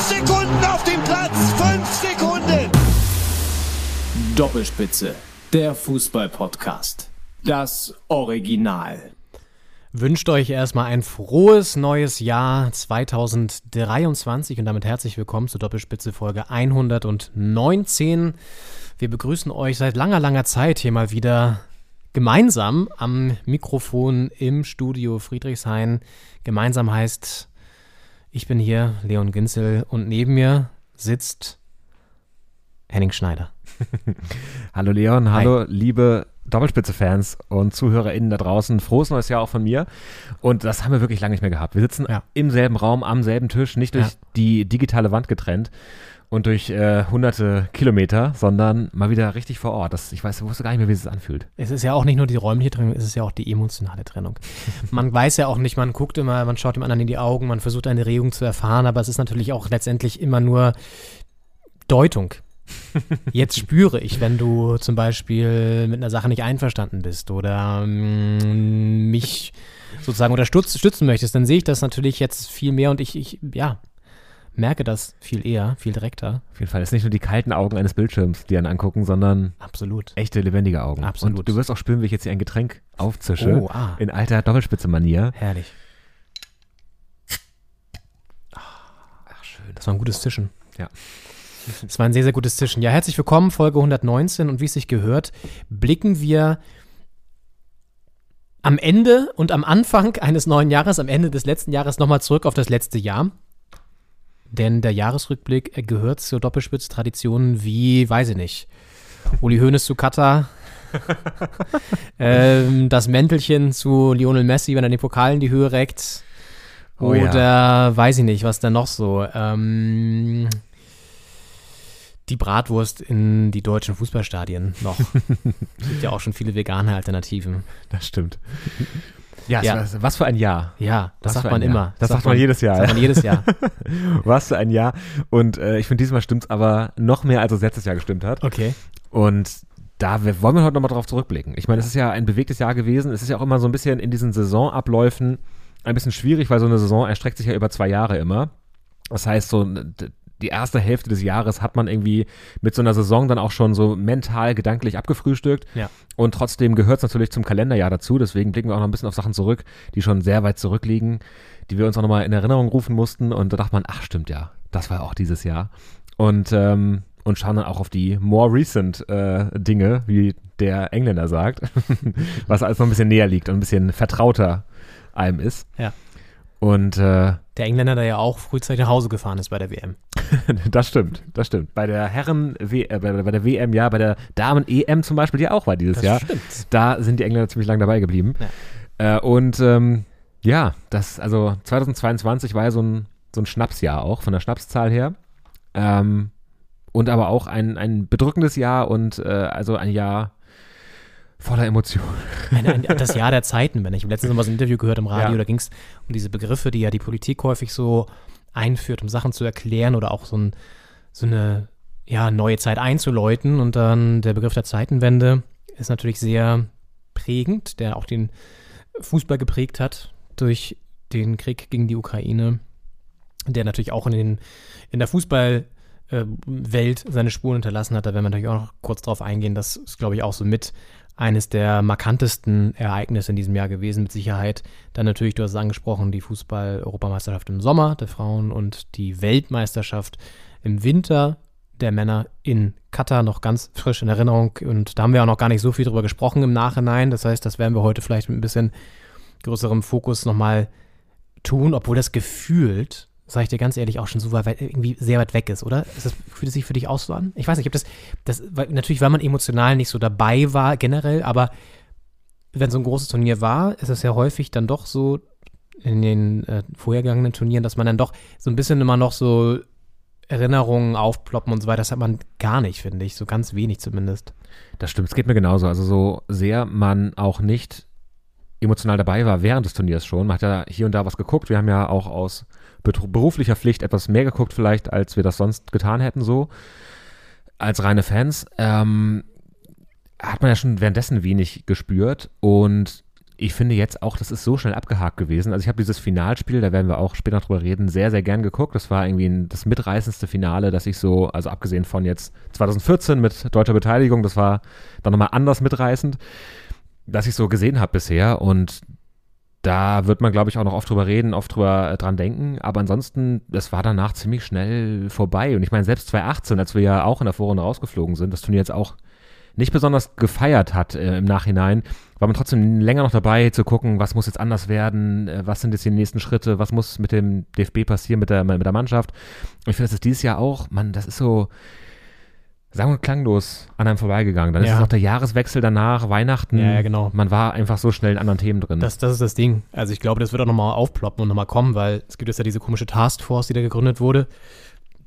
Fünf Sekunden auf dem Platz! Fünf Sekunden! Doppelspitze, der Fußball-Podcast. Das Original. Wünscht euch erstmal ein frohes neues Jahr 2023 und damit herzlich willkommen zur Doppelspitze Folge 119. Wir begrüßen euch seit langer, langer Zeit hier mal wieder gemeinsam am Mikrofon im Studio Friedrichshain. Gemeinsam heißt, ich bin hier, Leon Ginzel, und neben mir sitzt Henning Schneider. Hallo Leon, hallo liebe Doppelspitze-Fans und ZuhörerInnen da draußen. Frohes neues Jahr auch von mir. Und das haben wir wirklich lange nicht mehr gehabt. Wir sitzen Ja. im selben Raum, am selben Tisch, nicht durch Ja. die digitale Wand getrennt und durch äh, hunderte Kilometer, sondern mal wieder richtig vor Ort. Das, ich weiß, wusste gar nicht mehr, wie es sich anfühlt. Es ist ja auch nicht nur die räumliche Trennung, es ist ja auch die emotionale Trennung. Man weiß ja auch nicht, man guckt immer, man schaut dem anderen in die Augen, man versucht eine Regung zu erfahren, aber es ist natürlich auch letztendlich immer nur Deutung. Jetzt spüre ich, wenn du zum Beispiel mit einer Sache nicht einverstanden bist oder mm, mich sozusagen unterstützen möchtest, dann sehe ich das natürlich jetzt viel mehr und ich, ich ja, merke das viel eher, viel direkter. Auf jeden Fall. Es ist nicht nur die kalten Augen eines Bildschirms, die einen angucken, sondern Absolut. echte, lebendige Augen. Absolut. Und du wirst auch spüren, wie ich jetzt hier ein Getränk aufzische. Oh, ah. In alter Doppelspitze-Manier. Herrlich. Ach, schön. Das war ein gutes Zischen. Ja. Das war ein sehr, sehr gutes Zischen. Ja, herzlich willkommen, Folge 119. Und wie es sich gehört, blicken wir am Ende und am Anfang eines neuen Jahres, am Ende des letzten Jahres nochmal zurück auf das letzte Jahr. Denn der Jahresrückblick gehört zur Doppelspitz-Tradition wie, weiß ich nicht, Uli Hoeneß zu Katar, ähm, das Mäntelchen zu Lionel Messi, wenn er den Pokal in die Höhe reckt. Oh ja. Oder weiß ich nicht, was denn noch so. Ähm, die Bratwurst in die deutschen Fußballstadien noch. Gibt ja auch schon viele vegane Alternativen. Das stimmt. Ja, Ja. Was, was für ein Jahr. Ja, das Was sagt man Jahr. immer. Das sagt man jedes Jahr, Sagt ja. man jedes Jahr. Was für ein Jahr. Und äh, ich finde, diesmal stimmt es aber noch mehr, als es letztes Jahr gestimmt hat. Okay. Und da wir, wollen wir heute nochmal drauf zurückblicken. Ich meine, es ist ja ein bewegtes Jahr gewesen. Es ist ja auch immer so ein bisschen in diesen Saisonabläufen ein bisschen schwierig, weil so eine Saison erstreckt sich ja über zwei Jahre immer. Das heißt, so die erste Hälfte des Jahres hat man irgendwie mit so einer Saison dann auch schon so mental, gedanklich abgefrühstückt. Ja. Und trotzdem gehört es natürlich zum Kalenderjahr dazu. Deswegen blicken wir auch noch ein bisschen auf Sachen zurück, die schon sehr weit zurückliegen, die wir uns auch nochmal in Erinnerung rufen mussten. Und da dachte man, ach stimmt ja, das war auch dieses Jahr. Und, ähm, und schauen dann auch auf die more recent äh, Dinge, wie der Engländer sagt, was alles noch ein bisschen näher liegt und ein bisschen vertrauter einem ist. Ja. Und äh, Der Engländer, der ja auch frühzeitig nach Hause gefahren ist bei der WM. das stimmt, das stimmt. Bei der Herren, w äh, bei, bei der WM, ja, bei der Damen-EM zum Beispiel, die auch war dieses Das Jahr. stimmt. Da sind die Engländer ziemlich lang dabei geblieben. Äh, und ähm, ja, das, also 2022 war ja so ein, so ein Schnapsjahr auch, von der Schnapszahl her. Ähm, und aber auch ein, ein bedrückendes Jahr und äh, also ein Jahr voller Emotionen. Ein, ein, das Jahr der Zeiten, wenn ich habe letztens noch mal so ein Interview gehört im Radio, Ja. da ging es um diese Begriffe, die ja die Politik häufig so einführt, um Sachen zu erklären oder auch so, ein, so eine ja, neue Zeit einzuläuten. Und dann der Begriff der Zeitenwende ist natürlich sehr prägend, der auch den Fußball geprägt hat durch den Krieg gegen die Ukraine, der natürlich auch in, den, in der Fußball- äh, Welt seine Spuren hinterlassen hat. Da werden wir natürlich auch noch kurz drauf eingehen. Das ist, glaube ich, auch so mit eines der markantesten Ereignisse in diesem Jahr gewesen, mit Sicherheit. Dann natürlich, du hast es angesprochen, die Fußball-Europameisterschaft im Sommer der Frauen und die Weltmeisterschaft im Winter der Männer in Katar noch ganz frisch in Erinnerung. Und da haben wir auch noch gar nicht so viel drüber gesprochen im Nachhinein. Das heißt, das werden wir heute vielleicht mit ein bisschen größerem Fokus nochmal tun, obwohl das gefühlt, sage ich dir ganz ehrlich, auch schon so weit, irgendwie sehr weit weg ist, oder? Ist das, fühlt es sich für dich auch so an? Ich weiß nicht, ich habe das, das weil, natürlich, weil man emotional nicht so dabei war generell, aber wenn so ein großes Turnier war, ist es ja häufig dann doch so, in den äh, vorhergegangenen Turnieren, dass man dann doch so ein bisschen immer noch so Erinnerungen aufploppen und so weiter. Das hat man gar nicht, finde ich. So ganz wenig zumindest. Das stimmt, es geht mir genauso. Also so sehr man auch nicht emotional dabei war während des Turniers schon. Man hat ja hier und da was geguckt. Wir haben ja auch aus beruflicher Pflicht etwas mehr geguckt vielleicht, als wir das sonst getan hätten so. Als reine Fans. Ähm, hat man ja schon währenddessen wenig gespürt und ich finde jetzt auch, das ist so schnell abgehakt gewesen. Also ich habe dieses Finalspiel, da werden wir auch später drüber reden, sehr, sehr gern geguckt. Das war irgendwie das mitreißendste Finale, das ich so, also abgesehen von jetzt 2014 mit deutscher Beteiligung, das war dann nochmal anders mitreißend, das ich so gesehen habe bisher. Und da wird man, glaube ich, auch noch oft drüber reden, oft drüber äh, dran denken. Aber ansonsten, das war danach ziemlich schnell vorbei. Und ich meine, selbst 2018, als wir ja auch in der Vorrunde rausgeflogen sind, das Turnier jetzt auch nicht besonders gefeiert hat äh, im Nachhinein, war man trotzdem länger noch dabei zu gucken, was muss jetzt anders werden, äh, was sind jetzt die nächsten Schritte, was muss mit dem DFB passieren, mit der, mit der Mannschaft. Und ich finde, das ist dieses Jahr auch, man, das ist so, sagen wir klanglos an einem vorbeigegangen. Dann ist Ja. es auch der Jahreswechsel danach, Weihnachten. Ja, ja, genau. Man war einfach so schnell in anderen Themen drin. Das, das ist das Ding. Also ich glaube, das wird auch nochmal aufploppen und nochmal kommen, weil es gibt jetzt ja diese komische Taskforce, die da gegründet wurde.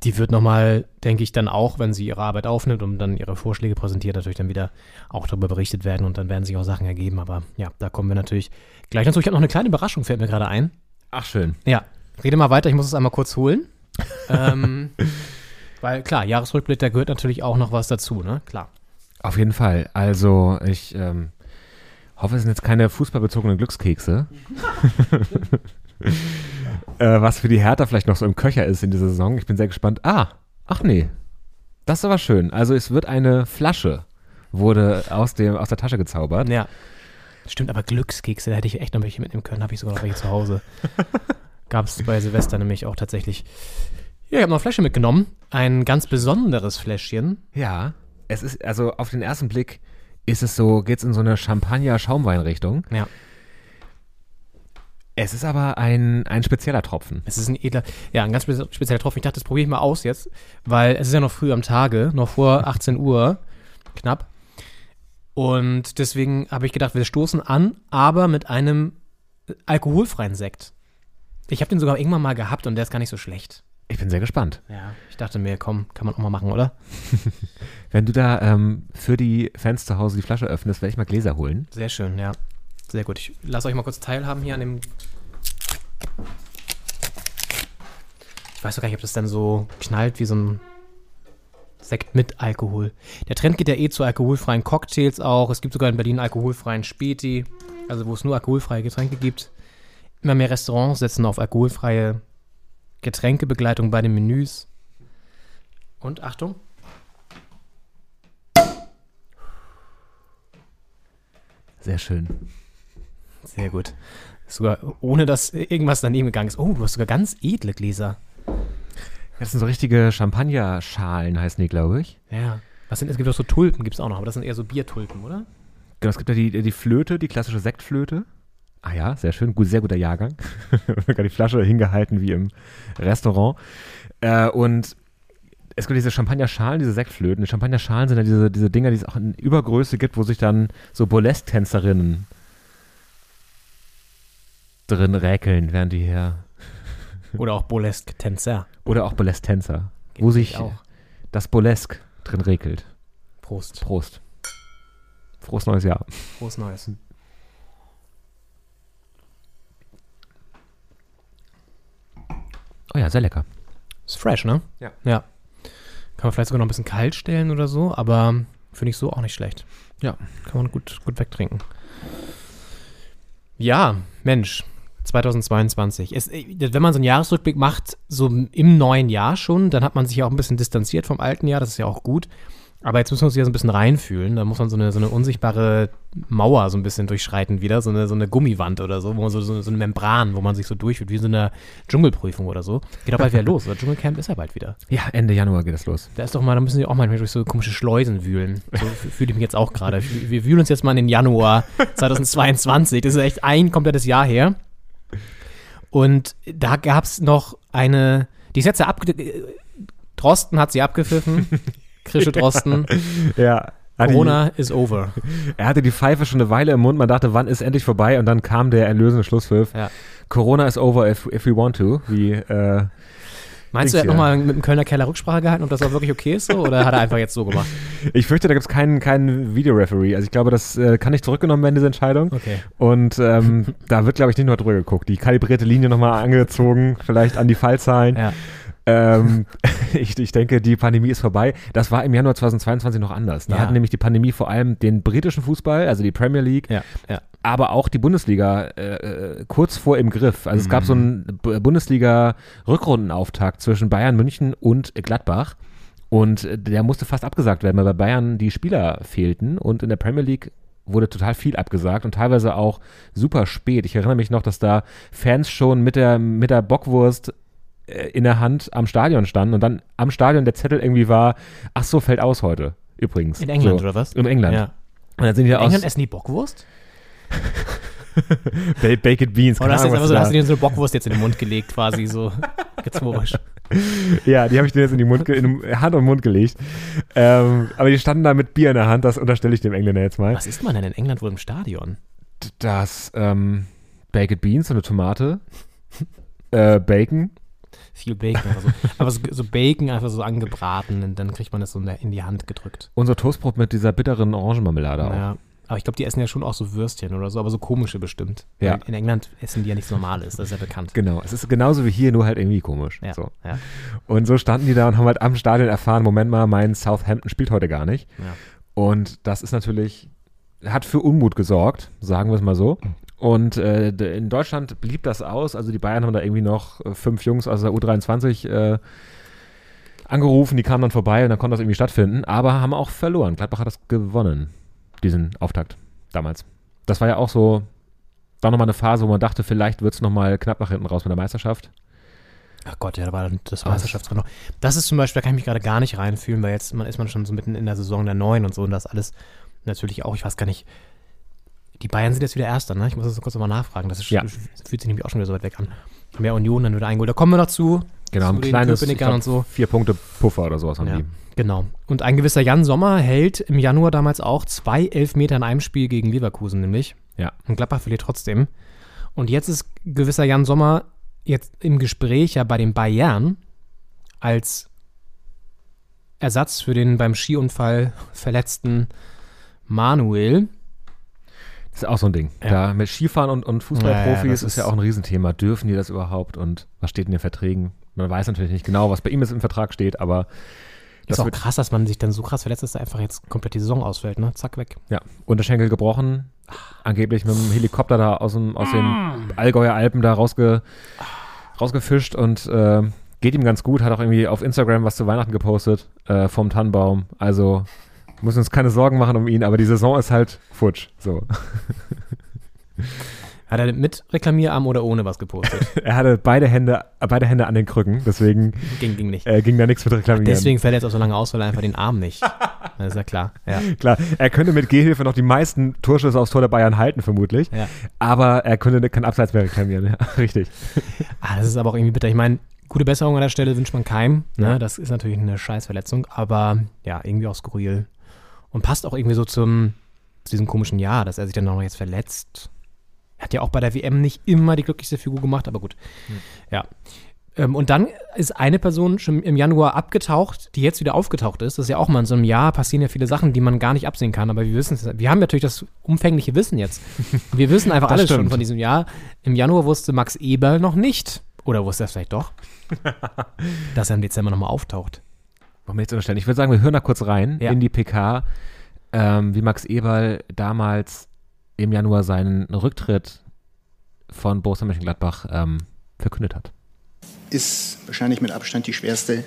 Die wird nochmal, denke ich, dann auch, wenn sie ihre Arbeit aufnimmt und dann ihre Vorschläge präsentiert, natürlich dann wieder auch darüber berichtet werden und dann werden sich auch Sachen ergeben. Aber ja, da kommen wir natürlich gleich dazu. Ich habe noch eine kleine Überraschung, fällt mir gerade ein. Ach, schön. Ja, rede mal weiter, ich muss es einmal kurz holen. ähm, weil klar, Jahresrückblick, da gehört natürlich auch noch was dazu, ne? Klar. Auf jeden Fall. Also, ich ähm, hoffe, es sind jetzt keine fußballbezogenen Glückskekse. äh, was für die Hertha vielleicht noch so im Köcher ist in dieser Saison. Ich bin sehr gespannt. Ah, ach nee. Das ist aber schön. Also, es wird eine Flasche, wurde aus, dem, aus der Tasche gezaubert. Ja. Stimmt, aber Glückskekse, da hätte ich echt noch welche mitnehmen können, habe ich sogar noch welche zu Hause. Gab es bei Silvester nämlich auch tatsächlich. Ja, ich habe noch eine Flasche mitgenommen. Ein ganz besonderes Fläschchen. Ja. Es ist, also auf den ersten Blick ist es so, geht es in so eine Champagner-Schaumwein-Richtung. Ja. Es ist aber ein, ein spezieller Tropfen. Es ist ein edler, ja, ein ganz spe- spezieller Tropfen. Ich dachte, das probiere ich mal aus jetzt, weil es ist ja noch früh am Tage, noch vor 18 Uhr, knapp. Und deswegen habe ich gedacht, wir stoßen an, aber mit einem äh, alkoholfreien Sekt. Ich habe den sogar irgendwann mal gehabt und der ist gar nicht so schlecht. Ich bin sehr gespannt. Ja. Ich dachte mir, komm, kann man auch mal machen, oder? Wenn du da ähm, für die Fans zu Hause die Flasche öffnest, werde ich mal Gläser holen. Sehr schön, ja. Sehr gut. Ich lasse euch mal kurz teilhaben hier an dem. Ich weiß doch gar nicht, ob das dann so knallt wie so ein Sekt mit Alkohol. Der Trend geht ja eh zu alkoholfreien Cocktails auch. Es gibt sogar in Berlin alkoholfreien Späti, also wo es nur alkoholfreie Getränke gibt. Immer mehr Restaurants setzen auf alkoholfreie Getränkebegleitung bei den Menüs. Und Achtung. Sehr schön. Sehr gut. Sogar ohne dass irgendwas daneben gegangen ist. Oh, du hast sogar ganz edle Gläser. Das sind so richtige Champagnerschalen, heißen die, glaube ich. Ja. Was sind, es gibt auch so Tulpen, gibt es auch noch, aber das sind eher so Biertulpen, oder? Genau, es gibt ja die, die Flöte, die klassische Sektflöte. Ah ja, sehr schön, gut, sehr guter Jahrgang. Sogar die Flasche hingehalten wie im Restaurant. Äh, und es gibt diese Champagnerschalen, diese Sektflöten. Die Champagnerschalen sind ja diese, diese Dinger, die es auch in Übergröße gibt, wo sich dann so Burlesque-Tänzerinnen drin räkeln, während die hier. Oder auch Burlesque-Tänzer. Oder auch Burlesque-Tänzer, wo sich auch. das Burlesque drin regelt. Prost. Prost. Frohes neues Jahr. Prost Neues. Oh ja, sehr lecker. Ist fresh, ne? Ja. Ja. Kann man vielleicht sogar noch ein bisschen kalt stellen oder so, aber finde ich so auch nicht schlecht. Ja. Kann man gut, gut wegtrinken. Ja, Mensch. 2022. Es, äh, wenn man so einen Jahresrückblick macht, so im neuen Jahr schon, dann hat man sich ja auch ein bisschen distanziert vom alten Jahr, das ist ja auch gut. Aber jetzt müssen wir uns wieder so ein bisschen reinfühlen. Da muss man so eine, so eine unsichtbare Mauer so ein bisschen durchschreiten wieder, so eine, so eine Gummiwand oder so, wo man so, so, eine Membran, wo man sich so durchführt, wie so eine Dschungelprüfung oder so. Geht auch bald wieder los. Oder Dschungelcamp ist ja bald wieder. Ja, Ende Januar geht es los. Da ist doch mal, da müssen sie auch mal durch so komische Schleusen wühlen. So fühle ich mich jetzt auch gerade. Wir wir wühlen uns jetzt mal in den Januar 2022. Das ist echt ein komplettes Jahr her. Und da gab es noch eine, die ist jetzt ja abge... Drosten hat sie abgepfiffen. Krische Drosten. Ja. Hat die- Corona is over. Er hatte die Pfeife schon eine Weile im Mund. Man dachte, wann ist endlich vorbei? Und dann kam der erlösende Schlusspfiff. Ja. Corona is over if, if we want to. Wie, äh, Meinst du, er hat nochmal mit dem Kölner Keller Rücksprache gehalten, ob das auch wirklich okay ist so? Oder hat er einfach jetzt so gemacht? ich fürchte, da gibt es keinen, keinen Videoreferee. Also ich glaube, das äh, kann nicht zurückgenommen werden, diese Entscheidung. Okay. Und ähm, da wird, glaube ich, nicht nur drüber geguckt. Die kalibrierte Linie nochmal angezogen, vielleicht an die Fallzahlen. Ja. Ähm, ich, ich denke, die Pandemie ist vorbei. Das war im Januar 2022 noch anders. Da Ja. hat nämlich die Pandemie vor allem den britischen Fußball, also die Premier League, Ja, ja. aber auch die Bundesliga äh, äh, kurz vor im Griff. Also es gab so einen B- Bundesliga-Rückrundenauftakt zwischen Bayern München und Gladbach. Und der musste fast abgesagt werden, weil bei Bayern die Spieler fehlten. Und in der Premier League wurde total viel abgesagt und teilweise auch super spät. Ich erinnere mich noch, dass da Fans schon mit der, mit der Bockwurst in der Hand am Stadion standen und dann am Stadion der Zettel irgendwie war, ach so, fällt aus heute. Übrigens. In England so. oder was? In England. Ja. Und dann sind die In aus England essen die Bockwurst? Ba- Baked Beans. Oder keine hast Ahnung, so, da- hast du dir so eine Bockwurst jetzt in den Mund gelegt, quasi so gezworisch? Ja, die habe ich dir jetzt in die Mund, in Hand und Mund gelegt. Ähm, aber die standen da mit Bier in der Hand, das unterstelle ich dem Engländer jetzt mal. Was isst man denn in England wohl im Stadion? Das ähm, Baked Beans, so eine Tomate, äh, Bacon. Viel Bacon. Aber so, aber so, so Bacon einfach so angebraten und dann kriegt man das so in der- in die Hand gedrückt. Unser Toastbrot mit dieser bitteren Orangenmarmelade auch. Ja. Aber ich glaube, die essen ja schon auch so Würstchen oder so, aber so komische bestimmt. Ja. In England essen die ja nichts Normales, das ist ja bekannt. Genau, es ist genauso wie hier, nur halt irgendwie komisch. Ja, So. ja, Und so standen die da und haben halt am Stadion erfahren, Moment mal, mein Southampton spielt heute gar nicht. ja. Und das ist natürlich, hat für Unmut gesorgt, sagen wir es mal so. Und äh, in Deutschland blieb das aus. Also die Bayern haben da irgendwie noch äh, fünf Jungs aus der U23 äh, angerufen, die kamen dann vorbei und dann konnte das irgendwie stattfinden, aber haben auch verloren. Gladbach hat das gewonnen, diesen Auftakt damals. Das war ja auch so, war nochmal eine Phase, wo man dachte, vielleicht wird es nochmal knapp nach hinten raus mit der Meisterschaft. Ach Gott, ja, da war dann das Meisterschaftsrennen noch. Das ist zum Beispiel, da kann ich mich gerade gar nicht reinfühlen, weil jetzt man, ist man schon so mitten in der Saison der Neuen und so und das alles natürlich auch, ich weiß gar nicht, die Bayern sind jetzt wieder Erster, ne? Ich muss das kurz nochmal nachfragen. Das ist, Ja. fühlt sich nämlich auch schon wieder so weit weg an. Mehr Union dann wieder eingeholt. Da kommen wir noch zu. Genau, zu ein kleines glaub, und so. vier Punkte Puffer oder sowas haben Ja, die. genau. Und ein gewisser Jan Sommer hält im Januar damals auch zwei Elfmeter in einem Spiel gegen Leverkusen, nämlich. Ja. Und Gladbach verliert trotzdem. Und jetzt ist gewisser Jan Sommer jetzt im Gespräch ja bei den Bayern als Ersatz für den beim Skiunfall verletzten Manuel. Das ist auch so ein Ding. Ja. Da mit Skifahren und, und Fußballprofis ja, das ist ja ist- auch ein Riesenthema. Dürfen die das überhaupt und was steht in den Verträgen? Man weiß natürlich nicht genau, was bei ihm jetzt im Vertrag steht, aber Ist das auch wird, krass, dass man sich dann so krass verletzt, dass er einfach jetzt komplett die Saison ausfällt, ne? Zack, weg. ja, Unterschenkel gebrochen, angeblich mit dem Helikopter da aus, dem, aus den Allgäuer Alpen da rausge, rausgefischt und äh, geht ihm ganz gut, hat auch irgendwie auf Instagram was zu Weihnachten gepostet äh, vom Tannenbaum. Also müssen uns keine Sorgen machen um ihn, aber die Saison ist halt futsch. So. Hat er mit Reklamierarm oder ohne was gepostet? Er hatte beide Hände, beide Hände an den Krücken, deswegen ging, ging nicht. äh, ging da nichts mit Reklamieren. Deswegen fällt er jetzt auch so lange aus, weil er einfach den Arm nicht. Das ist ja klar. Ja. Klar, er könnte mit Gehhilfe noch die meisten Torschüsse aufs Tor der Bayern halten, vermutlich. Ja. Aber er könnte kein Abseits mehr reklamieren. Ja, richtig. Ah, das ist aber auch irgendwie bitter. Ich meine, gute Besserung an der Stelle wünscht man keinem. Ne? Das ist natürlich eine Scheißverletzung, aber ja, irgendwie auch skurril. Und passt auch irgendwie so zum, zu diesem komischen Jahr, dass er sich dann auch noch jetzt verletzt. Er hat ja auch bei der WM nicht immer die glücklichste Figur gemacht, aber gut. Ja. Ähm, und dann ist eine Person schon im Januar abgetaucht, die jetzt wieder aufgetaucht ist. Das ist ja auch mal in so einem Jahr passieren ja viele Sachen, die man gar nicht absehen kann. Aber wir wissen es. Wir haben natürlich das umfängliche Wissen jetzt. Wir wissen einfach alles schon stimmt. von diesem Jahr. Im Januar wusste Max Eberl noch nicht. Oder wusste er es vielleicht doch? dass er im Dezember nochmal auftaucht. Wollen wir jetzt unterstellen? Ich würde sagen, wir hören da kurz rein Ja. in die PK, ähm, wie Max Eberl damals im Januar seinen Rücktritt von Borussia Mönchengladbach ähm, verkündet hat. ist wahrscheinlich mit Abstand die schwerste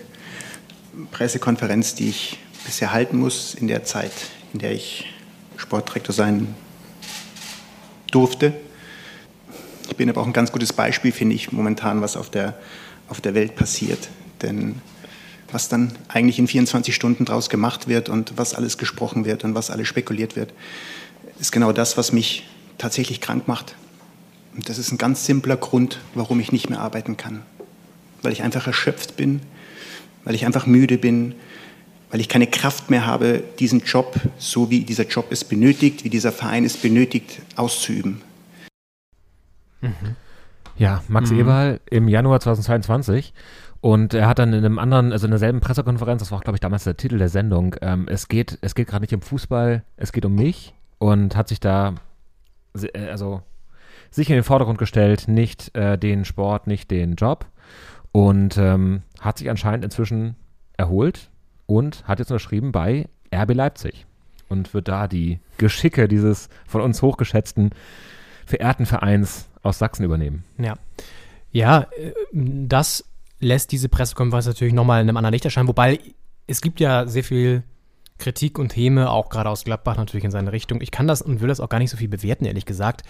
Pressekonferenz, die ich bisher halten muss in der Zeit, in der ich Sportdirektor sein durfte. Ich bin aber auch ein ganz gutes Beispiel, finde ich, momentan, was auf der, auf der Welt passiert. Denn was dann eigentlich in 24 Stunden draus gemacht wird und was alles gesprochen wird und was alles spekuliert wird, ist genau das, was mich tatsächlich krank macht. Und das ist ein ganz simpler Grund, warum ich nicht mehr arbeiten kann. Weil ich einfach erschöpft bin, weil ich einfach müde bin, weil ich keine Kraft mehr habe, diesen Job, so wie dieser Job es benötigt, wie dieser Verein es benötigt, auszuüben. Ja, Max Mhm. Eberl im Januar 2022. Und er hat dann in einem anderen, also in derselben Pressekonferenz, das war glaube ich, damals der Titel der Sendung, ähm, es geht, es geht gerade nicht um Fußball, es geht um mich und hat sich da, äh, also sich in den Vordergrund gestellt, nicht äh, den Sport, nicht den Job und ähm, hat sich anscheinend inzwischen erholt und hat jetzt unterschrieben bei RB Leipzig und wird da die Geschicke dieses von uns hochgeschätzten, verehrten Vereins aus Sachsen übernehmen. Ja. Ja, äh, das lässt diese Pressekonferenz natürlich nochmal in einem anderen Licht erscheinen, wobei es gibt ja sehr viel Kritik und Häme, auch gerade aus Gladbach natürlich in seine Richtung. Ich kann das und will das auch gar nicht so viel bewerten, ehrlich gesagt.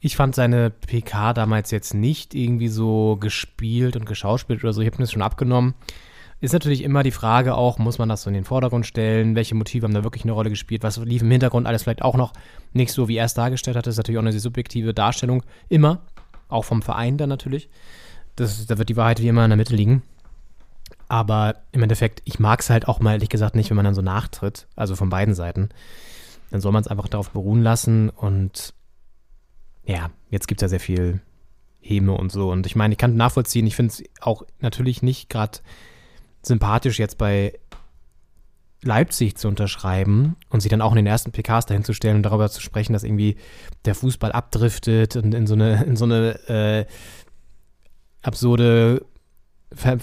Ich fand seine PK damals jetzt nicht irgendwie so gespielt und geschauspielt oder so. Ich habe mir das schon abgenommen. Ist natürlich immer die Frage auch, muss man das so in den Vordergrund stellen? Welche Motive haben da wirklich eine Rolle gespielt? Was lief im Hintergrund alles vielleicht auch noch nicht so, wie er es dargestellt hat? Das ist natürlich auch eine sehr subjektive Darstellung. Immer. Auch vom Verein dann natürlich. Das, da wird die Wahrheit wie immer in der Mitte liegen. Aber im Endeffekt, ich mag es halt auch mal ehrlich gesagt nicht, wenn man dann so nachtritt. Also von beiden Seiten. Dann soll man es einfach darauf beruhen lassen. Und ja, jetzt gibt es ja sehr viel Häme und so. Und ich meine, ich kann nachvollziehen, ich finde es auch natürlich nicht gerade sympathisch, jetzt bei Leipzig zu unterschreiben und sich dann auch in den ersten PKs dahin zu stellen und darüber zu sprechen, dass irgendwie der Fußball abdriftet und in so eine, in so eine äh, absurde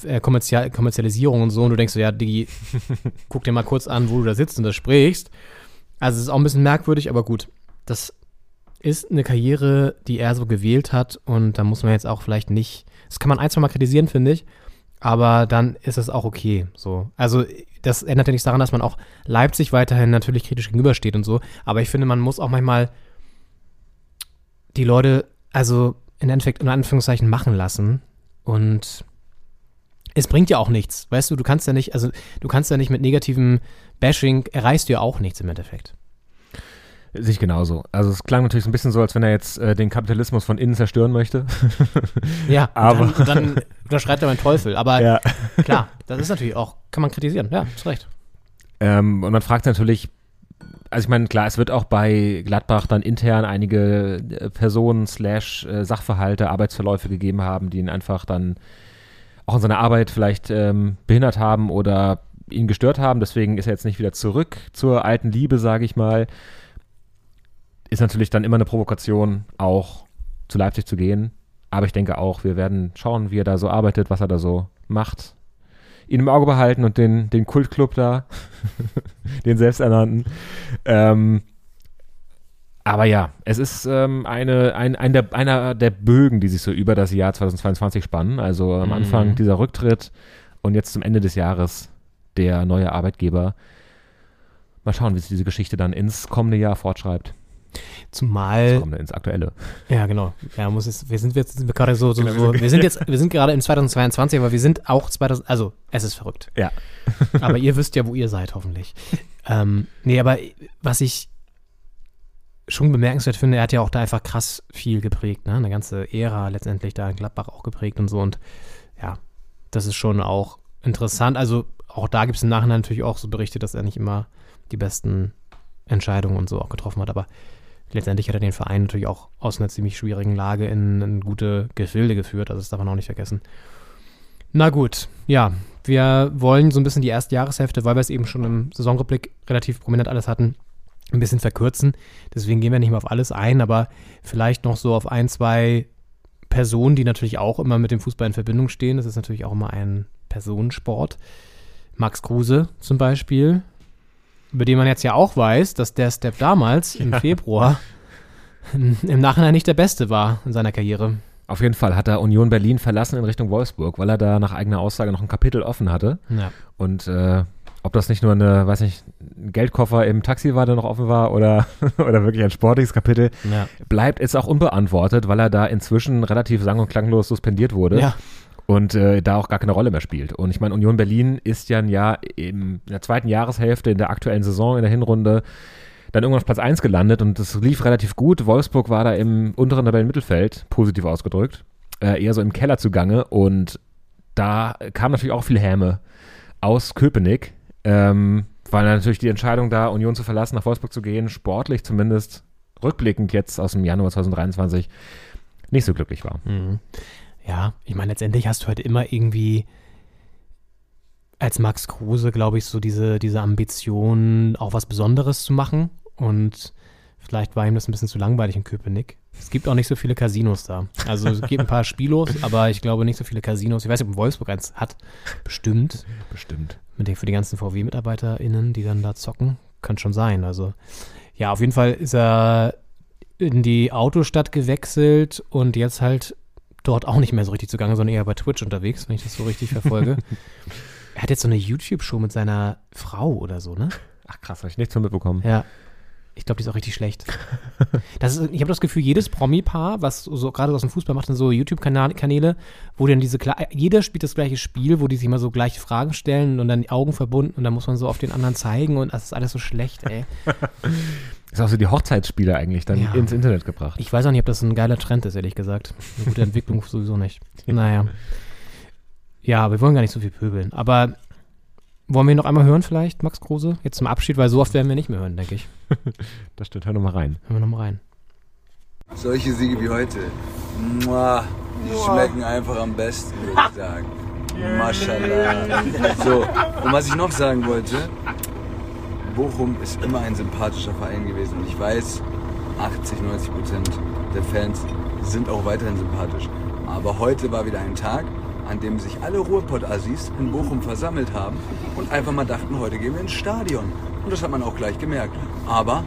äh, Kommerzial Kommerzialisierung und so. Und du denkst so, ja, Digi, guck dir mal kurz an, wo du da sitzt und da sprichst. Also es ist auch ein bisschen merkwürdig, aber gut. Das ist eine Karriere, die er so gewählt hat und da muss man jetzt auch vielleicht nicht, das kann man ein, zwei Mal kritisieren, finde ich, aber dann ist es auch okay, so. Also das ändert ja nichts daran, dass man auch Leipzig weiterhin natürlich kritisch gegenübersteht und so, aber ich finde, man muss auch manchmal die Leute, also im Endeffekt in Anführungszeichen machen lassen und es bringt ja auch nichts, weißt du, du kannst ja nicht, also du kannst ja nicht mit negativem Bashing, erreichst du ja auch nichts im Endeffekt. Sich genauso. Also es klang natürlich so ein bisschen so, als wenn er jetzt äh, den Kapitalismus von innen zerstören möchte. Ja, Aber- dann, dann unterschreibt er meinen Teufel. Aber Ja. klar, das ist natürlich auch, kann man kritisieren. Ja, ist recht. Ähm, und man fragt natürlich, also ich meine, klar, es wird auch bei Gladbach dann intern einige äh, Personen slash äh, Sachverhalte, Arbeitsverläufe gegeben haben, die ihn einfach dann auch in seiner Arbeit vielleicht ähm, behindert haben oder ihn gestört haben. Deswegen ist er jetzt nicht wieder zurück zur alten Liebe, sage ich mal. Ist natürlich dann immer eine Provokation, auch zu Leipzig zu gehen. Aber ich denke auch, wir werden schauen, wie er da so arbeitet, was er da so macht. Ihn im Auge behalten und den, den Kultclub da, den selbsternannten. Ähm, aber ja, es ist ähm, eine, ein, ein der, einer der Bögen, die sich so über das Jahr 2022 spannen. Also am Mhm. Anfang dieser Rücktritt und jetzt zum Ende des Jahres der neue Arbeitgeber. Mal schauen, wie sich diese Geschichte dann ins kommende Jahr fortschreibt. Zumal, Kommende, ins aktuelle. ja genau, ja, muss es, wir sind jetzt sind wir gerade so, so, so, wir sind jetzt, wir sind gerade in 2022, aber wir sind auch 2000, also es ist verrückt. Ja. aber ihr wisst ja, wo ihr seid, hoffentlich. Ähm, nee, aber was ich schon bemerkenswert finde, er hat ja auch da einfach krass viel geprägt, ne? Eine ganze Ära letztendlich da in Gladbach auch geprägt und so. Und ja, das ist schon auch interessant. Also auch da gibt es im Nachhinein natürlich auch so Berichte, dass er nicht immer die besten Entscheidungen und so auch getroffen hat. Aber letztendlich hat er den Verein natürlich auch aus einer ziemlich schwierigen Lage in, in gute Gefilde geführt. Also das darf man auch nicht vergessen. Na gut, ja, wir wollen so ein bisschen die erste Jahreshälfte, weil wir es eben schon im Saisonrückblick relativ prominent alles hatten, ein bisschen verkürzen. Deswegen gehen wir nicht mehr auf alles ein, aber vielleicht noch so auf ein, zwei Personen, die natürlich auch immer mit dem Fußball in Verbindung stehen. Das ist natürlich auch immer ein Personensport. Max Kruse zum Beispiel, über den man jetzt ja auch weiß, dass der Step damals im Februar im Nachhinein nicht der beste war in seiner Karriere. Auf jeden Fall hat er Union Berlin verlassen in Richtung Wolfsburg, weil er da nach eigener Aussage noch ein Kapitel offen hatte. Ja. Und äh, ob das nicht nur eine, weiß nicht, ein Geldkoffer im Taxi war, der noch offen war, oder, oder wirklich ein sportliches Kapitel, Ja. bleibt jetzt auch unbeantwortet, weil er da inzwischen relativ sang- und klanglos suspendiert wurde. Ja. Und äh, da auch gar keine Rolle mehr spielt. Und ich meine, Union Berlin ist ja ein Jahr in der zweiten Jahreshälfte in der aktuellen Saison, in der Hinrunde, dann irgendwann auf Platz 1 gelandet und das lief relativ gut. Wolfsburg war da im unteren Tabellenmittelfeld, positiv ausgedrückt, äh, eher so im Keller zugange und da kam natürlich auch viel Häme aus Köpenick. Ähm, weil natürlich die Entscheidung da, Union zu verlassen, nach Wolfsburg zu gehen, sportlich zumindest rückblickend jetzt aus dem Januar 2023 nicht so glücklich war. Mhm. Ja, ich meine, letztendlich hast du halt immer irgendwie als Max Kruse, glaube ich, so diese, diese Ambition, auch was Besonderes zu machen. Und vielleicht war ihm das ein bisschen zu langweilig in Köpenick. Es gibt auch nicht so viele Casinos da. Also es gibt ein paar Spielos, aber ich glaube nicht so viele Casinos. Ich weiß nicht, ob Wolfsburg eins hat. Bestimmt. Bestimmt. Mit den, für die ganzen VW-MitarbeiterInnen, die dann da zocken. Kann schon sein. Also ja, auf jeden Fall ist er in die Autostadt gewechselt und jetzt halt dort auch nicht mehr so richtig zugange, sondern eher bei Twitch unterwegs, wenn ich das so richtig verfolge. er hat jetzt so eine YouTube-Show mit seiner Frau oder so, ne? Ach krass, habe ich nichts von mitbekommen. Ja. Ich glaube, die ist auch richtig schlecht. Das ist, ich habe das Gefühl, jedes Promi-Paar, was so gerade aus dem Fußball macht, dann so YouTube-Kanäle, wo dann diese, jeder spielt das gleiche Spiel, wo die sich mal so gleiche Fragen stellen und dann die Augen verbunden und dann muss man so auf den anderen zeigen und das ist alles so schlecht, ey. Ist auch so die Hochzeitsspiele eigentlich dann Ja. ins Internet gebracht. Ich weiß auch nicht, ob das ein geiler Trend ist, ehrlich gesagt. Eine gute Entwicklung sowieso nicht. Naja. Ja, wir wollen gar nicht so viel pöbeln. Aber wollen wir ihn noch einmal hören vielleicht, Max Kruse? Jetzt zum Abschied, weil so oft werden wir nicht mehr hören, denke ich. Das stimmt, hör noch mal rein. Hören wir noch mal rein. Solche Siege wie heute, Mua, die schmecken einfach am besten, würde ich sagen. Maschallah. So, und was ich noch sagen wollte, Bochum ist immer ein sympathischer Verein gewesen und ich weiß, 80, 90 Prozent der Fans sind auch weiterhin sympathisch. Aber heute war wieder ein Tag, an dem sich alle Ruhrpott-Assis in Bochum versammelt haben und einfach mal dachten, heute gehen wir ins Stadion. Und das hat man auch gleich gemerkt. Aber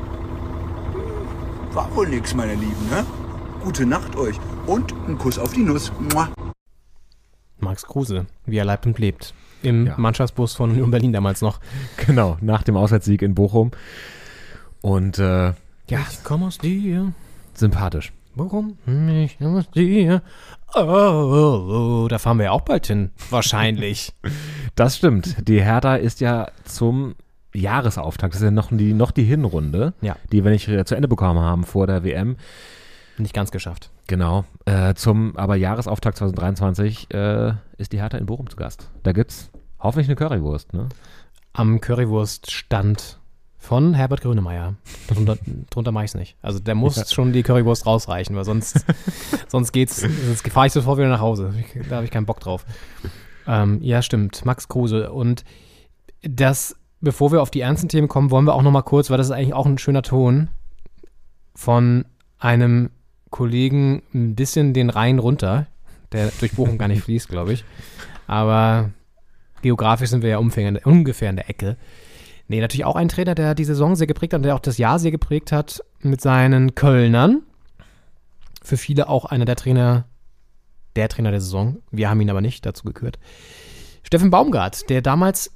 war wohl nix, meine Lieben, ne? Gute Nacht euch und ein Kuss auf die Nuss. Mua. Max Kruse, wie er leibt und lebt. Im Ja. Mannschaftsbus von Union Berlin damals noch. Genau, nach dem Auswärtssieg in Bochum. Und äh, ja, Ich komme aus dir. sympathisch. Warum? Ich komme aus dir. Oh, oh, oh, da fahren wir ja auch bald hin. Wahrscheinlich. Das stimmt. Die Hertha ist ja zum Jahresauftakt, das ist ja noch die, noch die Hinrunde, Ja. die wir nicht äh, zu Ende bekommen haben vor der WM. Nicht ganz geschafft. Genau. Äh, zum aber Jahresauftakt 2023 äh, ist die Hertha in Bochum zu Gast. Da gibt's hoffentlich eine Currywurst, ne? Am Currywurststand von Herbert Grönemeyer. Drunter, drunter mache ich es nicht. Also der muss schon die Currywurst rausreichen, weil sonst, sonst geht's, sonst fahre ich sofort wieder nach Hause. Da habe ich keinen Bock drauf. Ähm, ja, stimmt. Max Kruse. Und das, bevor wir auf die ernsten Themen kommen, wollen wir auch noch mal kurz, weil das ist eigentlich auch ein schöner Ton, von einem Kollegen ein bisschen den Rhein runter, der durch Bochum gar nicht fließt, glaube ich. Aber geografisch sind wir ja ungefähr, ungefähr in der Ecke. Nee, natürlich auch ein Trainer, der die Saison sehr geprägt hat und der auch das Jahr sehr geprägt hat mit seinen Kölnern. Für viele auch einer der Trainer, der Trainer der Saison. Wir haben ihn aber nicht dazu gekürt. Steffen Baumgart, der damals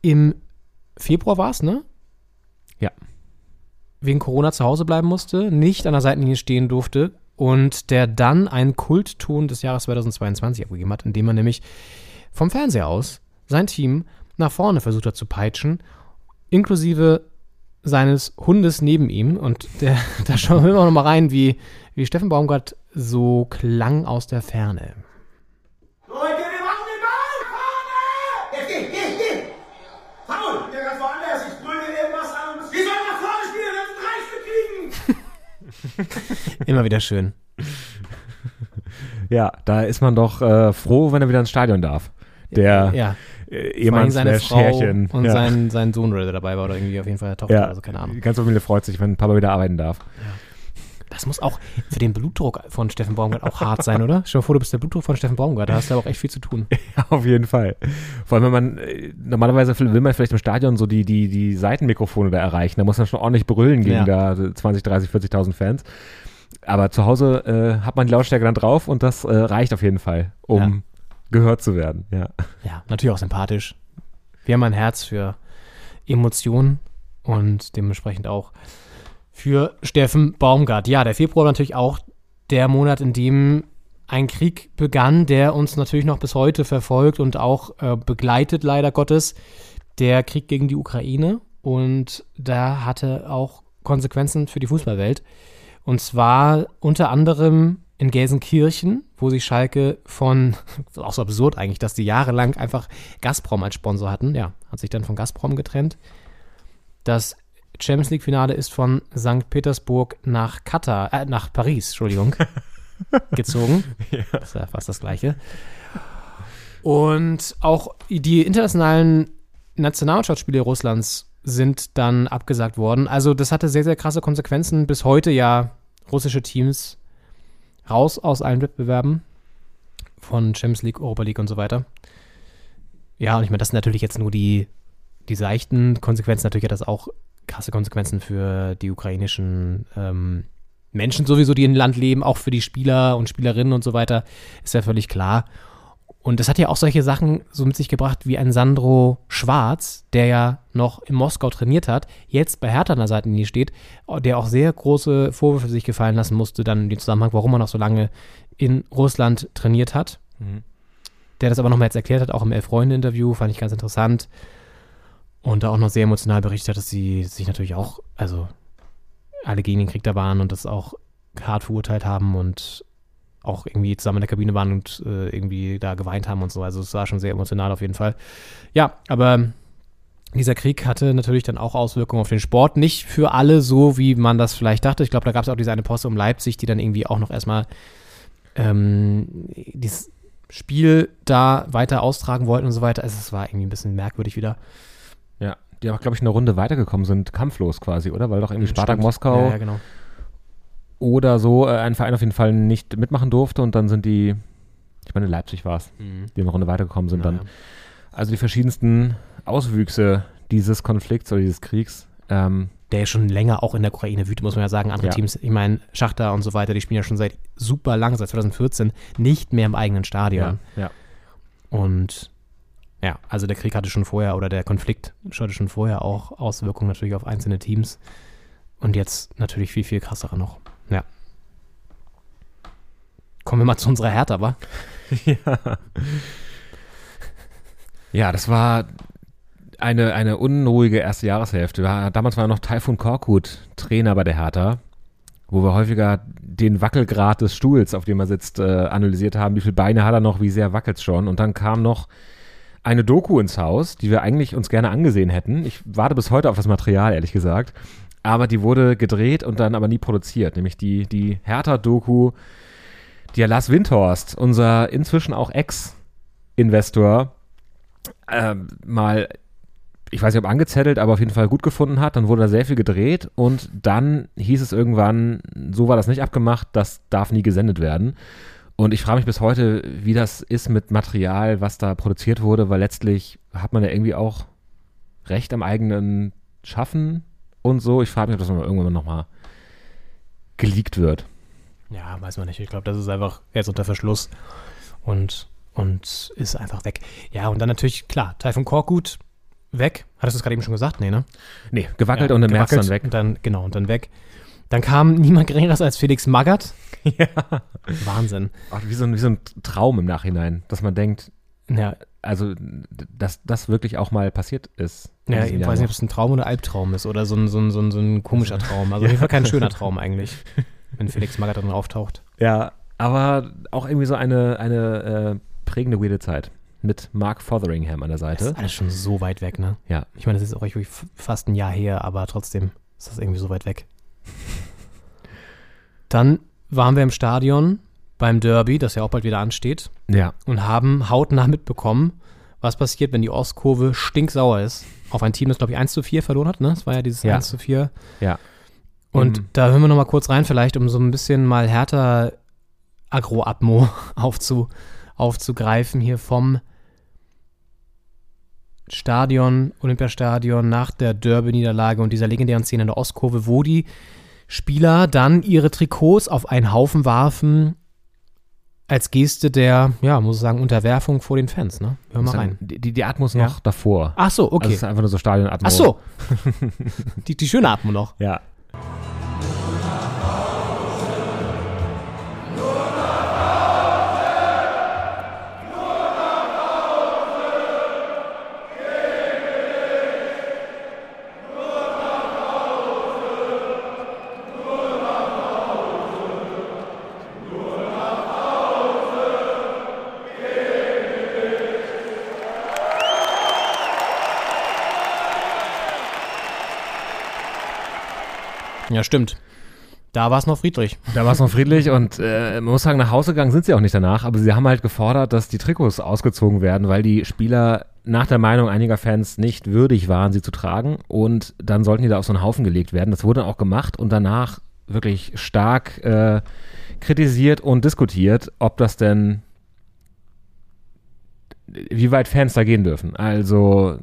im Februar war es, ne? Ja. Wegen Corona zu Hause bleiben musste, nicht an der Seitenlinie stehen durfte und der dann einen Kultton des Jahres 2022 abgegeben hat, indem er nämlich vom Fernseher aus sein Team nach vorne versucht hat zu peitschen, inklusive seines Hundes neben ihm. Und der, da schauen wir noch mal rein, wie, wie Steffen Baumgart so klang aus der Ferne. Leute, wir machen den Ball! Vorne! Geh, geh, geh! Paul, der ganz woanders. Ich brülle irgendwas an. und- Wir sollen nach vorne spielen, wir müssen drei Stück kriegen! Immer wieder schön. Ja, da ist man doch äh, froh, wenn er wieder ins Stadion darf. Der Ja, äh, Ehemann seine Frau Härchen. und ja. sein, sein Sohn oder der dabei war oder irgendwie auf jeden Fall der Tochter, ja, also keine Ahnung. Die ganze Familie freut sich, wenn Papa wieder arbeiten darf. Das muss auch für den Blutdruck von Steffen Baumgart auch hart sein, oder? Stell dir vor, du bist der Blutdruck von Steffen Baumgart, da hast du aber auch echt viel zu tun. Ja, auf jeden Fall. Vor allem, wenn man, äh, normalerweise will man vielleicht im Stadion so die, die, die Seitenmikrofone da erreichen. Da muss man schon ordentlich brüllen gegen Ja. da 20, 30, 40.000 Fans. Aber zu Hause äh, hat man die Lautstärke dann drauf und das äh, reicht auf jeden Fall, um Ja. Gehört zu werden. Ja. Ja, natürlich auch sympathisch. Wir haben ein Herz für Emotionen und dementsprechend auch für Steffen Baumgart. Ja, der Februar war natürlich auch der Monat, in dem ein Krieg begann, der uns natürlich noch bis heute verfolgt und auch äh, begleitet, leider Gottes. Der Krieg gegen die Ukraine. Und da hatte auch Konsequenzen für die Fußballwelt. Und zwar unter anderem in Gelsenkirchen, wo sich Schalke von, auch so absurd eigentlich, dass die jahrelang einfach Gazprom als Sponsor hatten. Ja, hat sich dann von Gazprom getrennt. Das Champions League-Finale ist von St. Petersburg nach Katar, äh, nach Paris, Entschuldigung, gezogen. Das ist ja fast das Gleiche. Und auch die internationalen Nationalmannschaftsspiele Russlands sind dann abgesagt worden. Also das hatte sehr, sehr krasse Konsequenzen. Bis heute ja russische Teams raus aus allen Wettbewerben von Champions League, Europa League und so weiter. Ja, und ich meine, das sind natürlich jetzt nur die, die seichten Konsequenzen. Natürlich hat das auch krasse Konsequenzen für die ukrainischen ähm, Menschen sowieso, die im Land leben, auch für die Spieler und Spielerinnen und so weiter, ist ja völlig klar. Und das hat ja auch solche Sachen so mit sich gebracht wie ein Sandro Schwarz, der ja noch in Moskau trainiert hat, jetzt bei Hertha an der Seitenlinie steht, der auch sehr große Vorwürfe sich gefallen lassen musste, dann in dem Zusammenhang, warum er noch so lange in Russland trainiert hat. Mhm. Der das aber nochmal jetzt erklärt hat, auch im Elf-Freunde-Interview, fand ich ganz interessant. Und da auch noch sehr emotional berichtet hat, dass sie sich natürlich auch, also alle gegen den Krieg da waren und das auch hart verurteilt haben und auch irgendwie zusammen in der Kabine waren und äh, irgendwie da geweint haben und so. Also es war schon sehr emotional auf jeden Fall. Ja, aber dieser Krieg hatte natürlich dann auch Auswirkungen auf den Sport. Nicht für alle so, wie man das vielleicht dachte. Ich glaube, da gab es auch diese eine Poste um Leipzig, die dann irgendwie auch noch erstmal ähm, dieses Spiel da weiter austragen wollten und so weiter. Also es war irgendwie ein bisschen merkwürdig wieder. Ja, die auch, glaube ich, eine Runde weitergekommen sind, kampflos quasi, oder? Weil doch irgendwie Spartak Stimmt. Moskau Ja, ja, genau. Oder so äh, ein Verein auf jeden Fall nicht mitmachen durfte und dann sind die, ich meine Leipzig war es, die eine Runde weitergekommen sind dann. Naja. Also die verschiedensten Auswüchse dieses Konflikts oder dieses Kriegs. Ähm, der ja schon länger auch in der Ukraine wütet, muss man ja sagen. Andere Ja. Teams, ich meine, Schachter und so weiter, die spielen ja schon seit super lang, seit 2014, nicht mehr im eigenen Stadion. ja. Und ja, also der Krieg hatte schon vorher oder der Konflikt hatte schon vorher auch Auswirkungen natürlich auf einzelne Teams. Und jetzt natürlich viel, viel krassere noch. Ja. Kommen wir mal zu unserer Hertha, wa? Ja, das war eine, eine unruhige erste Jahreshälfte. Ja, Damals war noch Taifun Korkut Trainer bei der Hertha, wo wir häufiger den Wackelgrad des Stuhls, auf dem er sitzt, äh, analysiert haben. Wie viele Beine hat er noch, wie sehr wackelt es schon. Und dann kam noch eine Doku ins Haus, die wir eigentlich uns gerne angesehen hätten. Ich warte bis heute auf das Material, ehrlich gesagt. Aber die wurde gedreht und dann aber nie produziert. Nämlich die, die Hertha-Doku, die ja Lars Windhorst, unser inzwischen auch Ex-Investor, ähm, mal, ich weiß nicht ob angezettelt, aber auf jeden Fall gut gefunden hat. Dann wurde da sehr viel gedreht und dann hieß es irgendwann, so war das nicht abgemacht, das darf nie gesendet werden. Und ich frage mich bis heute, wie das ist mit Material, was da produziert wurde, weil letztlich hat man ja irgendwie auch Recht am eigenen Schaffen und so. Ich frage mich, ob das noch irgendwann nochmal geleakt wird. Ja, weiß man nicht. Ich glaube, das ist einfach jetzt unter Verschluss und, und ist einfach weg. Ja, und dann natürlich, klar, Taifun Korkut weg. Hattest du es gerade eben schon gesagt? Nee, ne? Nee, gewackelt Ja, und im März dann weg. Und dann, genau, und dann weg. Dann kam niemand geringeres als Felix Magath. Ja. Wahnsinn. Ach, wie, so ein, wie so ein Traum im Nachhinein, dass man denkt, Ja, also, dass das wirklich auch mal passiert ist. ja diesem ich weiß nicht, ob es ein Traum oder Albtraum ist oder so ein, so ein, so ein, so ein komischer Traum. Also auf jeden Fall kein schöner Traum eigentlich, wenn Felix Magath auftaucht. Ja, aber auch irgendwie so eine, eine äh, prägende, weirde Zeit. Mit Mark Fotheringham an der Das Seite. ist alles schon so weit weg, ne? Ja. Ich meine, das ist auch f- fast ein Jahr her, aber trotzdem ist das irgendwie so weit weg. Dann waren wir im Stadion beim Derby, das ja auch bald wieder ansteht, Ja. und haben hautnah mitbekommen, was passiert, wenn die Ostkurve stinksauer ist. Auf ein Team, das, glaube ich, 1 zu 4 verloren hat, ne? Das war ja dieses Ja. 1 zu 4. Ja. Und Mhm. da hören wir noch mal kurz rein, vielleicht, um so ein bisschen mal härter Agro-Atmo aufzu, aufzugreifen hier vom Stadion, Olympiastadion nach der Derby-Niederlage und dieser legendären Szene in der Ostkurve, wo die Spieler dann ihre Trikots auf einen Haufen warfen, als Geste der, ja, muss ich sagen, Unterwerfung vor den Fans, ne? Hör mal rein. Die, die, Atmos Ja. noch davor. Ach so, Also okay. es ist einfach nur so Stadionatmo. Ach so. die, die schöne Atmo noch. Ja. Stimmt. Da war es noch friedlich. Da war es noch friedlich und äh, man muss sagen, nach Hause gegangen sind sie auch nicht danach, aber sie haben halt gefordert, dass die Trikots ausgezogen werden, weil die Spieler nach der Meinung einiger Fans nicht würdig waren, sie zu tragen und dann sollten die da auf so einen Haufen gelegt werden. Das wurde auch gemacht und danach wirklich stark äh, kritisiert und diskutiert, ob das denn wie weit Fans da gehen dürfen. Also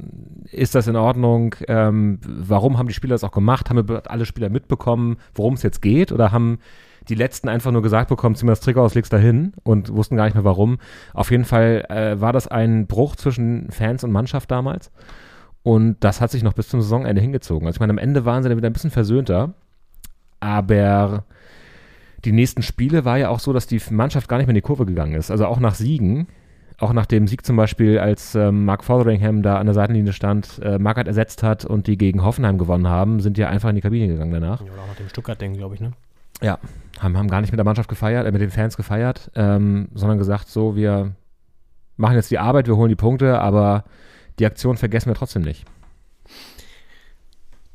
ist das in Ordnung? Ähm, warum haben die Spieler das auch gemacht? Haben alle Spieler mitbekommen, worum es jetzt geht? Oder haben die letzten einfach nur gesagt bekommen, zieh mir das Trikot aus, leg's dahin und wussten gar nicht mehr warum. Auf jeden Fall äh, war das ein Bruch zwischen Fans und Mannschaft damals. Und das hat sich noch bis zum Saisonende hingezogen. Also ich meine, am Ende waren sie dann wieder ein bisschen versöhnter. Aber die nächsten Spiele war ja auch so, dass die Mannschaft gar nicht mehr in die Kurve gegangen ist. Also auch nach Siegen auch nach dem Sieg zum Beispiel, als ähm, Mark Fotheringham da an der Seitenlinie stand, äh, Magath ersetzt hat und die gegen Hoffenheim gewonnen haben, sind die einfach in die Kabine gegangen danach. Ja, oder auch nach dem Stuttgart-Ding, glaube ich, ne? Ja, haben, haben gar nicht mit der Mannschaft gefeiert, äh, mit den Fans gefeiert, ähm, sondern gesagt, so, wir machen jetzt die Arbeit, wir holen die Punkte, aber die Aktion vergessen wir trotzdem nicht.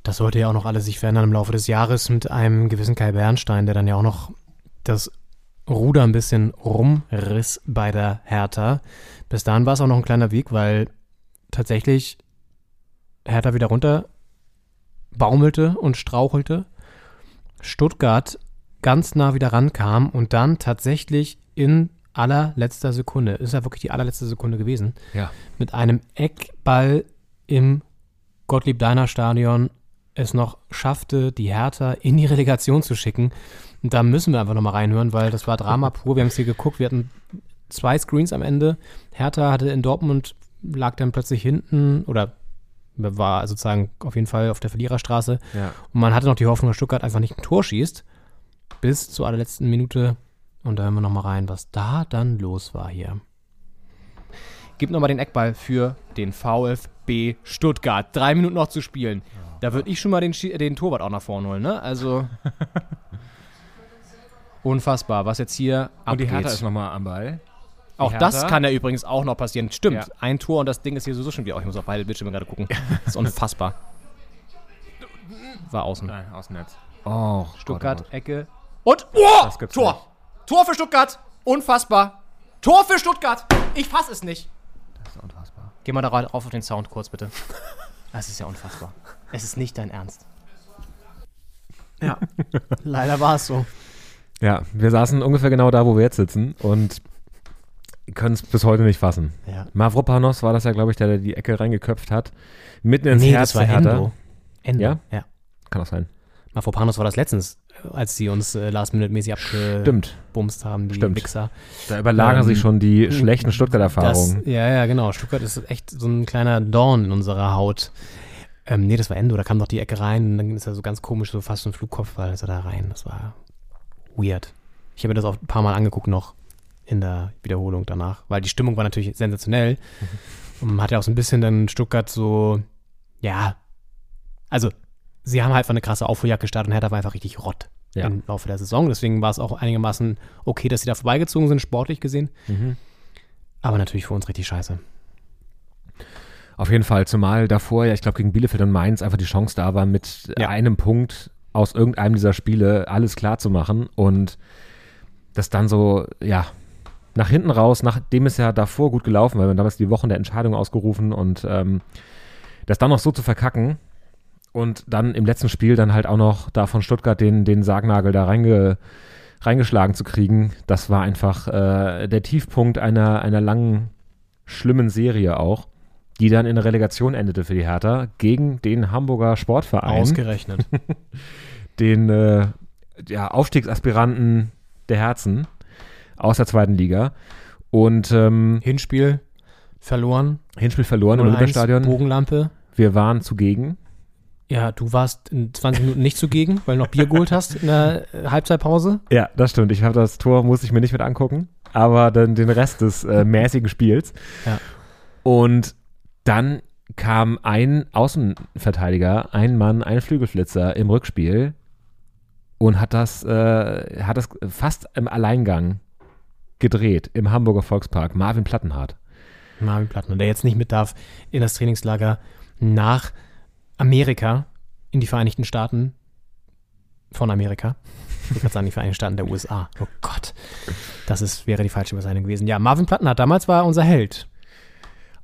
Das sollte ja auch noch alles sich verändern im Laufe des Jahres mit einem gewissen Kai Bernstein, der dann ja auch noch das Ruder ein bisschen rumriss bei der Hertha. Bis dahin war es auch noch ein kleiner Weg, weil tatsächlich Hertha wieder runter baumelte und strauchelte. Stuttgart ganz nah wieder rankam und dann tatsächlich in allerletzter Sekunde, ist ja wirklich die allerletzte Sekunde gewesen, Ja. mit einem Eckball im Gottlieb-Deiner-Stadion es noch schaffte, die Hertha in die Relegation zu schicken. Und da müssen wir einfach nochmal reinhören, weil das war Drama pur. Wir haben es hier geguckt, wir hatten zwei Screens am Ende. Hertha hatte in Dortmund, lag dann plötzlich hinten oder war sozusagen auf jeden Fall auf der Verliererstraße. Ja. Und man hatte noch die Hoffnung, dass Stuttgart einfach nicht ein Tor schießt. Bis zur allerletzten Minute. Und da hören wir nochmal rein, was da dann los war hier. Gib nochmal den Eckball für den VfB Stuttgart. Drei Minuten noch zu spielen. Da würde ich schon mal den, den Torwart auch nach vorne holen, ne? Also. Unfassbar, was jetzt hier Und die abgeht. Hertha ist nochmal am Ball. Auch Die das kann ja übrigens auch noch passieren. Stimmt, Ja. ein Tor und das Ding ist hier sowieso schon wieder. Oh, ich muss auf beide Bildschirme gerade gucken. Das ist unfassbar. War außen. Nein, Außennetz. Oh, Stuttgart, Gott, Gott. Ecke. Und oh, Das gibt's Tor. Tor für Stuttgart. Unfassbar. Tor für Stuttgart. Ich fass es nicht. Das ist unfassbar. Geh mal da rauf auf den Sound kurz, bitte. Das ist ja unfassbar. Es ist nicht dein Ernst. Ja, leider war es so. Ja, wir saßen ungefähr genau da, wo wir jetzt sitzen und können es bis heute nicht fassen. Ja. Mavropanos war das ja, glaube ich, der, der die Ecke reingeköpft hat. Mitten ins Nee, Herz das war der Hertha. Endo. Endo. Ja? Ja. Kann auch sein. Mafropanos war das letztens, als sie uns äh, last-minute-mäßig abgebumst haben, die Stimmt. Wichser. Da überlagern Ähm, sich schon die schlechten Stuttgart-Erfahrungen. ja, ja, genau. Stuttgart ist echt so ein kleiner Dorn in unserer Haut. Ähm, nee, das war Endo. Da kam doch die Ecke rein und dann ist er so ganz komisch, so fast so ein Flugkopfball ist er da rein. Das war weird. Ich habe mir das auch ein paar Mal angeguckt noch in der Wiederholung danach, weil die Stimmung war natürlich sensationell. Und man hat ja auch so ein bisschen dann Stuttgart so, ja, also sie haben halt einfach eine krasse Aufholjagd gestartet und Hertha war einfach richtig rott Ja. im Laufe der Saison. Deswegen war es auch einigermaßen okay, dass sie da vorbeigezogen sind, sportlich gesehen. Mhm. Aber natürlich für uns richtig scheiße. Auf jeden Fall, zumal davor, ja, ich glaube, gegen Bielefeld und Mainz einfach die Chance da war, mit Ja. einem Punkt aus irgendeinem dieser Spiele alles klar zu machen und das dann so, ja, nach hinten raus, nachdem es ja davor gut gelaufen war, wir damals die Wochen der Entscheidung ausgerufen und ähm, das dann noch so zu verkacken und dann im letzten Spiel dann halt auch noch da von Stuttgart den, den Sargnagel da reinge, reingeschlagen zu kriegen, das war einfach äh, der Tiefpunkt einer, einer langen, schlimmen Serie auch, die dann in der Relegation endete für die Hertha gegen den Hamburger Sportverein Ausgerechnet. den äh, ja, Aufstiegsaspiranten der Herzen aus der zweiten Liga. Und ähm, Hinspiel verloren. Hinspiel verloren im 0-1, Olympiastadion. Bogenlampe. Wir waren zugegen. Ja, du warst in 20 Minuten nicht zugegen, weil du noch Bier geholt hast in der äh, Halbzeitpause. Ja, das stimmt. Ich habe das Tor, musste ich mir nicht mit angucken, aber dann den Rest des äh, mäßigen Spiels. Ja. Und dann kam ein Außenverteidiger, ein Mann, ein Flügelflitzer im Rückspiel und hat das, äh, hat das fast im Alleingang gedreht im Hamburger Volkspark. Marvin Plattenhardt. Marvin Plattner, der jetzt nicht mit darf in das Trainingslager nach Amerika, in die Vereinigten Staaten, von Amerika. Ich gerade sagen, die Vereinigten Staaten der USA. Oh Gott. Das ist, wäre die falsche Bezeichnung gewesen. Ja, Marvin Plattenhardt, damals war unser Held.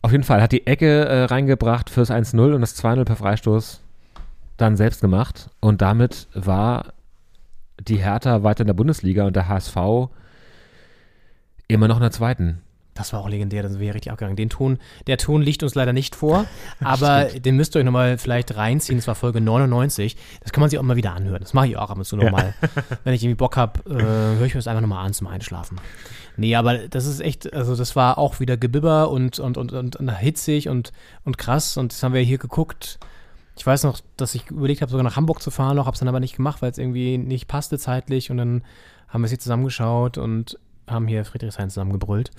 Auf jeden Fall hat die Ecke äh, reingebracht fürs 1-0 und das 2-0 per Freistoß dann selbst gemacht. Und damit war die Hertha weiter in der Bundesliga und der HSV immer noch in der zweiten. Das war auch legendär, das wäre richtig abgegangen. Den Ton, der Ton liegt uns leider nicht vor, aber den müsst ihr euch nochmal vielleicht reinziehen. Das war Folge 99. Das kann man sich auch mal wieder anhören. Das mache ich auch ab und zu nochmal. Wenn ich irgendwie Bock habe, äh, höre ich mir das einfach nochmal an zum Einschlafen. Nee, aber das ist echt, also das war auch wieder Gebibber und, und, und, und, und hitzig und, und krass. Und das haben wir hier geguckt. Ich weiß noch, dass ich überlegt habe, sogar nach Hamburg zu fahren, noch habe es dann aber nicht gemacht, weil es irgendwie nicht passte zeitlich. Und dann haben wir es hier zusammengeschaut und haben hier Friedrichshain zusammengebrüllt.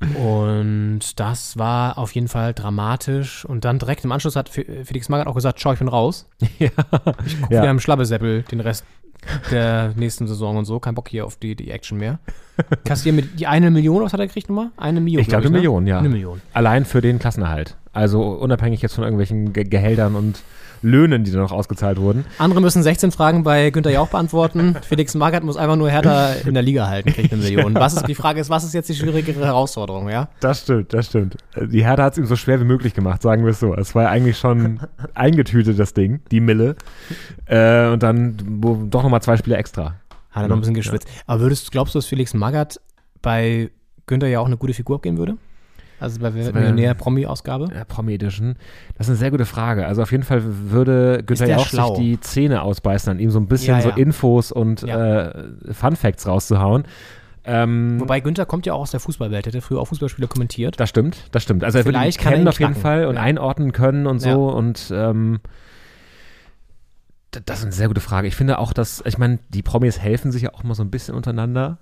und das war auf jeden Fall dramatisch. Und dann direkt im Anschluss hat Fe- Felix Magath auch gesagt, schau, ich bin raus. Ja. Ich gucke Ja. wieder im Schlabbesäppel den Rest der nächsten Saison und so. Kein Bock hier auf die, die Action mehr. Kassieren mit die eine Million, was hat er gekriegt nochmal? Eine Million. Ich glaube, eine ne? Million, ja. Eine Million. Allein für den Klassenerhalt. Also unabhängig jetzt von irgendwelchen Ge Gehältern und Löhnen, die da noch ausgezahlt wurden. Andere müssen 16 Fragen bei Günther Jauch beantworten. Felix Magath muss einfach nur Hertha in der Liga halten, kriegt eine Million. Was ist, die Frage ist, was ist jetzt die schwierigere Herausforderung, ja? Das stimmt, das stimmt. Die Hertha hat es ihm so schwer wie möglich gemacht, sagen wir es so. Es war ja eigentlich schon eingetütet, das Ding, die Mille. Äh, und dann doch nochmal zwei Spiele extra. Hat er noch ein bisschen geschwitzt. Aber würdest, glaubst du, dass Felix Magath bei Günther ja auch eine gute Figur abgehen würde? Also bei bei- Millionär-Promi-Ausgabe? Ja, Promi Edition. Das ist eine sehr gute Frage. Also auf jeden Fall würde Günther der ja auch schlau? sich die Zähne ausbeißen, an ihm so ein bisschen Ja, so ja. Infos und Ja. äh, Fun Facts rauszuhauen. Ähm, Wobei Günther kommt ja auch aus der Fußballwelt. Er hat ja früher auch Fußballspiele kommentiert. Das stimmt, das stimmt. Also er würde ihn kennen auf jeden knacken. Fall und Ja. einordnen können und so Ja. und ähm, das ist eine sehr gute Frage. Ich finde auch, dass, ich meine, die Promis helfen sich ja auch mal so ein bisschen untereinander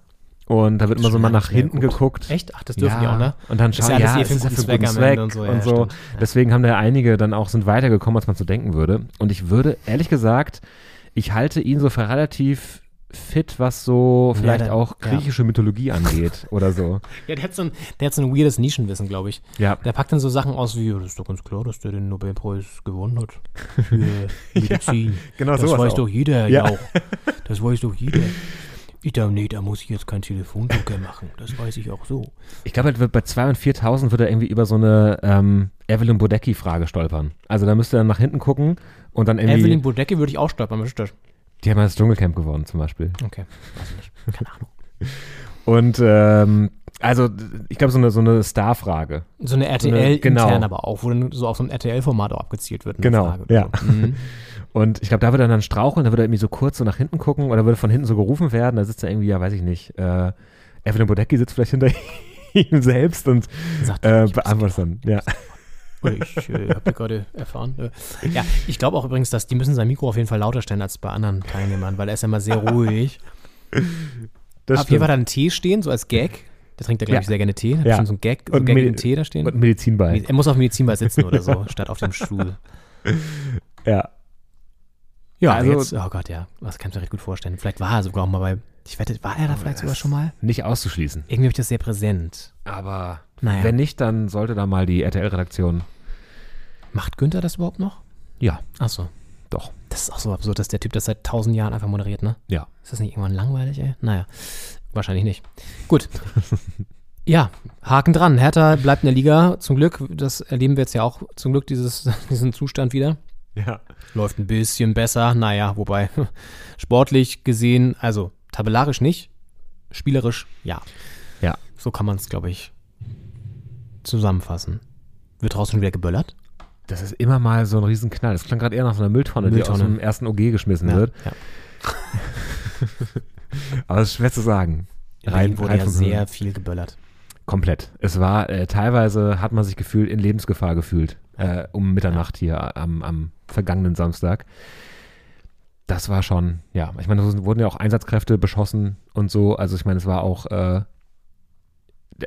und da wird immer so mal nach hinten geguckt. Echt? Ach, das dürfen die auch, ne? Und dann Das schauen, ja ja, für ist ja für guten Zweck und so, und ja, so. Ja. Deswegen haben da ja einige dann auch sind weitergekommen, als man so denken würde. Und ich würde, ehrlich gesagt, ich halte ihn so für relativ fit, was so vielleicht der- auch ja. griechische Mythologie angeht oder so. Ja, der hat, so ein, der hat so ein weirdes Nischenwissen, glaube ich. Ja. Der packt dann so Sachen aus wie, das ist doch ganz klar, dass der den Nobelpreis gewonnen hat. Für Medizin. genau das weiß auch. doch jeder, Ja. ja. Das weiß doch jeder. Ich da, nee, da muss ich jetzt kein Telefonjoker machen. Das weiß ich auch so. Ich glaube, bei 2 und 4000 wird er irgendwie über so eine ähm, Evelyn Bodecki-Frage stolpern. Also da müsste er nach hinten gucken und dann irgendwie. Evelyn Bodecki würde ich auch stolpern, was ist das? die haben ja das Dschungelcamp gewonnen zum Beispiel. Okay, weiß ich nicht. Keine Ahnung. Und ähm, also ich glaube, so eine, so eine Star-Frage. So eine RTL genau. aber auch, wo dann so auf so ein RTL-Format auch abgezielt wird. Genau, ja. So. Mhm. Und ich glaube, da wird er dann straucheln, da wird er irgendwie so kurz so nach hinten gucken oder würde von hinten so gerufen werden. Da sitzt er irgendwie, ja, weiß ich nicht. Äh, Evelyn Bodecki sitzt vielleicht hinter ihm selbst und äh, beantwortet dann. Ja. Oder ich äh, habe gerade erfahren. Äh, ja, ich glaube auch übrigens, dass die müssen sein Mikro auf jeden Fall lauter stellen als bei anderen Teilnehmern, weil er ist ja immer sehr ruhig. Das auf jeden Fall hat er einen Tee stehen, so als Gag. Der trinkt ja, glaube ich, sehr gerne Tee. Hat Ja. schon so einen Gag, so Und Gag im Tee da stehen. Und ein Medizinball. Er muss auf dem Medizinball sitzen oder so, statt auf dem Stuhl. Ja. Ja, Also- jetzt, oh Gott, ja, das kann ich mir recht gut vorstellen. Vielleicht war er sogar auch mal bei, ich wette, war er da vielleicht sogar schon mal? Nicht auszuschließen. Irgendwie habe ich das sehr präsent. Aber Naja. wenn nicht, dann sollte da mal die RTL-Redaktion. Macht Günther das überhaupt noch? Ja, Achso. doch. Das ist auch so absurd, dass der Typ das seit tausend Jahren einfach moderiert, ne? Ja. Ist das nicht irgendwann langweilig, ey? Naja, wahrscheinlich nicht. Gut. Ja, Haken dran. Hertha bleibt in der Liga. Zum Glück, das erleben wir jetzt ja auch zum Glück dieses, diesen Zustand wieder. Ja. Läuft ein bisschen besser. Naja, wobei sportlich gesehen, also tabellarisch nicht, spielerisch ja. Ja. So kann man es, glaube ich, zusammenfassen. Wird draußen wieder geböllert? Das ist immer mal so ein Riesenknall. Das klang gerade eher nach so einer Mülltonne, die aus Mülltonne. dem ersten OG geschmissen Ja, wird. ja. Aber es ist schwer zu sagen. Rein wurde ja vom sehr Hören. viel geböllert. Komplett. Es war, äh, teilweise hat man sich gefühlt in Lebensgefahr gefühlt. Äh, um Mitternacht hier am, am vergangenen Samstag. Das war schon, ja, ich meine, es wurden ja auch Einsatzkräfte beschossen und so. Also ich meine, es war auch äh,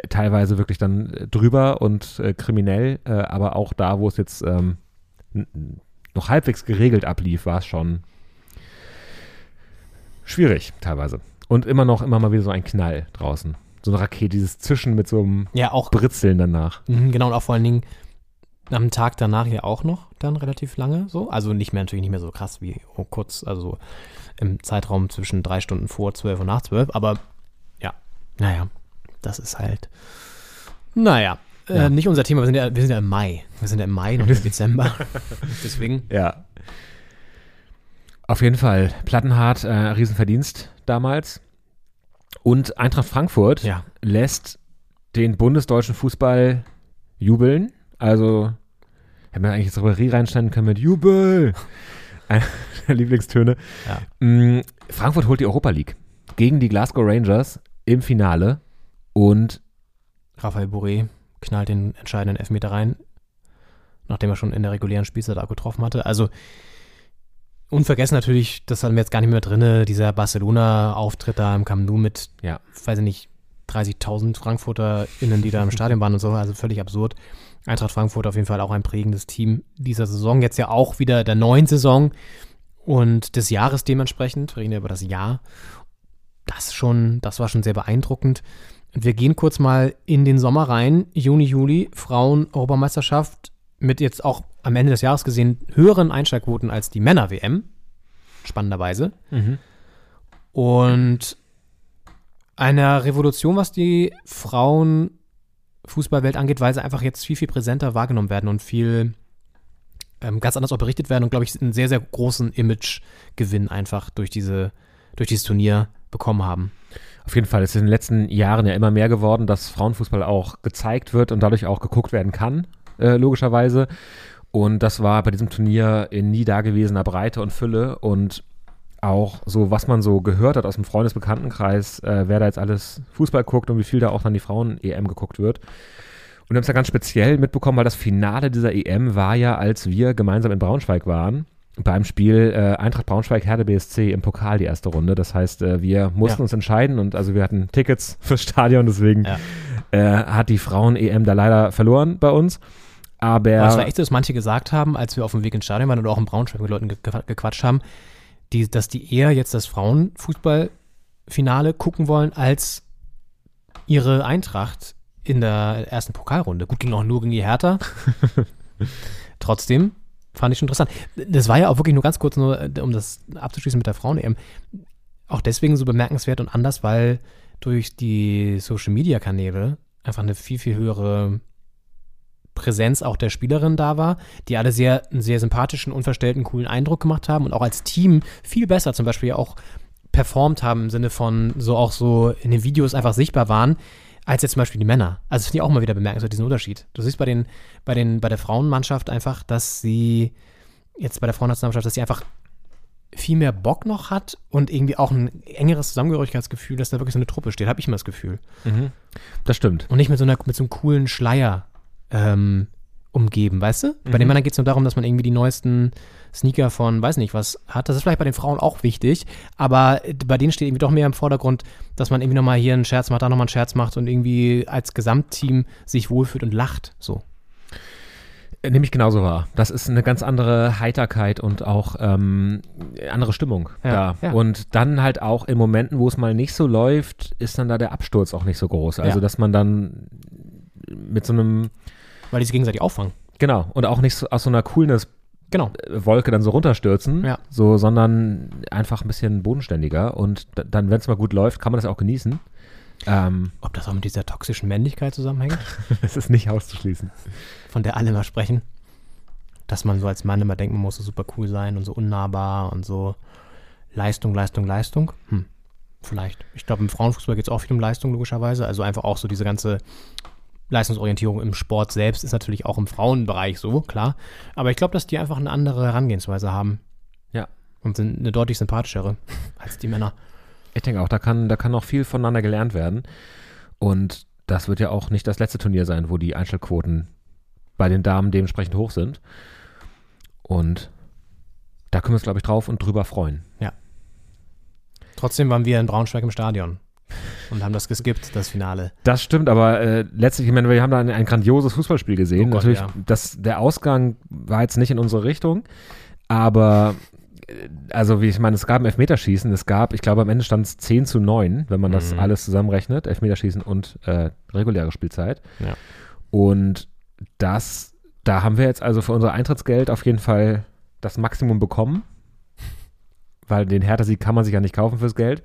teilweise wirklich dann drüber und äh, kriminell, äh, aber auch da, wo es jetzt ähm, noch halbwegs geregelt ablief, war es schon schwierig teilweise. Und immer noch, immer mal wieder so ein Knall draußen. So eine Rakete, dieses Zischen mit so einem Ja, auch Britzeln danach. Mhm, genau, und auch vor allen Dingen am Tag danach ja auch noch dann relativ lange so. Also nicht mehr natürlich nicht mehr so krass wie kurz, also im Zeitraum zwischen drei Stunden vor zwölf und nach zwölf, aber ja, naja, das ist halt. Naja, äh, nicht unser Thema, wir sind, ja, wir sind ja im Mai. Wir sind ja im Mai, noch nicht im Dezember. Deswegen. Ja. Auf jeden Fall. Plattenhardt, äh, Riesenverdienst damals. Und Eintracht Frankfurt Ja. lässt den bundesdeutschen Fußball jubeln. Also, hätten wir eigentlich jetzt Rubberie reinstellen können mit Jubel. Einer der Lieblingstöne. Ja. Mm, Frankfurt holt die Europa League gegen die Glasgow Rangers im Finale. Und Raphael Bourré knallt den entscheidenden Elfmeter rein, nachdem er schon in der regulären Spielzeit getroffen hatte. Also unvergessen natürlich, das hatten wir jetzt gar nicht mehr drin, dieser Barcelona-Auftritt da im Camp Nou mit, Ja. weiß ich nicht, 30.000 FrankfurterInnen, die da im Stadion waren und so, also völlig absurd. Eintracht Frankfurt auf jeden Fall auch ein prägendes Team dieser Saison, jetzt ja auch wieder der neuen Saison und des Jahres dementsprechend, wir reden ja über das Jahr. Das schon, das war schon sehr beeindruckend. Und wir gehen kurz mal in den Sommer rein. Juni, Juli, Frauen-Europameisterschaft mit jetzt auch am Ende des Jahres gesehen höheren Einschlagquoten als die Männer-WM. Spannenderweise. Und einer Revolution, was die Frauen-Fußballwelt angeht, weil sie einfach jetzt viel, viel präsenter wahrgenommen werden und viel ähm, ganz anders auch berichtet werden und, glaube ich, einen sehr, sehr großen Imagegewinn einfach durch, diese, durch dieses Turnier bekommen haben. Auf jeden Fall ist es in den letzten Jahren ja immer mehr geworden, dass Frauenfußball auch gezeigt wird und dadurch auch geguckt werden kann, äh, logischerweise. Und das war bei diesem Turnier in nie dagewesener Breite und Fülle und auch so, was man so gehört hat aus dem Freundesbekanntenkreis, äh, wer da jetzt alles Fußball guckt und wie viel da auch dann die Frauen-EM geguckt wird. Und wir haben es ja ganz speziell mitbekommen, weil das Finale dieser EM war ja, als wir gemeinsam in Braunschweig waren. Beim Spiel äh, Eintracht Braunschweig Herde BSC im Pokal die erste Runde. Das heißt, äh, wir mussten Ja. uns entscheiden und also wir hatten Tickets fürs Stadion, deswegen Ja. äh, hat die Frauen-EM da leider verloren bei uns. Aber es war echt so, dass manche gesagt haben, als wir auf dem Weg ins Stadion waren oder auch in Braunschweig mit Leuten ge ge- gequatscht haben, die, dass die eher jetzt das Frauenfußballfinale gucken wollen, als ihre Eintracht in der ersten Pokalrunde. Gut, ging auch nur gegen die Hertha. Trotzdem fand ich schon interessant. Das war ja auch wirklich nur ganz kurz, nur um das abzuschließen mit der Frauen-EM, auch deswegen so bemerkenswert und anders, weil durch die Social-Media-Kanäle einfach eine viel, viel höhere Präsenz auch der Spielerin da war, die alle sehr, einen sehr sympathischen, unverstellten, coolen Eindruck gemacht haben und auch als Team viel besser zum Beispiel auch performt haben im Sinne von so auch so in den Videos einfach sichtbar waren, als jetzt zum Beispiel die Männer. Also das finde ich auch mal wieder bemerkenswert, diesen Unterschied. Du siehst bei den, bei den, bei der Frauenmannschaft einfach, dass sie jetzt bei der Frauennationalmannschaft, dass sie einfach viel mehr Bock noch hat und irgendwie auch ein engeres Zusammengehörigkeitsgefühl, dass da wirklich so eine Truppe steht, habe ich immer das Gefühl. das stimmt. Und nicht mit so, einer, mit so einem coolen Schleier ähm, umgeben, weißt du? Bei den Männern geht es nur darum, dass man irgendwie die neuesten Sneaker von, weiß nicht, was hat. Das ist vielleicht bei den Frauen auch wichtig, aber bei denen steht irgendwie doch mehr im Vordergrund, dass man irgendwie nochmal hier einen Scherz macht, da nochmal einen Scherz macht und irgendwie als Gesamtteam sich wohlfühlt und lacht. So. Äh, Nehme ich genauso wahr. Das ist eine ganz andere Heiterkeit und auch ähm, andere Stimmung Ja, da. ja. Und dann halt auch in Momenten, wo es mal nicht so läuft, ist dann da der Absturz auch nicht so groß. Also, Ja. dass man dann mit so einem, Weil die sich gegenseitig auffangen. genau, und auch nicht so, aus so einer Coolness Genau. Wolke dann so runterstürzen, Ja. so, sondern einfach ein bisschen bodenständiger. Und dann, wenn es mal gut läuft, kann man das auch genießen. Ähm, Ob das auch mit dieser toxischen Männlichkeit zusammenhängt, es ist nicht auszuschließen. von der alle immer sprechen. Dass man so als Mann immer denkt, man muss so super cool sein und so unnahbar und so Leistung, Leistung, Leistung. Hm, vielleicht. Ich glaube, im Frauenfußball geht es auch viel um Leistung, logischerweise. Also einfach auch so diese ganze Leistungsorientierung im Sport selbst ist natürlich auch im Frauenbereich so, klar. Aber ich glaube, dass die einfach eine andere Herangehensweise haben. Ja. Und sind eine deutlich sympathischere als die Männer. Ich denke auch, da kann, da kann auch viel voneinander gelernt werden. Und das wird ja auch nicht das letzte Turnier sein, wo die Einstellquoten bei den Damen dementsprechend hoch sind. Und da können wir uns, glaube ich, drauf und drüber freuen. Trotzdem waren wir in Braunschweig im Stadion und haben das geskippt, das Finale. Das stimmt, aber äh, letztlich, ich meine, wir haben da ein, ein grandioses Fußballspiel gesehen. Oh Gott, Natürlich, ja. das, der Ausgang war jetzt nicht in unsere Richtung, aber äh, also wie ich meine, es gab ein Elfmeterschießen, es gab, ich glaube am Ende stand es 10 zu 9, wenn man das Mhm. alles zusammenrechnet, Elfmeterschießen und äh, reguläre Spielzeit. Ja. Und das da haben wir jetzt also für unser Eintrittsgeld auf jeden Fall das Maximum bekommen. Weil den Hertha-Sieg kann man sich ja nicht kaufen fürs Geld.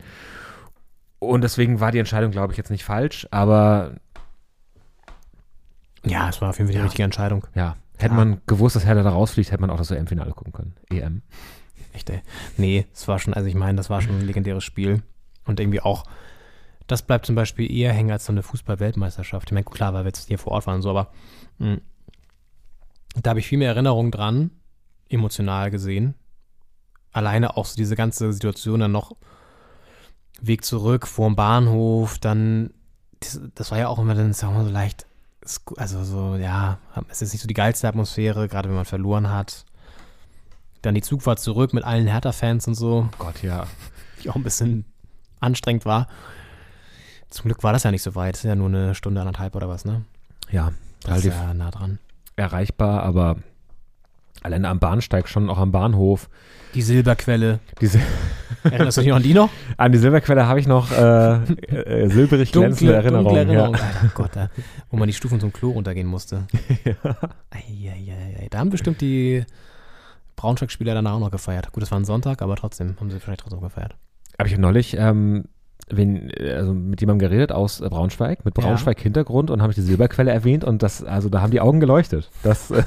Und deswegen war die Entscheidung, glaube ich, jetzt nicht falsch. Aber Ja, es war auf jeden Fall die Ja. richtige Entscheidung. ja, hätte Ja. man gewusst, dass Hertha da rausfliegt, hätte man auch das EM-Finale gucken können. EM. Echt, ey. Nee, es war schon, also ich meine, das war schon ein legendäres Spiel. Und irgendwie auch, das bleibt zum Beispiel eher hängen als so eine Fußball-Weltmeisterschaft. Ich meine, klar, weil wir jetzt hier vor Ort waren und so, aber mh, da habe ich viel mehr Erinnerungen dran, emotional gesehen. Alleine auch so diese ganze Situation dann noch Weg zurück vorm Bahnhof, dann, das, das war ja auch immer dann, sagen wir mal, so leicht, also so, ja, es ist nicht so die geilste Atmosphäre, gerade wenn man verloren hat. Dann die Zugfahrt zurück mit allen Hertha-Fans und so, Gott, ja. die auch ein bisschen anstrengend war. Zum Glück war das ja nicht so weit. Ist ja nur eine Stunde, anderthalb oder was, ne? Ja, Das ist ja nah dran. erreichbar, aber alleine am Bahnsteig, schon auch am Bahnhof. Die Silberquelle. Diese, Erinnerst du dich noch an die noch? an die Silberquelle habe ich noch äh, äh, silberig glänzende Erinnerungen. Erinnerung. Ja. Alter Gott, da, wo man die Stufen zum Klo runtergehen musste. Eieiei, da haben bestimmt die Braunschweig-Spieler danach auch noch gefeiert. Gut, das war ein Sonntag, aber trotzdem haben sie vielleicht trotzdem gefeiert. Aber ich habe neulich ähm, wen, äh, also mit jemandem geredet aus äh, Braunschweig, mit Ja. Braunschweig-Hintergrund und habe ich die Silberquelle erwähnt und das, also da haben die Augen geleuchtet. Das,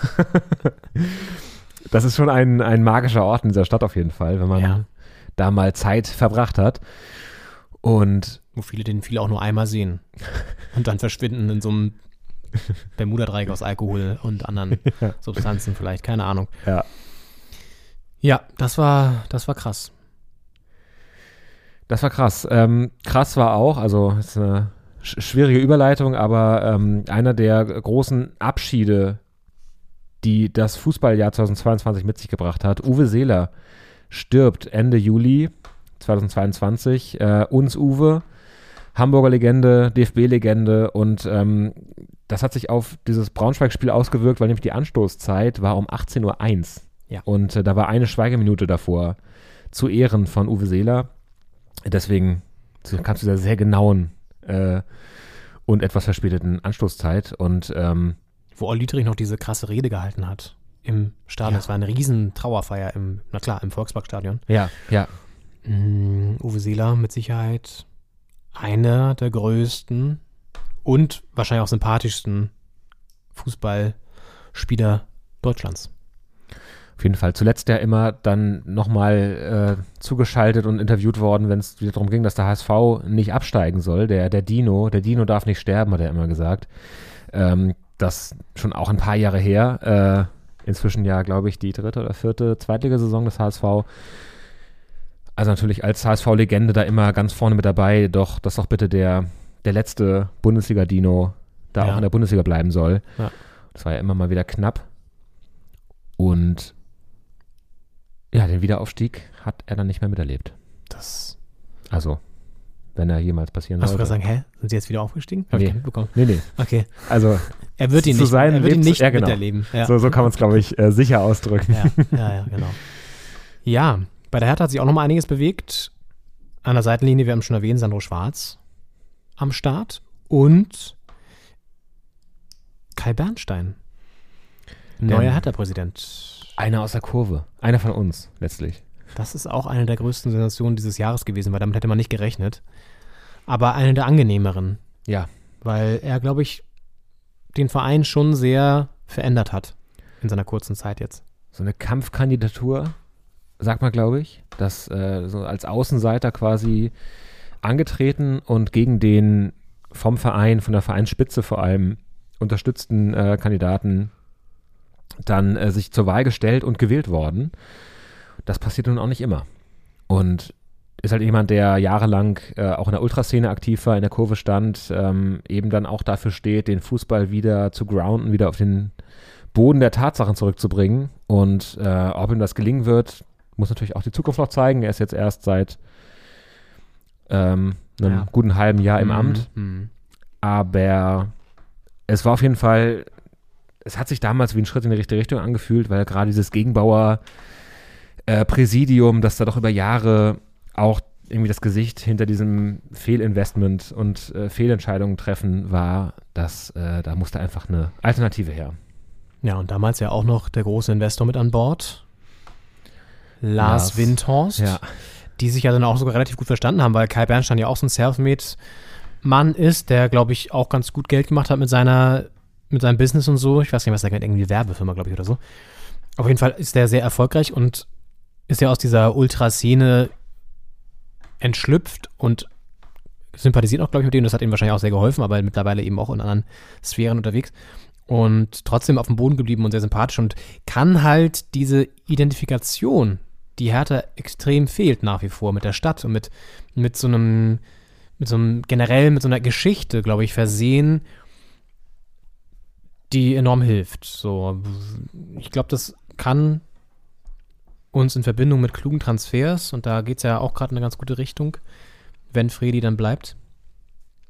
das ist schon ein, ein magischer Ort in dieser Stadt auf jeden Fall, wenn man Ja. da mal Zeit verbracht hat. Und Wo viele den viele auch nur einmal sehen. Und dann verschwinden in so einem Bermuda-Dreieck aus Alkohol und anderen Substanzen vielleicht, keine Ahnung. ja, Ja, das war, das war krass. Das war krass. Ähm, krass war auch, also ist eine sch schwierige Überleitung, aber ähm, einer der großen Abschiede, die das Fußballjahr 2022 mit sich gebracht hat, Uwe Seeler stirbt Ende Juli 2022. Äh, uns Uwe, Hamburger Legende, DFB-Legende und ähm, das hat sich auf dieses Braunschweig-Spiel ausgewirkt, weil nämlich die Anstoßzeit war um 18.01 Uhr. Ja. Und äh, da war eine Schweigeminute davor zu Ehren von Uwe Seeler. Deswegen kam zu dieser sehr genauen äh, und etwas verspäteten Anstoßzeit. Und ähm, Wo Olli Dietrich noch diese krasse Rede gehalten hat im Stadion. Ja. Das war eine riesen Trauerfeier im, na klar, im Volksparkstadion. ja, ja, Mm, Uwe Seeler mit Sicherheit einer der größten und wahrscheinlich auch sympathischsten Fußballspieler Deutschlands. Auf jeden Fall. Zuletzt ja immer dann nochmal äh, zugeschaltet und interviewt worden, wenn es wieder darum ging, dass der HSV nicht absteigen soll. Der, der Dino, der Dino darf nicht sterben, hat er immer gesagt. Ähm, das schon auch ein paar Jahre her. Äh, inzwischen ja, glaube ich, die dritte oder vierte Zweitligasaison des HSV. Also natürlich als HSV-Legende da immer ganz vorne mit dabei, doch, dass doch bitte der, der letzte Bundesliga-Dino da Ja. auch in der Bundesliga bleiben soll. Ja. Das war ja immer mal wieder knapp. Und ja, den Wiederaufstieg hat er dann nicht mehr miterlebt. Das. Also, wenn er jemals passieren Hast du gerade sagen, hä? Sind sie jetzt wieder aufgestiegen? Hab Nee. ich nicht mitbekommen. Nee, nee. Okay. Also, Er wird ihn Zu nicht, er wird ihn nicht ja, genau. miterleben. Ja. so, so kann man es, glaube ich, äh, sicher ausdrücken. Ja, ja, ja, genau. Ja, bei der Hertha hat sich auch noch mal einiges bewegt. An der Seitenlinie, wir haben schon erwähnt, Sandro Schwarz am Start und Kai Bernstein, neuer Hertha-Präsident. Einer aus der Kurve. Einer von uns, letztlich. Das ist auch eine der größten Sensationen dieses Jahres gewesen, weil damit hätte man nicht gerechnet. Aber eine der angenehmeren, Ja. weil er, glaube ich, den Verein schon sehr verändert hat in seiner kurzen Zeit jetzt. So eine Kampfkandidatur, sagt man, glaube ich. Das äh, so als Außenseiter quasi angetreten und gegen den vom Verein, von der Vereinsspitze vor allem unterstützten äh, Kandidaten dann äh, sich zur Wahl gestellt und gewählt worden. Das passiert nun auch nicht immer. Und ist halt jemand, der jahrelang äh, auch in der Ultraszene aktiv war, in der Kurve stand, ähm, eben dann auch dafür steht, den Fußball wieder zu grounden, wieder auf den Boden der Tatsachen zurückzubringen. Und äh, ob ihm das gelingen wird, muss natürlich auch die Zukunft noch zeigen. Er ist jetzt erst seit ähm, einem Ja. guten halben Jahr im Mhm, Amt. mhm. Aber es war auf jeden Fall, es hat sich damals wie ein Schritt in die richtige Richtung angefühlt, weil gerade dieses Gegenbauer äh, Präsidium, das da doch über Jahre auch irgendwie das Gesicht hinter diesem Fehlinvestment und äh, Fehlentscheidungen treffen war, dass äh, da musste einfach eine Alternative her. Ja, und damals ja auch noch der große Investor mit an Bord. Lars, Lars. Windhorst. Ja. Die sich ja dann auch sogar relativ gut verstanden haben, weil Kai Bernstein ja auch so ein Selfmade-Mann ist, der, glaube ich, auch ganz gut Geld gemacht hat mit seiner, mit seinem Business und so. Ich weiß nicht, was der kennt, irgendwie Werbefirma, glaube ich, oder so. Auf jeden Fall ist der sehr erfolgreich und ist ja aus dieser Ultraszene entschlüpft und sympathisiert auch, glaube ich, mit denen. Das hat ihm wahrscheinlich auch sehr geholfen, aber mittlerweile eben auch in anderen Sphären unterwegs. Und trotzdem auf dem Boden geblieben und sehr sympathisch und kann halt diese Identifikation, die Hertha extrem fehlt nach wie vor mit der Stadt und mit, mit so einem, mit so einem generell, mit so einer Geschichte, glaube ich, versehen, die enorm hilft. So, ich glaube, das kann uns in Verbindung mit klugen Transfers, und da geht es ja auch gerade in eine ganz gute Richtung, wenn Fredi dann bleibt,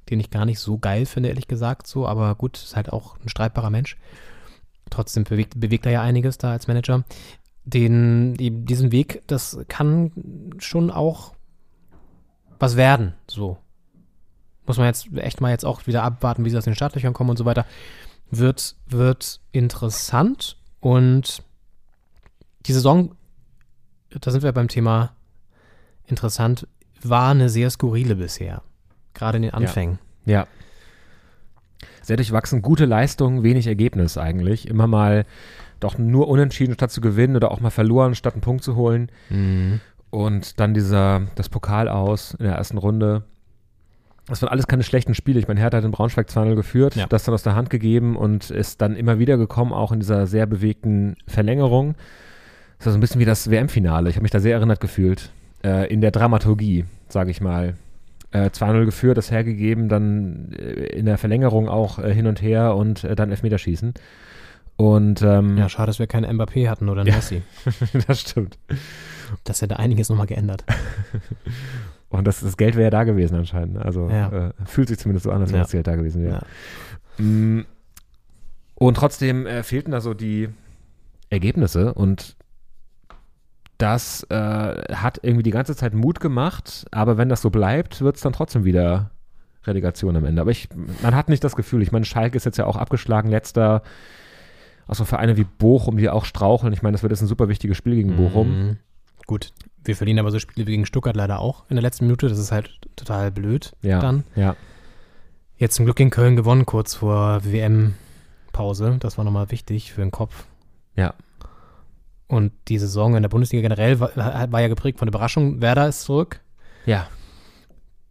den ich gar nicht so geil finde, ehrlich gesagt, so, aber gut, ist halt auch ein streitbarer Mensch. Trotzdem bewegt, bewegt er ja einiges da als Manager. Den, die, diesen Weg, das kann schon auch was werden, so. Muss man jetzt echt mal jetzt auch wieder abwarten, wie sie aus den Startlöchern kommen und so weiter. Wird, wird interessant und die Saison, da sind wir beim Thema interessant, war eine sehr skurrile bisher. Gerade in den Anfängen. Ja. Sehr durchwachsen, gute Leistung, wenig Ergebnis eigentlich. Immer mal doch nur unentschieden statt zu gewinnen oder auch mal verloren statt einen Punkt zu holen. Und dann dieser, das Pokal aus in der ersten Runde. Das waren alles keine schlechten Spiele. Ich meine, Hertha hat in Braunschweig 2-0 geführt, Ja. das dann aus der Hand gegeben und ist dann immer wieder gekommen, auch in dieser sehr bewegten Verlängerung. Das war so ein bisschen wie das WM-Finale. Ich habe mich da sehr erinnert gefühlt. Äh, in der Dramaturgie, sage ich mal. Äh, 2-0 geführt, das hergegeben, dann äh, in der Verlängerung auch äh, hin und her und äh, dann Elfmeterschießen. Und ähm, Ja, schade, dass wir keinen Mbappé hatten oder einen Ja. Messi. das stimmt. Das hätte einiges nochmal geändert. Und das, das Geld wäre ja da gewesen anscheinend. Also Ja. äh, fühlt sich zumindest so an, als wenn Ja. das Geld da gewesen wäre. Ja. Mm. Und trotzdem äh, fehlten da so die Ergebnisse und das äh, hat irgendwie die ganze Zeit Mut gemacht, aber wenn das so bleibt, wird es dann trotzdem wieder Relegation am Ende. Aber ich, man hat nicht das Gefühl, ich meine, Schalke ist jetzt ja auch abgeschlagen, letzter, auch so Vereine wie Bochum, die auch straucheln. Ich meine, das wird jetzt ein super wichtiges Spiel gegen Bochum. Mhm. Gut, wir verlieren aber so Spiele wie gegen Stuttgart leider auch in der letzten Minute. Das ist halt total blöd Ja, dann. ja, Jetzt zum Glück in Köln gewonnen, kurz vor WM-Pause. Das war nochmal wichtig für den Kopf. ja. Und die Saison in der Bundesliga generell war, war ja geprägt von Überraschung. Werder ist zurück, Ja,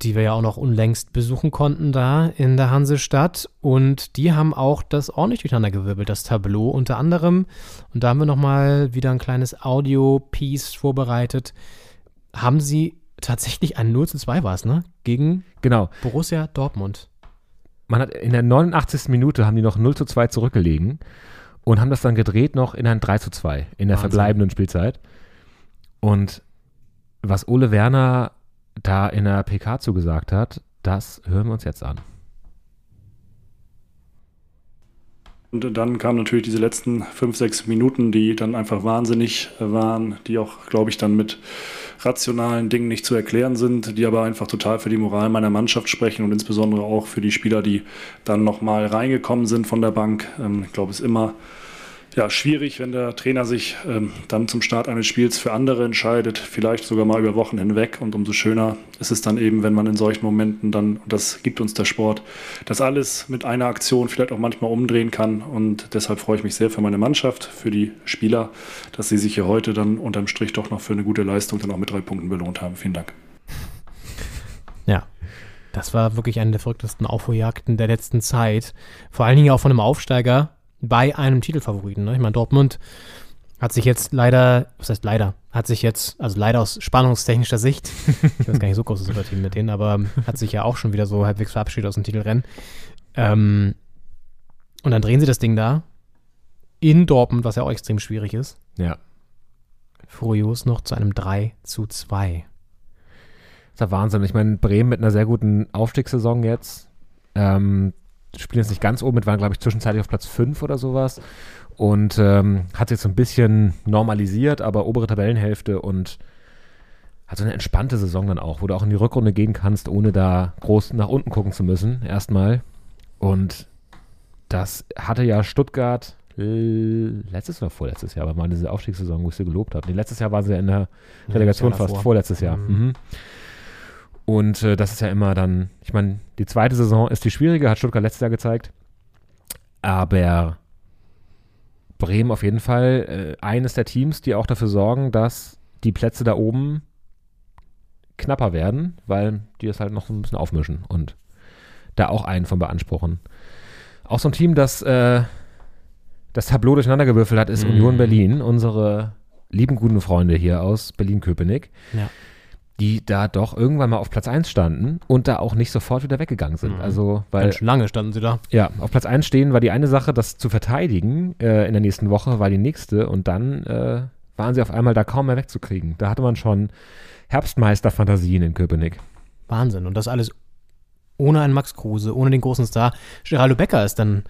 die wir ja auch noch unlängst besuchen konnten da in der Hansestadt. Und die haben auch das ordentlich durcheinandergewirbelt, das Tableau unter anderem. Und da haben wir nochmal wieder ein kleines Audio-Piece vorbereitet. Haben sie tatsächlich ein 0 zu 2 war es, ne? Gegen genau. Borussia Dortmund. man hat in der 89. Minute haben die noch 0 zu 2 zurückgelegen und haben das dann gedreht noch in ein 3 zu 2 in der Wahnsinn. verbleibenden Spielzeit. Und was Ole Werner da in der PK zugesagt hat, das hören wir uns jetzt an. Und dann kamen natürlich diese letzten fünf, sechs Minuten, die dann einfach wahnsinnig waren, die auch, glaube ich, dann mit rationalen Dingen nicht zu erklären sind, die aber einfach total für die Moral meiner Mannschaft sprechen und insbesondere auch für die Spieler, die dann nochmal reingekommen sind von der Bank. Ähm, ich glaube, es ist immer ja, schwierig, wenn der Trainer sich ähm, dann zum Start eines Spiels für andere entscheidet, vielleicht sogar mal über Wochen hinweg. Und umso schöner ist es dann eben, wenn man in solchen Momenten dann, und das gibt uns der Sport, das alles mit einer Aktion vielleicht auch manchmal umdrehen kann. Und deshalb freue ich mich sehr für meine Mannschaft, für die Spieler, dass sie sich hier heute dann unterm Strich doch noch für eine gute Leistung dann auch mit drei Punkten belohnt haben. Vielen Dank. Ja. Das war wirklich eine der verrücktesten Aufholjagden der letzten Zeit. Vor allen Dingen auch von einem Aufsteiger bei einem Titelfavoriten. Ne? Ich meine, Dortmund hat sich jetzt leider, was heißt leider, hat sich jetzt, also leider aus spannungstechnischer Sicht, ich weiß gar nicht so großes Überteam mit denen, aber hat sich ja auch schon wieder so halbwegs verabschiedet aus dem Titelrennen. Ähm, und dann drehen sie das Ding da in Dortmund, was ja auch extrem schwierig ist. Ja. Furios noch zu einem 3 zu 2. Das ist ja Wahnsinn. Ich meine, Bremen mit einer sehr guten Aufstiegssaison jetzt. Ähm, spielen jetzt nicht ganz oben mit, waren, glaube ich, zwischenzeitlich auf Platz 5 oder sowas. Und ähm, hat sich jetzt so ein bisschen normalisiert, aber obere Tabellenhälfte und hat so eine entspannte Saison dann auch, wo du auch in die Rückrunde gehen kannst, ohne da groß nach unten gucken zu müssen, erstmal. Und das hatte ja Stuttgart letztes oder vorletztes Jahr, aber mal diese Aufstiegssaison, wo ich sie gelobt habe. Nee, letztes Jahr waren sie ja in der Relegation Jahr fast, davor. vorletztes Jahr. Mhm. Und äh, das ist ja immer dann, ich meine, die zweite Saison ist die schwierige, hat Stuttgart letztes Jahr gezeigt. Aber Bremen auf jeden Fall äh, eines der Teams, die auch dafür sorgen, dass die Plätze da oben knapper werden, weil die das halt noch so ein bisschen aufmischen und da auch einen von beanspruchen. Auch so ein Team, das äh, das Tableau durcheinandergewürfelt hat, ist Mhm. Union Berlin, unsere lieben guten Freunde hier aus Berlin-Köpenick, Ja. Die da doch irgendwann mal auf Platz 1 standen und da auch nicht sofort wieder weggegangen sind. Mhm. Also, weil Ganz lange standen sie da. ja, auf Platz 1 stehen war die eine Sache, das zu verteidigen äh, in der nächsten Woche, war die nächste und dann äh, waren sie auf einmal da kaum mehr wegzukriegen. Da hatte man schon Herbstmeister-Fantasien in Köpenick. Wahnsinn. Und das alles ohne einen Max Kruse, ohne den großen Star. Geraldo Becker ist dann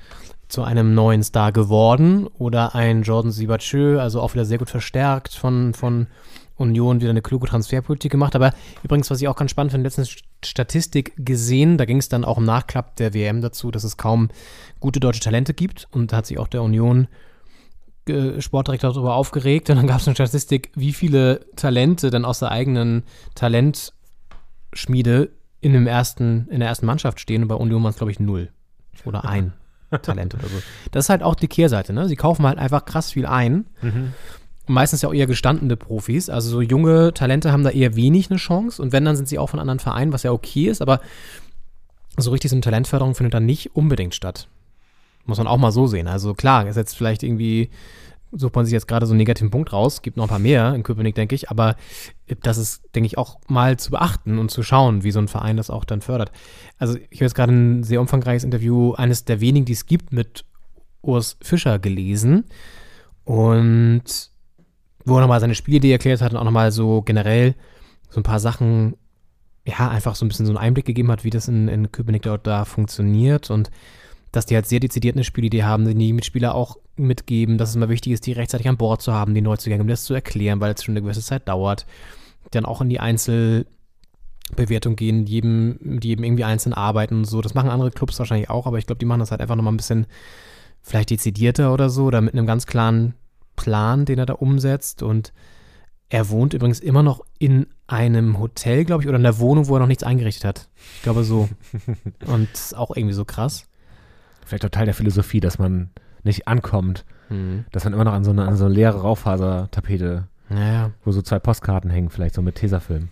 zu einem neuen Star geworden oder ein Jordan Sibachö, also auch wieder sehr gut verstärkt von, von Union, wieder eine kluge Transferpolitik gemacht. Aber übrigens, was ich auch ganz spannend finde, letztens Statistik gesehen, da ging es dann auch im Nachklapp der WM dazu, dass es kaum gute deutsche Talente gibt und da hat sich auch der Union äh, Sportdirektor darüber aufgeregt und dann gab es eine Statistik, wie viele Talente dann aus der eigenen Talentschmiede in, dem ersten, in der ersten Mannschaft stehen und bei Union waren es, glaube ich, null. Oder ein Talent oder so. Das ist halt auch die Kehrseite, ne? Sie kaufen halt einfach krass viel ein. Meistens ja auch eher gestandene Profis. Also so junge Talente haben da eher wenig eine Chance und wenn, dann sind sie auch von anderen Vereinen, was ja okay ist, aber so richtig so eine Talentförderung findet dann nicht unbedingt statt. Muss man auch mal so sehen. Also klar, ist jetzt vielleicht irgendwie, sucht man sich jetzt gerade so einen negativen Punkt raus, gibt noch ein paar mehr in Köpenick, denke ich, aber das ist, denke ich, auch mal zu beachten und zu schauen, wie so ein Verein das auch dann fördert. Also ich habe jetzt gerade ein sehr umfangreiches Interview, eines der wenigen, die es gibt, mit Urs Fischer gelesen und wo er nochmal seine Spielidee erklärt hat und auch nochmal so generell so ein paar Sachen, ja, einfach so ein bisschen so einen Einblick gegeben hat, wie das in, in Köpenick dort da funktioniert und dass die halt sehr dezidiert eine Spielidee haben, die Mitspieler auch mitgeben, dass es mal wichtig ist, die rechtzeitig an Bord zu haben, die Neuzugänge, um das zu erklären, weil es schon eine gewisse Zeit dauert. Dann auch in die Einzelbewertung gehen, jedem, mit jedem irgendwie einzeln arbeiten und so. Das machen andere Clubs wahrscheinlich auch, aber ich glaube, die machen das halt einfach nochmal ein bisschen vielleicht dezidierter oder so oder mit einem ganz klaren Plan, den er da umsetzt. Und er wohnt übrigens immer noch in einem Hotel, glaube ich, oder in der Wohnung, wo er noch nichts eingerichtet hat. Ich glaube so. Und das ist auch irgendwie so krass. Vielleicht auch Teil der Philosophie, dass man nicht ankommt, Mhm. dass man immer noch an so eine, an so eine leere Raufasertapete, Naja, wo so zwei Postkarten hängen, vielleicht so mit Tesafilm.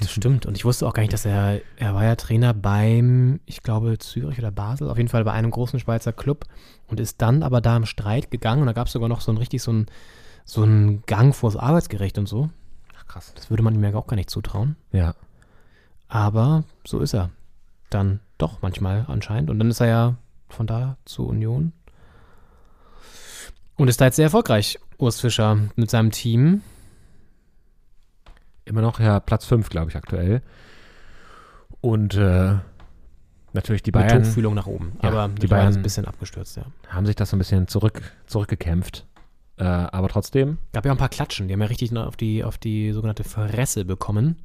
Das stimmt. Und ich wusste auch gar nicht, dass er, er war ja Trainer beim, ich glaube, Zürich oder Basel, auf jeden Fall bei einem großen Schweizer Club und ist dann aber da im Streit gegangen und da gab es sogar noch so ein richtig so ein, so ein Gang vors Arbeitsgericht und so. Ach krass. Das würde man ihm ja auch gar nicht zutrauen. Ja. Aber so ist er. Dann doch manchmal anscheinend. Und dann ist er ja von da zu Union. Und ist da jetzt sehr erfolgreich, Urs Fischer, mit seinem Team. Immer noch ja Platz 5, glaube ich, aktuell. Und äh, natürlich die Mit Bayern Tuchfühlung nach oben. Ja, Aber die Bayern Bayern- ein bisschen abgestürzt, ja. haben sich das so ein bisschen zurück, zurückgekämpft. Äh, aber trotzdem, Gab ja auch ein paar Klatschen. Die haben ja richtig auf die, auf die sogenannte Fresse bekommen.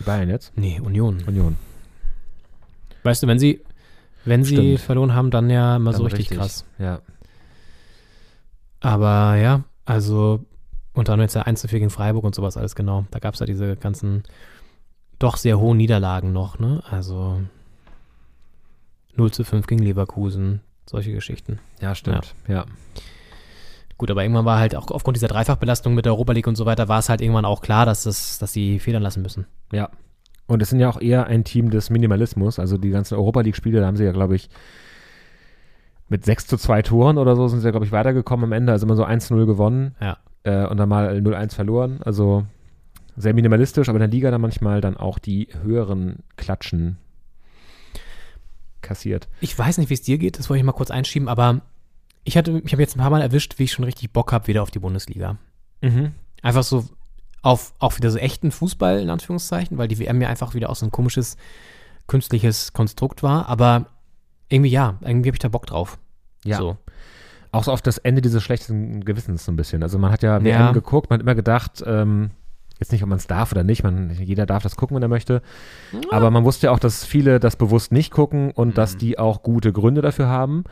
die Bayern jetzt. Nee, Union. Union. Weißt du, wenn sie, wenn sie verloren haben, dann ja immer so Dann richtig, krass. Ja. Aber ja, also unter anderem jetzt ja 1 zu 4 gegen Freiburg und sowas alles genau. Da gab es ja diese ganzen doch sehr hohen Niederlagen noch, ne? Also 0 zu 5 gegen Leverkusen, solche Geschichten. Ja, stimmt. Ja. Gut, aber irgendwann war halt auch aufgrund dieser Dreifachbelastung mit der Europa League und so weiter, war es halt irgendwann auch klar, dass, das, dass sie federn lassen müssen. Ja. Und es sind ja auch eher ein Team des Minimalismus. Also die ganzen Europa League-Spiele, da haben sie ja, glaube ich, mit 6 zu 2 Toren oder so sind sie ja, glaube ich, weitergekommen am Ende. Also immer so 1-0 gewonnen Ja. Äh, und dann mal 0-1 verloren. Also sehr minimalistisch, aber in der Liga dann manchmal dann auch die höheren Klatschen kassiert. Ich weiß nicht, wie es dir geht, das wollte ich mal kurz einschieben, aber ich hatte, ich habe jetzt ein paar Mal erwischt, wie ich schon richtig Bock habe, wieder auf die Bundesliga. Mhm. Einfach so auf auch wieder so echten Fußball, in Anführungszeichen, weil die WM ja einfach wieder auch so ein komisches, künstliches Konstrukt war. Aber irgendwie ja, irgendwie habe ich da Bock drauf. Ja. So. Auch so auf das Ende dieses schlechten Gewissens so ein bisschen. Also man hat ja WM Ja. geguckt, man hat immer gedacht, ähm, jetzt nicht, ob man es darf oder nicht, man, jeder darf das gucken, wenn er möchte. Aber man wusste ja auch, dass viele das bewusst nicht gucken und Mhm. dass die auch gute Gründe dafür haben.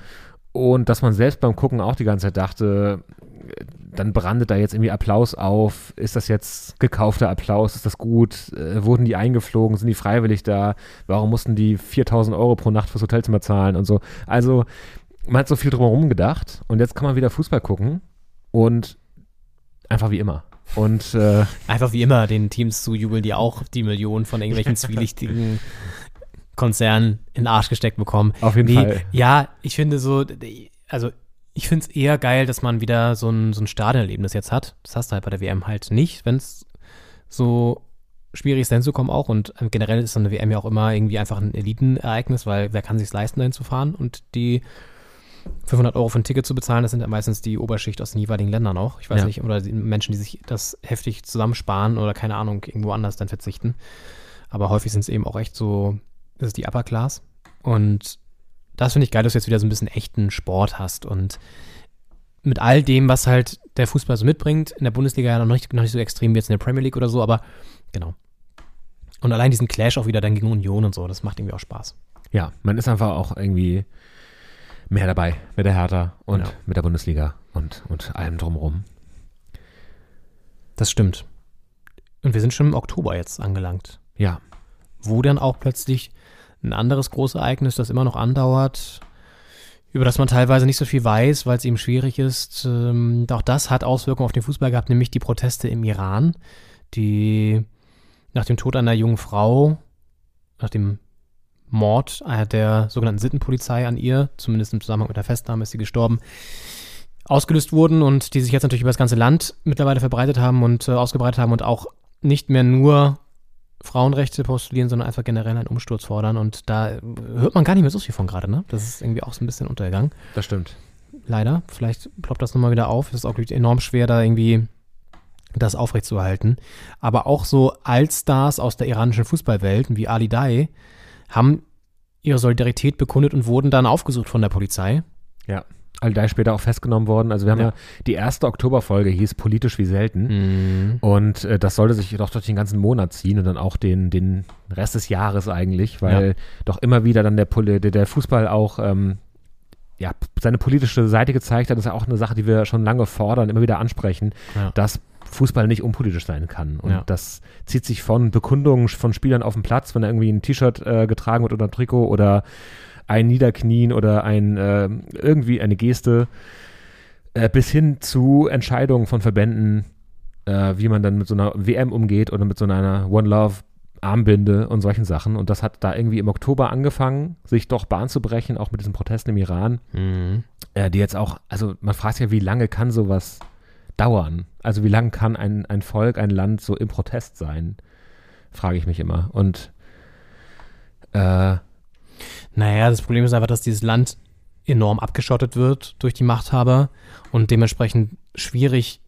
Und dass man selbst beim Gucken auch die ganze Zeit dachte, dann brandet da jetzt irgendwie Applaus auf. Ist das jetzt gekaufter Applaus? Ist das gut? Äh, wurden die eingeflogen? Sind die freiwillig da? Warum mussten die 4000 Euro pro Nacht fürs Hotelzimmer zahlen und so? Also, man hat so viel drumherum gedacht und jetzt kann man wieder Fußball gucken und einfach wie immer. Und äh, Einfach wie immer den Teams zujubeln, die auch die Millionen von irgendwelchen zwielichtigen Konzernen in den Arsch gesteckt bekommen. Auf jeden Fall. Ja, ich finde so, also ich finde es eher geil, dass man wieder so ein, so ein Stadionerlebnis jetzt hat. Das hast du halt bei der WM halt nicht, wenn es so schwierig ist, hinzukommen auch. Und ähm, generell ist so eine WM ja auch immer irgendwie einfach ein Elitenereignis, weil wer kann sich leisten, dahin zu fahren und die 500 Euro für ein Ticket zu bezahlen, das sind ja meistens die Oberschicht aus den jeweiligen Ländern auch. Ich weiß Ja. nicht, oder die Menschen, die sich das heftig zusammensparen oder keine Ahnung, irgendwo anders dann verzichten. Aber häufig sind es eben auch echt so, das ist die Upper Class. Und das finde ich geil, dass du jetzt wieder so ein bisschen echten Sport hast und mit all dem, was halt der Fußball so mitbringt, in der Bundesliga ja noch nicht, noch nicht so extrem wie jetzt in der Premier League oder so, aber genau. Und allein diesen Clash auch wieder dann gegen Union und so, das macht irgendwie auch Spaß. ja, man ist einfach auch irgendwie mehr dabei mit der Hertha und Ja. mit der Bundesliga und, und allem drumherum. Das stimmt. Und wir sind schon im Oktober jetzt angelangt, Ja, wo dann auch plötzlich ein anderes Großereignis, das immer noch andauert, über das man teilweise nicht so viel weiß, weil es eben schwierig ist. Ähm, auch das hat Auswirkungen auf den Fußball gehabt, nämlich die Proteste im Iran, die nach dem Tod einer jungen Frau, nach dem Mord äh, der sogenannten Sittenpolizei an ihr, zumindest im Zusammenhang mit der Festnahme ist sie gestorben, ausgelöst wurden und die sich jetzt natürlich über das ganze Land mittlerweile verbreitet haben und äh, ausgebreitet haben und auch nicht mehr nur Frauenrechte postulieren, sondern einfach generell einen Umsturz fordern. Und da äh, hört man gar nicht mehr so viel von gerade, ne? Das ist irgendwie auch so ein bisschen untergegangen. das stimmt. Leider. Vielleicht ploppt das nochmal wieder auf. Es ist auch wirklich enorm schwer, da irgendwie das aufrechtzuerhalten. Aber auch so Allstars aus der iranischen Fußballwelt, wie Ali Dai, haben ihre Solidarität bekundet und wurden dann aufgesucht von der Polizei. Ja. Aldai später auch festgenommen worden. Also wir haben ja, Ja. die erste Oktoberfolge hieß politisch wie selten. Und äh, das sollte sich doch durch den ganzen Monat ziehen und dann auch den, den Rest des Jahres eigentlich, weil doch immer wieder dann der, Poli- der, der Fußball auch ähm, ja, seine politische Seite gezeigt hat. Das ist ja auch eine Sache, die wir schon lange fordern, immer wieder ansprechen, Ja. dass Fußball nicht unpolitisch sein kann. Und Ja. das zieht sich von Bekundungen von Spielern auf dem Platz, wenn da irgendwie ein T-Shirt äh, getragen wird oder ein Trikot oder ein Niederknien oder ein äh, irgendwie eine Geste äh, bis hin zu Entscheidungen von Verbänden, äh, wie man dann mit so einer WM umgeht oder mit so einer One Love Armbinde und solchen Sachen. Und das hat da irgendwie im Oktober angefangen, sich doch Bahn zu brechen, auch mit diesen Protesten im Iran, äh, die jetzt auch, also man fragt sich ja, wie lange kann sowas dauern? Also wie lange kann ein, ein Volk, ein Land so im Protest sein? Frage ich mich immer. Und äh, Naja, das Problem ist einfach, dass dieses Land enorm abgeschottet wird durch die Machthaber und dementsprechend schwierig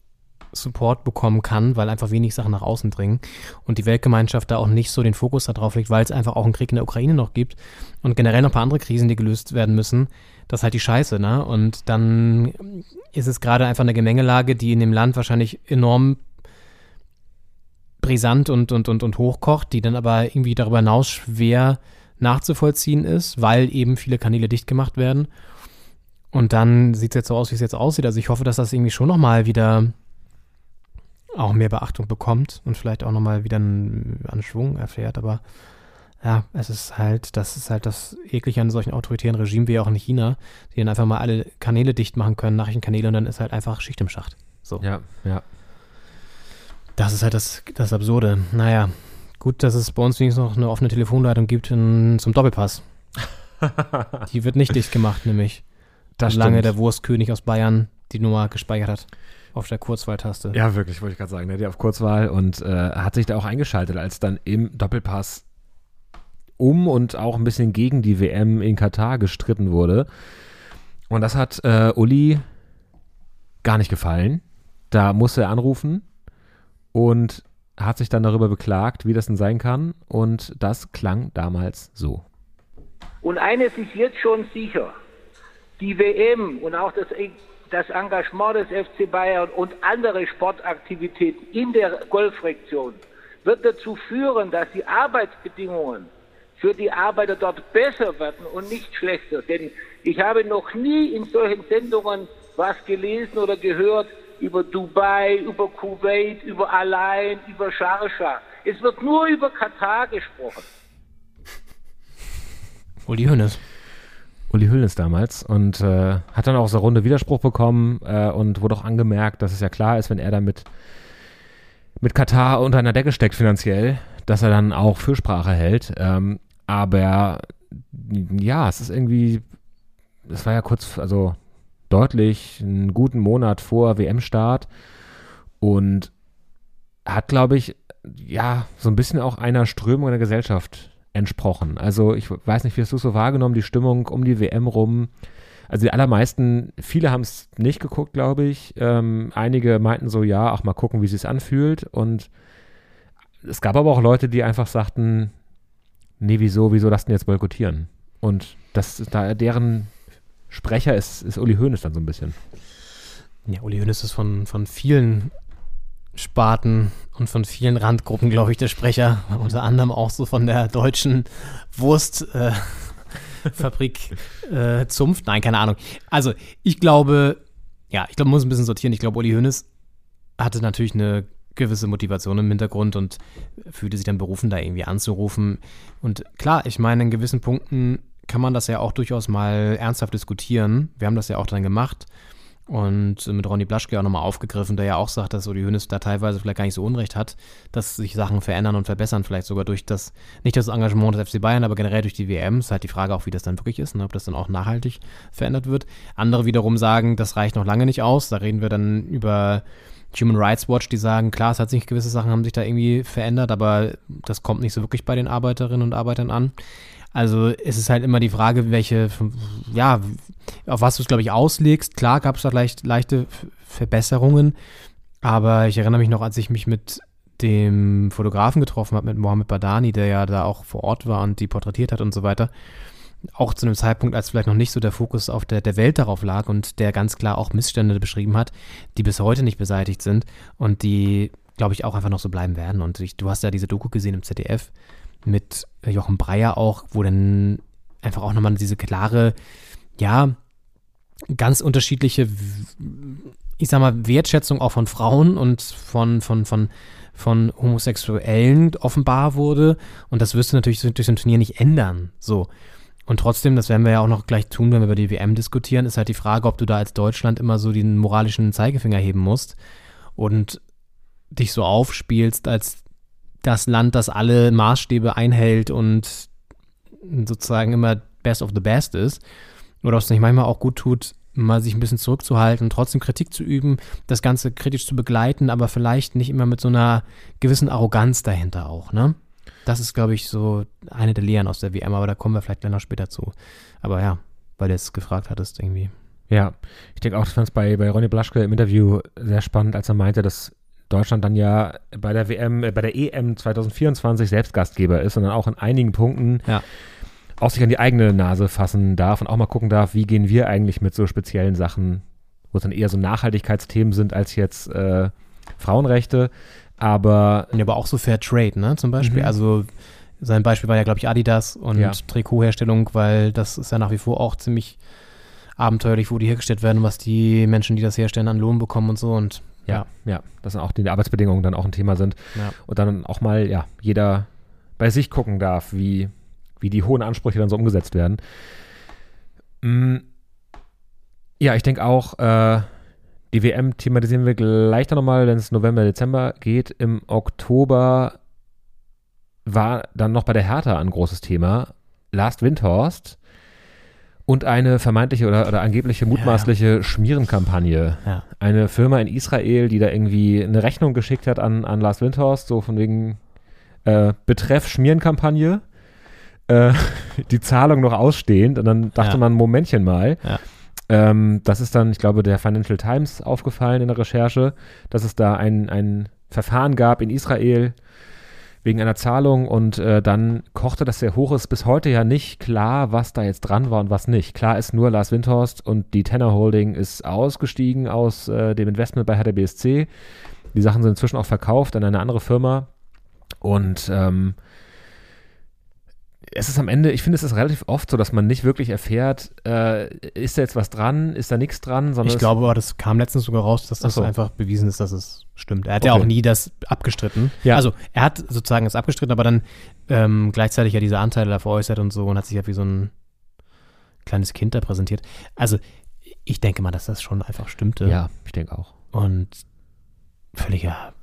Support bekommen kann, weil einfach wenig Sachen nach außen dringen und die Weltgemeinschaft da auch nicht so den Fokus darauf legt, weil es einfach auch einen Krieg in der Ukraine noch gibt und generell noch ein paar andere Krisen, die gelöst werden müssen. Das ist halt die Scheiße, ne? Und dann ist es gerade einfach eine Gemengelage, die in dem Land wahrscheinlich enorm brisant und, und, und, und hochkocht, die dann aber irgendwie darüber hinaus schwer nachzuvollziehen ist, weil eben viele Kanäle dicht gemacht werden. Und dann sieht es jetzt so aus, wie es jetzt aussieht. Also ich hoffe, dass das irgendwie schon nochmal wieder auch mehr Beachtung bekommt und vielleicht auch nochmal wieder einen, an Schwung erfährt. Aber ja, es ist halt, das ist halt das Eklige an solchen autoritären Regimen wie auch in China, die dann einfach mal alle Kanäle dicht machen können, Nachrichtenkanäle und dann ist halt einfach Schicht im Schacht. So. ja, ja. Das ist halt das, das Absurde. Naja, gut, dass es bei uns wenigstens noch eine offene Telefonleitung gibt in, zum Doppelpass. Die wird nicht dicht gemacht, nämlich. Das Lange stimmt. der Wurstkönig aus Bayern die Nummer gespeichert hat. Auf der Kurzwahltaste. Ja, wirklich, wollte ich gerade sagen. Der hat ja auf Kurzwahl und äh, hat sich da auch eingeschaltet, als dann im Doppelpass um und auch ein bisschen gegen die WM in Katar gestritten wurde. Und das hat äh, Uli gar nicht gefallen. Da musste er anrufen und hat sich dann darüber beklagt, wie das denn sein kann. Und das klang damals so. Und eines ist jetzt schon sicher, die WM und auch das, das Engagement des FC Bayern und andere Sportaktivitäten in der Golfregion wird dazu führen, dass die Arbeitsbedingungen für die Arbeiter dort besser werden und nicht schlechter. Denn ich habe noch nie in solchen Sendungen was gelesen oder gehört über Dubai, über Kuwait, über Allein, über Sharjah. Es wird nur über Katar gesprochen. Uli Hoeneß. Uli Hoeneß damals und äh, hat dann auch so Runde Widerspruch bekommen äh, und wurde auch angemerkt, dass es ja klar ist, wenn er da mit, mit Katar unter einer Decke steckt finanziell, dass er dann auch Fürsprache hält. Ähm, aber ja, es ist irgendwie, es war ja kurz, also deutlich einen guten Monat vor WM-Start und hat, glaube ich, ja, so ein bisschen auch einer Strömung in der Gesellschaft entsprochen. Also ich weiß nicht, wie hast du so wahrgenommen, die Stimmung um die WM rum? Also die allermeisten, viele haben es nicht geguckt, glaube ich. Ähm, einige meinten so, ja, auch mal gucken, wie es sich anfühlt. Und es gab aber auch Leute, die einfach sagten, nee, wieso, wieso lassen jetzt boykottieren? Und das da deren Sprecher ist, ist Uli Hoeneß dann so ein bisschen. Ja, Uli Hoeneß ist von, von vielen Sparten und von vielen Randgruppen, glaube ich, der Sprecher. Unter anderem auch so von der deutschen Wurstfabrik äh, äh, Zunft. Nein, keine Ahnung. Also, ich glaube, ja, ich glaube, man muss ein bisschen sortieren. Ich glaube, Uli Hoeneß hatte natürlich eine gewisse Motivation im Hintergrund und fühlte sich dann berufen, da irgendwie anzurufen. Und klar, ich meine, in gewissen Punkten kann man das ja auch durchaus mal ernsthaft diskutieren. Wir haben das ja auch dann gemacht und mit Ronny Blaschke auch nochmal aufgegriffen, der ja auch sagt, dass Uli Hoeneß da teilweise vielleicht gar nicht so Unrecht hat, dass sich Sachen verändern und verbessern, vielleicht sogar durch das, nicht das Engagement des FC Bayern, aber generell durch die WM. Es ist halt die Frage auch, wie das dann wirklich ist und ne, ob das dann auch nachhaltig verändert wird. Andere wiederum sagen, das reicht noch lange nicht aus. Da reden wir dann über Human Rights Watch, die sagen, klar, es hat sich gewisse Sachen haben sich da irgendwie verändert, aber das kommt nicht so wirklich bei den Arbeiterinnen und Arbeitern an. Also es ist halt immer die Frage, welche, ja, auf was du es, glaube ich, auslegst. Klar gab es da leicht, leichte Verbesserungen, aber ich erinnere mich noch, als ich mich mit dem Fotografen getroffen habe, mit Mohammed Badani, der ja da auch vor Ort war und die porträtiert hat und so weiter. Auch zu einem Zeitpunkt, als vielleicht noch nicht so der Fokus auf der, der Welt darauf lag und der ganz klar auch Missstände beschrieben hat, die bis heute nicht beseitigt sind und die, glaube ich, auch einfach noch so bleiben werden. Und ich, du hast ja diese Doku gesehen im ZDF, mit Jochen Breyer auch, wo dann einfach auch nochmal diese klare, ja, ganz unterschiedliche, ich sag mal, Wertschätzung auch von Frauen und von, von, von, von Homosexuellen offenbar wurde. Und das wirst du natürlich durch so ein Turnier nicht ändern. So. Und trotzdem, das werden wir ja auch noch gleich tun, wenn wir über die WM diskutieren, ist halt die Frage, ob du da als Deutschland immer so den moralischen Zeigefinger heben musst und dich so aufspielst, als das Land, das alle Maßstäbe einhält und sozusagen immer best of the best ist. Oder ob es nicht manchmal auch gut tut, mal sich ein bisschen zurückzuhalten trotzdem Kritik zu üben, das Ganze kritisch zu begleiten, aber vielleicht nicht immer mit so einer gewissen Arroganz dahinter auch, ne? Das ist, glaube ich, so eine der Lehren aus der WM, aber da kommen wir vielleicht noch später zu. Aber ja, weil du es gefragt hattest irgendwie. Ja, ich denke auch, ich fand es bei, bei Ronny Blaschke im Interview sehr spannend, als er meinte, dass Deutschland dann ja bei der WM, äh, bei der EM 2024 selbst Gastgeber ist und dann auch in einigen Punkten ja. auch sich an die eigene Nase fassen darf und auch mal gucken darf, wie gehen wir eigentlich mit so speziellen Sachen, wo es dann eher so Nachhaltigkeitsthemen sind als jetzt äh, Frauenrechte. Aber. Ja, aber auch so Fair Trade, ne? Zum Beispiel. Mhm. Also sein Beispiel war ja, glaube ich, Adidas und ja. Trikotherstellung, weil das ist ja nach wie vor auch ziemlich abenteuerlich, wo die hergestellt werden, was die Menschen, die das herstellen, an Lohn bekommen und so. Und ja, ja, dass dann auch die Arbeitsbedingungen dann auch ein Thema sind. Ja. Und dann auch mal, ja, jeder bei sich gucken darf, wie, wie die hohen Ansprüche dann so umgesetzt werden. Mm, ja, ich denke auch, äh, die WM thematisieren wir gleich dann nochmal, wenn es November, Dezember geht. Im Oktober war dann noch bei der Hertha ein großes Thema. Last Windhorst und eine vermeintliche oder, oder angebliche mutmaßliche ja. Schmierenkampagne. Ja. Eine Firma in Israel, die da irgendwie eine Rechnung geschickt hat an, an Lars Windhorst, so von wegen äh, Betreff Schmierenkampagne, äh, die Zahlung noch ausstehend. Und dann dachte ja. man, Momentchen mal. Ähm, das ist dann, ich glaube, der Financial Times aufgefallen in der Recherche, dass es da ein, ein Verfahren gab in Israel, wegen einer Zahlung und äh, dann kochte das sehr hoch. Ist bis heute ja nicht klar, was da jetzt dran war und was nicht. Klar ist nur Lars Windhorst und die Tenor Holding ist ausgestiegen aus äh, dem Investment bei Hertha BSC. Die Sachen sind inzwischen auch verkauft an eine andere Firma und ähm, es ist am Ende, ich finde, es ist relativ oft so, dass man nicht wirklich erfährt, äh, ist da jetzt was dran, ist da nichts dran, sondern. Ich glaube aber, das kam letztens sogar raus, dass das so. einfach bewiesen ist, dass es stimmt. Er hat ja Okay. auch nie das abgestritten. Ja. Also er hat sozusagen das abgestritten, aber dann ähm, gleichzeitig ja diese Anteile da veräußert und so und hat sich ja wie so ein kleines Kind da präsentiert. Also ich denke mal, dass das schon einfach stimmte. ja, ich denke auch. Und völliger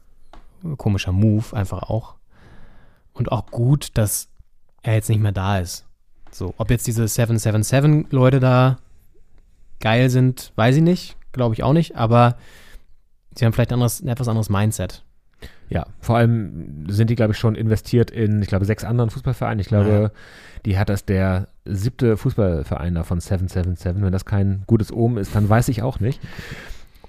komischer Move einfach auch. Und auch gut, dass er jetzt nicht mehr da ist. So, ob jetzt diese 777-Leute da geil sind, weiß ich nicht. Glaube ich auch nicht. Aber sie haben vielleicht ein, anderes, ein etwas anderes Mindset. Ja, vor allem sind die, glaube ich, schon investiert in, ich glaube, sechs anderen Fußballvereinen. Ich glaube, Ja. die hat das der siebte Fußballverein da von 777. Wenn das kein gutes Omen ist, dann weiß ich auch nicht.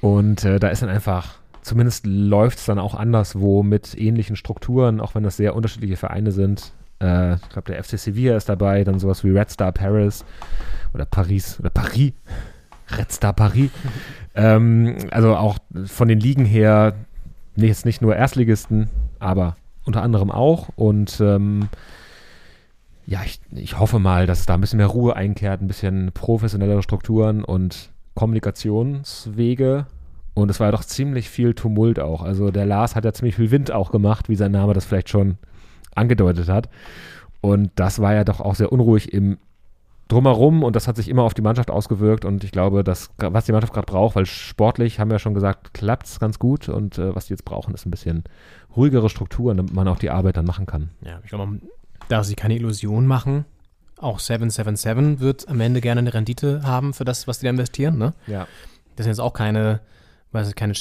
Und äh, da ist dann einfach, zumindest läuft es dann auch anderswo mit ähnlichen Strukturen, auch wenn das sehr unterschiedliche Vereine sind. Äh, ich glaube, der FC Sevilla ist dabei, dann sowas wie Red Star Paris oder Paris oder Paris. Red Star Paris. ähm, also auch von den Ligen her nee, jetzt nicht nur Erstligisten, aber unter anderem auch. Und ähm, ja, ich, ich hoffe mal, dass da ein bisschen mehr Ruhe einkehrt, ein bisschen professionellere Strukturen und Kommunikationswege. Und es war ja doch ziemlich viel Tumult auch. Also der Lars hat ja ziemlich viel Wind auch gemacht, wie sein Name das vielleicht schon angedeutet hat. Und das war ja doch auch sehr unruhig im Drumherum und das hat sich immer auf die Mannschaft ausgewirkt und ich glaube, dass was die Mannschaft gerade braucht, weil sportlich haben wir ja schon gesagt, klappt es ganz gut und äh, was die jetzt brauchen, ist ein bisschen ruhigere Strukturen, damit man auch die Arbeit dann machen kann. Ja, ich glaube, man darf sich keine Illusion machen. Auch 777 wird am Ende gerne eine Rendite haben für das, was die da investieren. Ne? Ja. Das sind jetzt auch keine, weiß ich, keine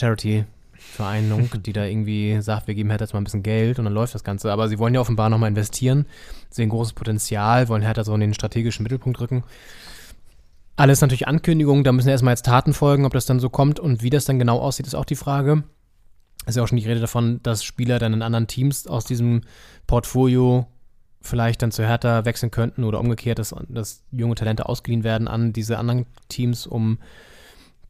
Charity-Vereinigung, die da irgendwie sagt, wir geben Hertha jetzt mal ein bisschen Geld und dann läuft das Ganze. Aber sie wollen ja offenbar nochmal investieren, sehen großes Potenzial, wollen Hertha so in den strategischen Mittelpunkt rücken. Alles natürlich Ankündigungen, da müssen erstmal jetzt Taten folgen, ob das dann so kommt und wie das dann genau aussieht, ist auch die Frage. Ist ja auch schon die Rede davon, dass Spieler dann in anderen Teams aus diesem Portfolio vielleicht dann zu Hertha wechseln könnten oder umgekehrt, dass, dass junge Talente ausgeliehen werden an diese anderen Teams, um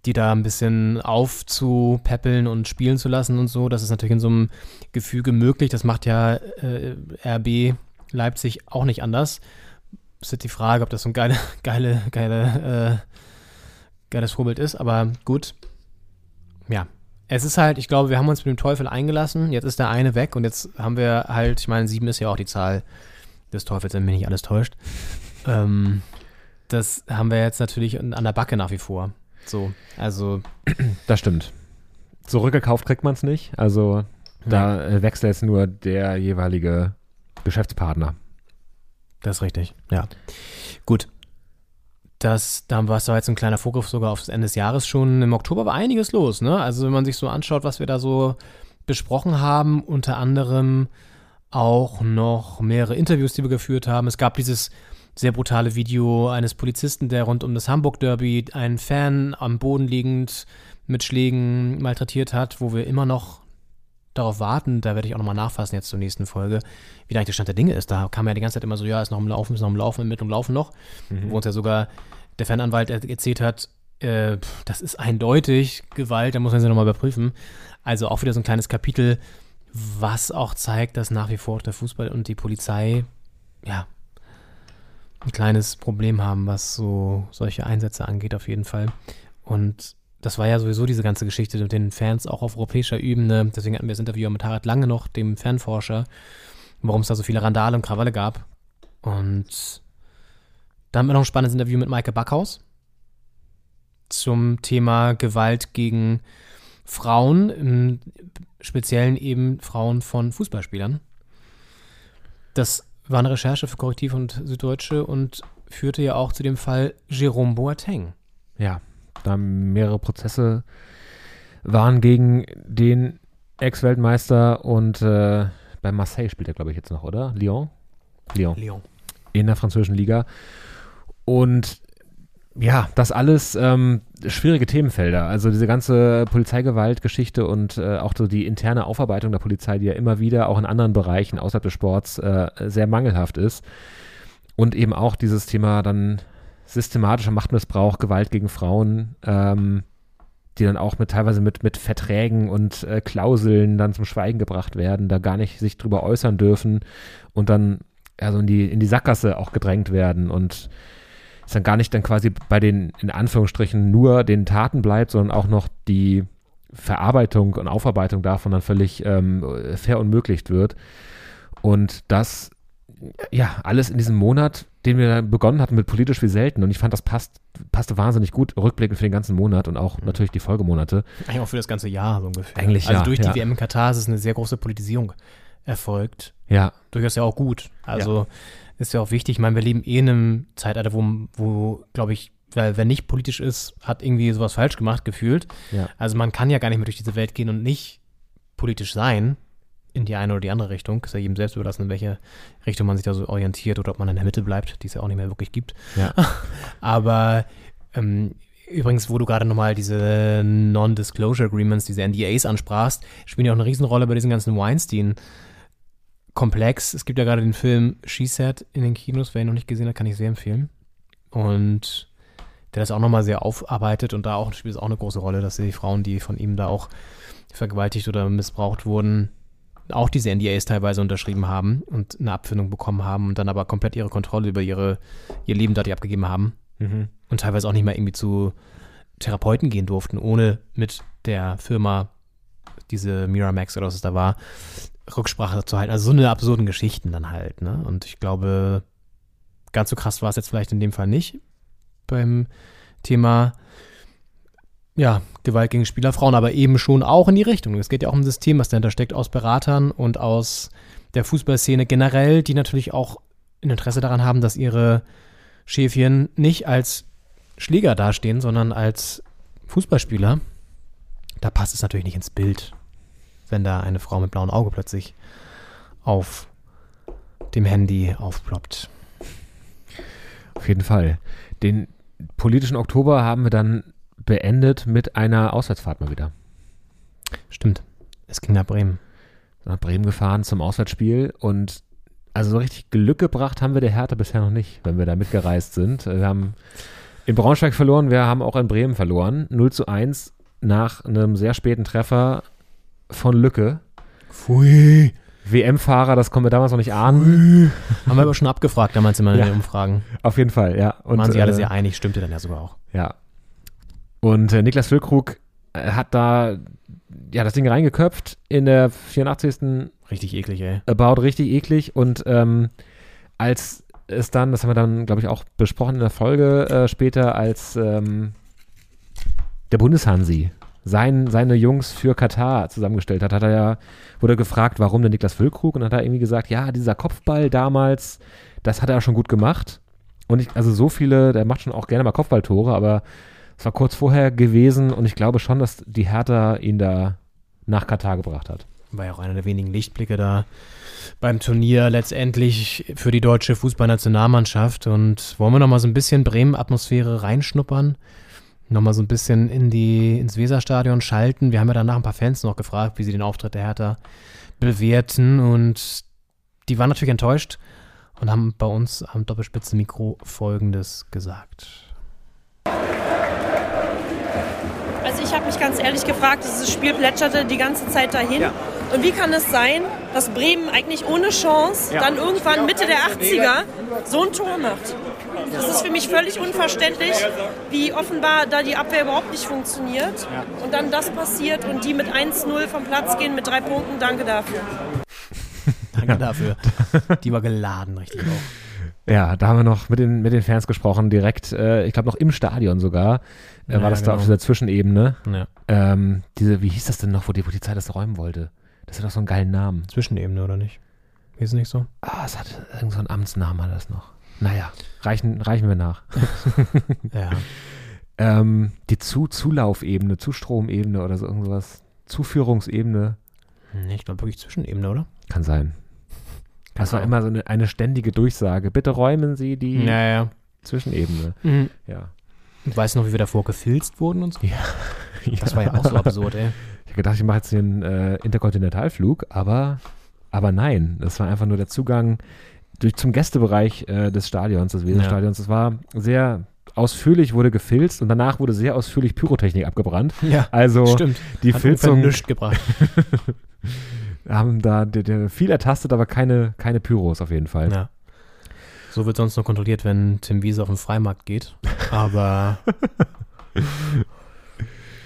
die da ein bisschen aufzupäppeln und spielen zu lassen und so. Das ist natürlich in so einem Gefüge möglich. Das macht ja äh, RB Leipzig auch nicht anders. Es ist die Frage, ob das so ein geile, geile, geile, äh, geiles Vorbild ist, aber gut. Ja. Es ist halt, ich glaube, wir haben uns mit dem Teufel eingelassen. Jetzt ist der eine weg und jetzt haben wir halt, ich meine, sieben ist ja auch die Zahl des Teufels, wenn mich nicht alles täuscht. Ähm, das haben wir jetzt natürlich an der Backe nach wie vor. So, also Das stimmt. Zurückgekauft kriegt man es nicht, also da äh, wechselt jetzt nur der jeweilige Geschäftspartner. Das ist richtig, ja. Gut. Das, da war es jetzt ein kleiner Vorgriff sogar aufs Ende des Jahres schon. Im Oktober war einiges los, ne? Also wenn man sich so anschaut, was wir da so besprochen haben, unter anderem auch noch mehrere Interviews, die wir geführt haben. Es gab dieses sehr brutale Video eines Polizisten, der rund um das Hamburg-Derby einen Fan am Boden liegend mit Schlägen malträtiert hat, wo wir immer noch darauf warten, da werde ich auch nochmal nachfassen jetzt zur nächsten Folge, wie da eigentlich der Stand der Dinge ist. Da kam ja die ganze Zeit immer so, ja, ist noch im Laufen, ist noch im Laufen, Ermittlungen laufen noch. Wo uns ja sogar der Fananwalt er- erzählt hat, äh, das ist eindeutig Gewalt, da muss man sie nochmal überprüfen. Also auch wieder so ein kleines Kapitel, was auch zeigt, dass nach wie vor der Fußball und die Polizei, ja, ein kleines Problem haben, was so solche Einsätze angeht, auf jeden Fall. Und das war ja sowieso diese ganze Geschichte mit den Fans auch auf europäischer Ebene. Deswegen hatten wir das Interview mit Harald Lange noch, dem Fanforscher, warum es da so viele Randale und Krawalle gab. Und dann haben wir noch ein spannendes Interview mit Maike Backhaus zum Thema Gewalt gegen Frauen, im Speziellen eben Frauen von Fußballspielern. Das war eine Recherche für Korrektiv und Süddeutsche und führte ja auch zu dem Fall Jerome Boateng. Ja, da mehrere Prozesse waren gegen den Ex-Weltmeister und äh, bei Marseille spielt er, glaube ich, jetzt noch, oder? Lyon? Lyon. Lyon. In der französischen Liga. Und ja, das alles ähm, schwierige Themenfelder. Also diese ganze Polizeigewaltgeschichte und äh, auch so die interne Aufarbeitung der Polizei, die ja immer wieder auch in anderen Bereichen außerhalb des Sports äh, sehr mangelhaft ist. Und eben auch dieses Thema dann systematischer Machtmissbrauch, Gewalt gegen Frauen, ähm, die dann auch mit teilweise mit, mit Verträgen und äh, Klauseln dann zum Schweigen gebracht werden, da gar nicht sich drüber äußern dürfen und dann ja, so in die, in die Sackgasse auch gedrängt werden und es dann gar nicht dann quasi bei den, in Anführungsstrichen, nur den Taten bleibt, sondern auch noch die Verarbeitung und Aufarbeitung davon dann völlig ähm, verunmöglicht wird. Und das, ja, alles in diesem Monat, den wir dann begonnen hatten mit politisch wie selten. Und ich fand, das passt, passte wahnsinnig gut, rückblickend für den ganzen Monat und auch natürlich die Folgemonate. Eigentlich auch für das ganze Jahr so ungefähr. Eigentlich also ja, durch ja. die WM in Katar ist eine sehr große Politisierung erfolgt. Ja, Durchaus ja auch gut. Also ist ja auch wichtig. Ich meine, wir leben eh in einem Zeitalter, wo, wo glaube ich, weil wer nicht politisch ist, hat irgendwie sowas falsch gemacht, gefühlt. Ja. Also man kann ja gar nicht mehr durch diese Welt gehen und nicht politisch sein in die eine oder die andere Richtung. Ist ja jedem selbst überlassen, in welche Richtung man sich da so orientiert oder ob man in der Mitte bleibt, die es ja auch nicht mehr wirklich gibt. Ja. Aber ähm, übrigens, wo du gerade nochmal diese Non-Disclosure Agreements, diese NDAs ansprachst, spielen ja auch eine Riesenrolle bei diesem ganzen Weinstein-Komplex. Es gibt ja gerade den Film She Said in den Kinos. Wer ihn noch nicht gesehen hat, kann ich sehr empfehlen. Und der das auch nochmal sehr aufarbeitet und da auch spielt es auch eine große Rolle, dass die Frauen, die von ihm da auch vergewaltigt oder missbraucht wurden, auch diese NDAs teilweise unterschrieben haben und eine Abfindung bekommen haben und dann aber komplett ihre Kontrolle über ihre, ihr Leben dadurch abgegeben haben Mhm. und teilweise auch nicht mehr irgendwie zu Therapeuten gehen durften, ohne mit der Firma, diese Miramax oder was es da war, Rücksprache zu halten. Also so eine absurden Geschichten dann halt. Ne? Und ich glaube, ganz so krass war es jetzt vielleicht in dem Fall nicht beim Thema ja, Gewalt gegen Spielerfrauen, aber eben schon auch in die Richtung. Es geht ja auch um ein System, was dahinter steckt, aus Beratern und aus der Fußballszene generell, die natürlich auch ein Interesse daran haben, dass ihre Schäfchen nicht als Schläger dastehen, sondern als Fußballspieler. Da passt es natürlich nicht ins Bild, wenn da eine Frau mit blauem Auge plötzlich auf dem Handy aufploppt. Auf jeden Fall. Den politischen Oktober haben wir dann beendet mit einer Auswärtsfahrt mal wieder. Stimmt. Es ging nach Bremen. Nach Bremen gefahren zum Auswärtsspiel und also so richtig Glück gebracht haben wir der Hertha bisher noch nicht, wenn wir da mitgereist sind. Wir haben in Braunschweig verloren, wir haben auch in Bremen verloren. 0 zu 1 nach einem sehr späten Treffer von Lücke. Pfui. WM-Fahrer, das konnten wir damals noch nicht ahnen. Haben wir aber schon abgefragt damals immer in Ja. den Umfragen. Auf jeden Fall, ja. Und waren sie alle äh, sehr einig, stimmte dann ja sogar auch. Ja. Und äh, Niklas Füllkrug äh, hat da ja das Ding reingeköpft in der 84. Richtig eklig, ey. About richtig eklig und ähm, als es dann, das haben wir dann, glaube ich, auch besprochen in der Folge äh, später, als ähm, der Bundeshansi sein, seine Jungs für Katar zusammengestellt hat, hat er ja, wurde gefragt, warum denn Niklas Füllkrug und hat er irgendwie gesagt, ja, dieser Kopfball damals, das hat er schon gut gemacht. Und ich, also so viele, der macht schon auch gerne mal Kopfballtore, aber es war kurz vorher gewesen und ich glaube schon, dass die Hertha ihn da nach Katar gebracht hat. War ja auch einer der wenigen Lichtblicke da beim Turnier letztendlich für die deutsche Fußballnationalmannschaft. Und wollen wir nochmal so ein bisschen Bremen-Atmosphäre reinschnuppern? Nochmal so ein bisschen in die, ins Weserstadion schalten. Wir haben ja danach ein paar Fans noch gefragt, wie sie den Auftritt der Hertha bewerten. Und die waren natürlich enttäuscht und haben bei uns am Doppelspitzenmikro Folgendes gesagt. Also ich habe mich ganz ehrlich gefragt, dieses Spiel plätscherte die ganze Zeit dahin. Und wie kann es sein, dass Bremen eigentlich ohne Chance dann irgendwann Mitte der 80er so ein Tor macht? Das ist für mich völlig unverständlich, wie offenbar da die Abwehr überhaupt nicht funktioniert. Und dann das passiert und die mit 1-0 vom Platz gehen mit drei Punkten. Danke dafür. Danke dafür. Die war geladen, richtig auch. Ja, da haben wir noch mit den, mit den Fans gesprochen, direkt, äh, ich glaube noch im Stadion sogar, äh, Ja, war das da genau. auf dieser Zwischenebene. Ja. Ähm, diese, wie hieß das denn noch, wo die, wo die Zeit das räumen wollte? Das hat doch so einen geilen Namen. Zwischenebene, oder nicht? Ist es nicht so? Ah, es hat irgend so einen Amtsnamen hat das noch. Naja, reichen, reichen wir nach. Ja. ähm, die Zu Zulaufebene, Zustromebene oder so irgendwas. Zuführungsebene. Nee, ich glaube wirklich Zwischenebene, oder? Kann sein. Das war immer so eine, eine ständige Durchsage. Bitte räumen Sie die Ja, ja. Zwischenebene. Mhm. Ja. Und weißt du noch, wie wir davor gefilzt wurden und so? Ja. Das war ja auch so absurd, ey. Habe gedacht, ich mache jetzt einen äh, Interkontinentalflug, aber, aber nein. Das war einfach nur der Zugang durch, zum Gästebereich äh, des Stadions, des Weserstadions. Das war sehr ausführlich, wurde gefilzt und danach wurde sehr ausführlich Pyrotechnik abgebrannt. Ja, Also stimmt. die Hat Filzung nichts gebracht. haben da die, die viel ertastet, aber keine, keine Pyros auf jeden Fall. Ja. So wird sonst nur kontrolliert, wenn Tim Wiese auf den Freimarkt geht. Aber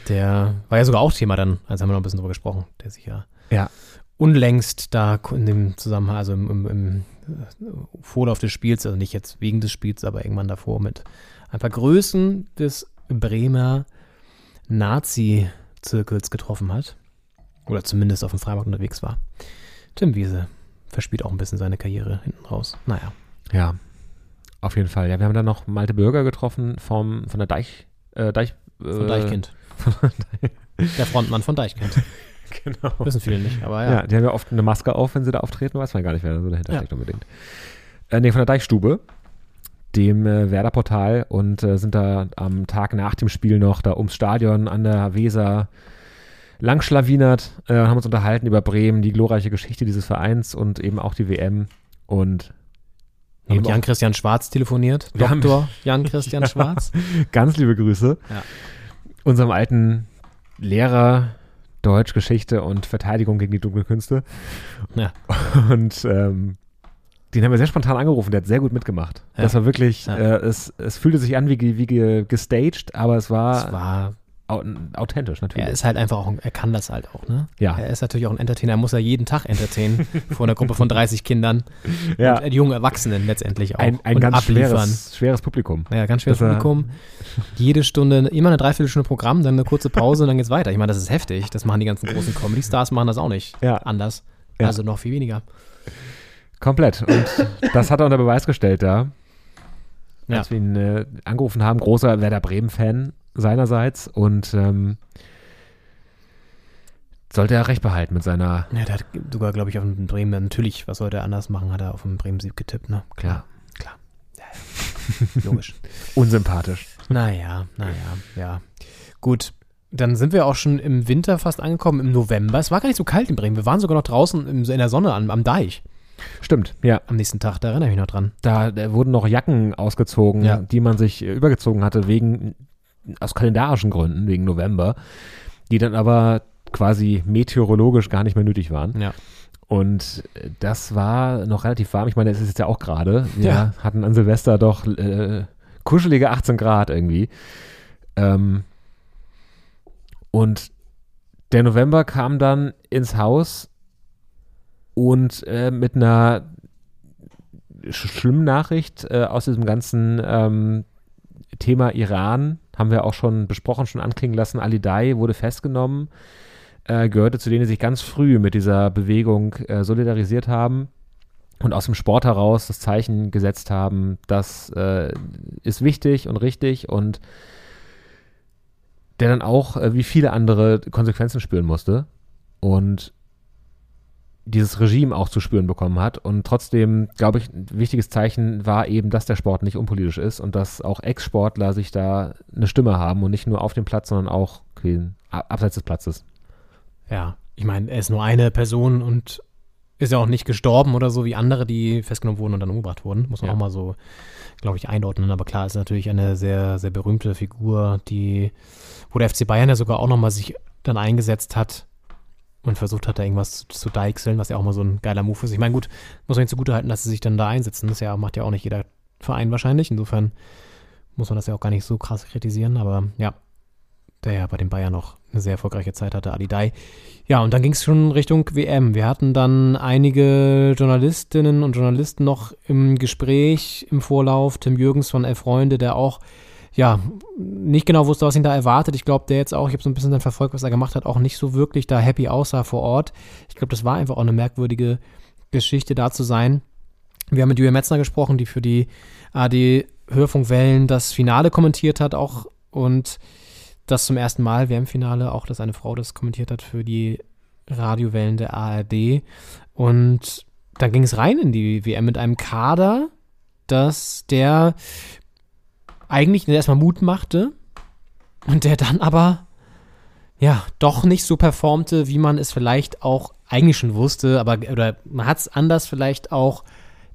der war ja sogar auch Thema dann, also haben wir noch ein bisschen drüber gesprochen, der sich ja, Ja. unlängst da in dem Zusammenhang, also im, im, im Vorlauf des Spiels, also nicht jetzt wegen des Spiels, aber irgendwann davor mit ein paar Größen des Bremer Nazi-Zirkels getroffen hat. Oder zumindest auf dem Freimarkt unterwegs war. Tim Wiese verspielt auch ein bisschen seine Karriere hinten raus. Naja. Ja, auf jeden Fall. Ja, wir haben dann noch Malte Bürger getroffen vom, von der Deich, äh, Deich, äh, Deichkind. Der Frontmann von Deichkind. Genau. Wissen viele nicht, aber Ja. ja. die haben ja oft eine Maske auf, wenn sie da auftreten, weiß man gar nicht, wer da so dahinter Ja. steckt unbedingt. Äh, nee, von der Deichstube, dem äh, Werder-Portal und äh, sind da am Tag nach dem Spiel noch da ums Stadion an der Weser langschlawinert, äh, haben uns unterhalten über Bremen, die glorreiche Geschichte dieses Vereins und eben auch die WM und Haben eben mit Jan-Christian Schwarz telefoniert. Wir haben- Doktor Jan-Christian Ja. Schwarz. Ganz liebe Grüße. Ja. Unserem alten Lehrer Deutsch, Geschichte und Verteidigung gegen die dunklen Künste. Ja. Und ähm, den haben wir sehr spontan angerufen, der hat sehr gut mitgemacht. Ja. Das war wirklich, Ja. äh, es, es fühlte sich an wie, wie ge- gestaged, aber es war, Es war authentisch natürlich. Er ist halt einfach auch, er kann das halt auch, ne? Ja. Er ist natürlich auch ein Entertainer, er muss ja jeden Tag entertainen vor einer Gruppe von 30 Kindern. Ja. Und äh, jungen Erwachsenen letztendlich auch. ein, ein ganz abliefern. schweres, schweres Publikum. Ja, ganz schweres Das Publikum. Jede Stunde, immer eine Dreiviertelstunde Programm, dann eine kurze Pause und dann geht's weiter. Ich meine, das ist heftig. Das machen die ganzen großen Comedy-Stars, machen das auch nicht Ja. anders. Ja. Also noch viel weniger. Komplett. Und das hat er unter Beweis gestellt da. Ja. Als wir ihn äh, angerufen haben, großer Werder Bremen-Fan seinerseits und ähm, sollte er recht behalten mit seiner. Ja, der hat sogar, glaube ich, auf den Bremen, natürlich, was sollte er anders machen, hat er auf den Bremen-Sieg getippt, ne? Klar, klar. Ja, ja. Logisch. Unsympathisch. Naja, naja, ja. Gut, dann sind wir auch schon im Winter fast angekommen, im November. Es war gar nicht so kalt in Bremen. Wir waren sogar noch draußen in der Sonne am, am Deich Stimmt, ja. am nächsten Tag. Da erinnere ich mich noch dran. Da, da wurden noch Jacken ausgezogen, Ja. die man sich äh, übergezogen hatte, wegen, aus kalendarischen Gründen, wegen November, die dann aber quasi meteorologisch gar nicht mehr nötig waren. Ja. Und äh, das war noch relativ warm. Ich meine, es ist jetzt ja auch gerade. Wir Ja. hatten an Silvester doch äh, kuschelige 18 Grad irgendwie. Ähm, und der November kam dann ins Haus und äh, mit einer sch schlimmen Nachricht äh, aus diesem ganzen ähm, Thema Iran haben wir auch schon besprochen, schon anklingen lassen. Ali Dai wurde festgenommen, äh, gehörte zu denen, die sich ganz früh mit dieser Bewegung äh, solidarisiert haben und aus dem Sport heraus das Zeichen gesetzt haben, das äh, ist wichtig und richtig und der dann auch, äh, wie viele andere, Konsequenzen spüren musste und dieses Regime auch zu spüren bekommen hat. Und trotzdem, glaube ich, ein wichtiges Zeichen war eben, dass der Sport nicht unpolitisch ist und dass auch Ex-Sportler sich da eine Stimme haben und nicht nur auf dem Platz, sondern auch abseits des Platzes. Ja, ich meine, er ist nur eine Person und ist ja auch nicht gestorben oder so wie andere, die festgenommen wurden und dann umgebracht wurden. Muss man Ja. auch mal so, glaube ich, einordnen. Aber klar, ist natürlich eine sehr, sehr berühmte Figur, die, wo der FC Bayern ja sogar auch nochmal sich dann eingesetzt hat und versucht hat, da irgendwas zu, deichseln, was ja auch mal so ein geiler Move ist. Ich meine, gut, muss man ihnen zugutehalten, dass sie sich dann da einsetzen. Das ja, macht ja auch nicht jeder Verein wahrscheinlich. Insofern muss man das ja auch gar nicht so krass kritisieren. Aber ja, der ja bei den Bayern noch eine sehr erfolgreiche Zeit hatte, Ali Dai. Ja, und dann ging es schon Richtung WM. Wir hatten dann einige Journalistinnen und Journalisten noch im Gespräch im Vorlauf. Tim Jürgens von Elf Freunde, der auch ja, nicht genau wusste, was ihn da erwartet. Ich glaube, der jetzt auch, ich habe so ein bisschen dann verfolgt, was er gemacht hat, auch nicht so wirklich da happy aussah vor Ort. Ich glaube, das war einfach auch eine merkwürdige Geschichte, da zu sein. Wir haben mit Julia Metzner gesprochen, die für die AD Hörfunkwellen das Finale kommentiert hat, auch und das zum ersten Mal WM-Finale, auch dass eine Frau das kommentiert hat für die Radiowellen der ARD. Und dann ging es rein in die WM mit einem Kader, dass der eigentlich erstmal Mut machte und der dann aber ja doch nicht so performte, wie man es vielleicht auch eigentlich schon wusste, aber oder man hat es anders vielleicht auch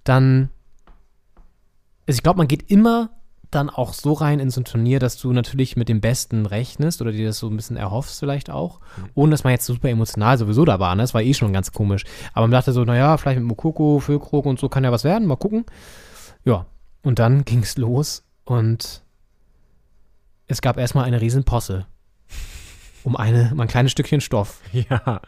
dann. Also ich glaube, man geht immer dann auch so rein in so ein Turnier, dass du natürlich mit dem Besten rechnest oder dir das so ein bisschen erhoffst vielleicht auch, ohne dass man jetzt super emotional sowieso da war. Ne? Das war eh schon ganz komisch. Aber man dachte so, naja, vielleicht mit Mokoko, Füllkrug und so kann ja was werden, mal gucken. Ja, und dann ging's los und es gab erstmal eine riesen Posse. Um eine, um ein kleines Stückchen Stoff. Ja,